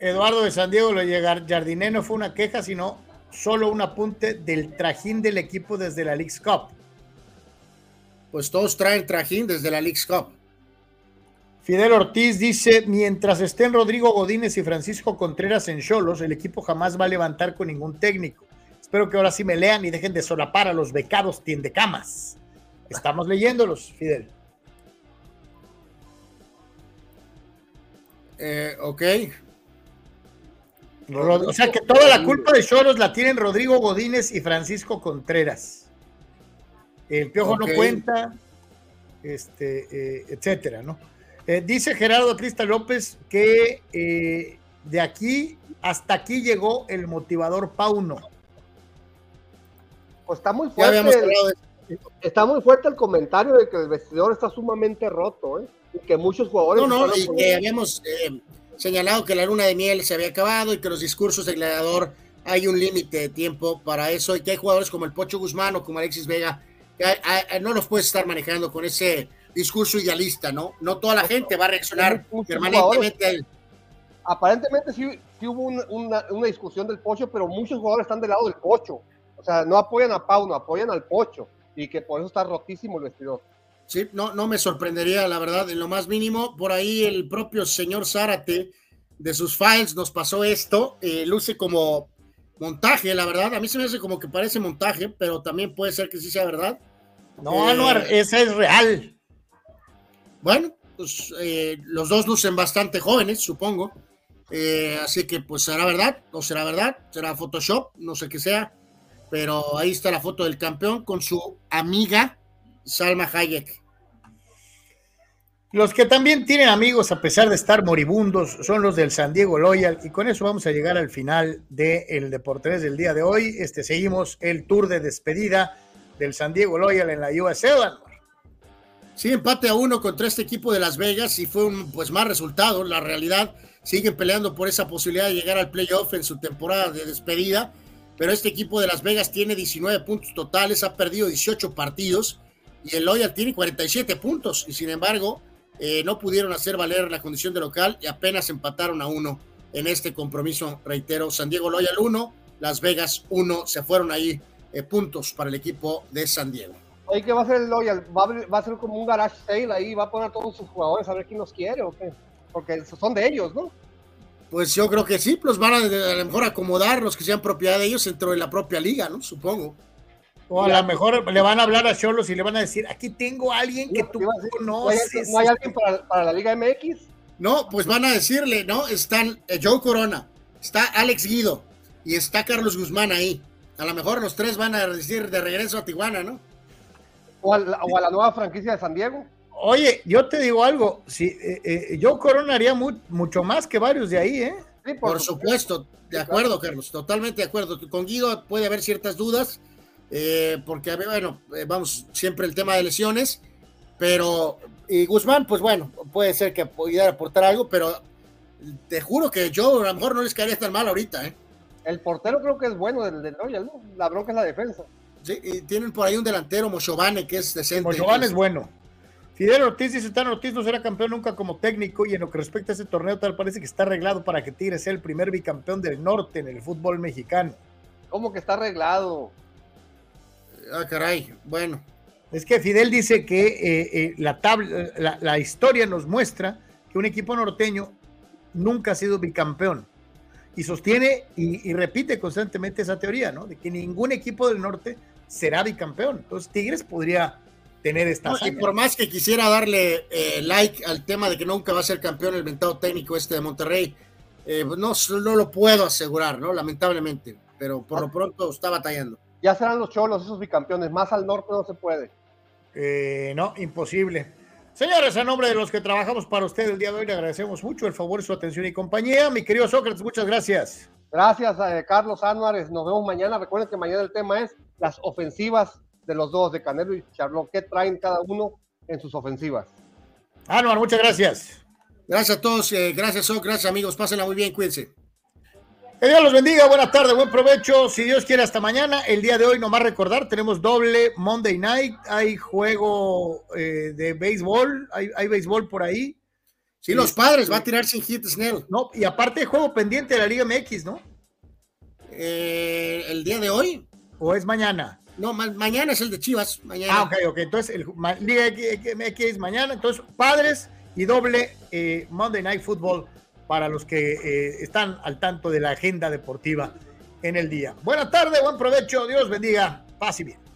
Eduardo de San Diego lo llegar Jardiné no fue una queja, sino solo un apunte del trajín del equipo desde la League's Cup. Pues todos traen trajín desde la League's Cup. Fidel Ortiz dice, mientras estén Rodrigo Godínez y Francisco Contreras en Cholos, el equipo jamás va a levantar con ningún técnico. Espero que ahora sí me lean y dejen de solapar a los becados tiendecamas. Estamos leyéndolos, Fidel. Eh, ok. O sea que toda la culpa de Choros la tienen Rodrigo Godínez y Francisco Contreras. El piojo no cuenta, este, eh, etcétera, ¿no? Eh, dice Gerardo Crista López que de aquí hasta aquí llegó el motivador Pauno. Pues está muy fuerte. El, está muy fuerte el comentario de que el vestidor está sumamente roto, ¿eh? Y que muchos jugadores. No, no, y que habíamos eh, señalado que la luna de miel se había acabado y que los discursos del gladiador hay un límite de tiempo para eso y que hay jugadores como el Pocho Guzmán o como Alexis Vega que no los puedes estar manejando con ese discurso idealista, ¿no? No toda la gente va a reaccionar permanentemente Aparentemente sí, hubo una, una, discusión del Pocho, pero muchos jugadores están del lado del Pocho. O sea, no apoyan a Pau, no apoyan al Pocho y que por eso está rotísimo el vestidor. Sí, no, no me sorprendería, la verdad, en lo más mínimo. Por ahí el propio señor Zárate de sus files nos pasó esto. Eh, luce como montaje, la verdad. A mí se me hace como que parece montaje, pero también puede ser que sí sea verdad. No, Anuar, eh, esa es real. Bueno, pues eh, los dos lucen bastante jóvenes, supongo. así que pues será verdad, o será verdad, será Photoshop, no sé qué sea pero ahí está la foto del campeón con su amiga Salma Hayek. Los que también tienen amigos a pesar de estar moribundos son los del San Diego Loyal y con eso vamos a llegar al final del de Deportes del día de hoy. Este seguimos el tour de despedida del San Diego Loyal en la USL. Sí, empate a uno contra este equipo de Las Vegas y fue un pues más resultado. La realidad siguen peleando por esa posibilidad de llegar al playoff en su temporada de despedida, pero este equipo de Las Vegas tiene 19 puntos totales, ha perdido 18 partidos y el Loyal tiene 47 puntos y sin embargo eh, no pudieron hacer valer la condición de local y apenas empataron a uno en este compromiso, reitero, San Diego Loyal 1, Las Vegas 1, se fueron ahí eh, puntos para el equipo de San Diego. Oye, ¿qué va a hacer el Loyal? ¿Va a, ser como un garage sale ahí? ¿Va a poner a todos sus jugadores a ver quién los quiere o qué? Porque son de ellos, ¿no? Pues yo creo que sí, los van a, a lo mejor acomodar los que sean propiedad de ellos dentro de la propia liga, ¿no? Supongo. O a lo mejor le van a hablar a Cholos y le van a decir, aquí tengo a alguien que tú conoces. ¿No hay, alguien para, la Liga MX? No, pues van a decirle, ¿no? Están eh, Joe Corona, está Alex Guido y está Carlos Guzmán ahí. A lo mejor los tres van a decir de regreso a Tijuana, ¿no? O a la, nueva franquicia de San Diego. Oye, yo te digo algo, si eh, eh, Joe Corona haría mucho más que varios de ahí, ¿eh? por, supuesto, de acuerdo, Carlos, totalmente de acuerdo. Con Guido puede haber ciertas dudas, eh, porque, bueno, eh, vamos, siempre el tema de lesiones, pero, y Guzmán, pues bueno, puede ser que pudiera aportar algo, pero te juro que yo a lo mejor no les caería tan mal ahorita, ¿eh? El portero creo que es bueno del, del Royal, ¿no? La bronca es la defensa. Sí, y tienen por ahí un delantero, Mochovane, que es decente. Mochovane es bueno. Fidel Ortiz dice, Tan Ortiz no será campeón nunca como técnico y en lo que respecta a ese torneo tal parece que está arreglado para que Tigres sea el primer bicampeón del norte en el fútbol mexicano. ¿Cómo que está arreglado? Ah, caray, bueno. Es que Fidel dice que eh, eh, la, tabla, la, historia nos muestra que un equipo norteño nunca ha sido bicampeón. Y sostiene y, repite constantemente esa teoría, ¿no? De que ningún equipo del norte será bicampeón. Entonces Tigres podría tener esta... y por más que quisiera darle eh, like al tema de que nunca va a ser campeón el mentado técnico este de Monterrey, no, no lo puedo asegurar, ¿no? Lamentablemente. Pero por lo pronto está batallando ya serán los cholos esos bicampeones. Más al norte no se puede. Eh, no, imposible. Señores, a nombre de los que trabajamos para usted el día de hoy, le agradecemos mucho el favor, su atención y compañía. Mi querido Sócrates, muchas gracias. Gracias, eh, Carlos Álvarez. Nos vemos mañana. Recuerden que mañana el tema es las ofensivas de los dos, de Canelo y Charlot. ¿Qué traen cada uno en sus ofensivas? Anuar, muchas gracias. Gracias a todos. Eh, gracias, Sócrates. Gracias, amigos. Pásenla muy bien. Cuídense. Que Dios los bendiga, buenas tardes, buen provecho. Si Dios quiere, hasta mañana. El día de hoy, nomás recordar, tenemos doble Monday night. Hay juego eh, de béisbol, hay, hay, béisbol por ahí. Sí, los padres, va a tirar sin hit Snell. No, y aparte, juego pendiente de la Liga MX, ¿no? Eh, ¿El día de hoy? ¿O es mañana? No, mañana es el de Chivas. Mañana. Ah, ok, ok. Entonces, el, Liga MX es mañana. Entonces, padres y doble eh, Monday Night Football para los que eh, están al tanto de la agenda deportiva en el día. Buenas tardes, buen provecho, Dios bendiga, paz y bien.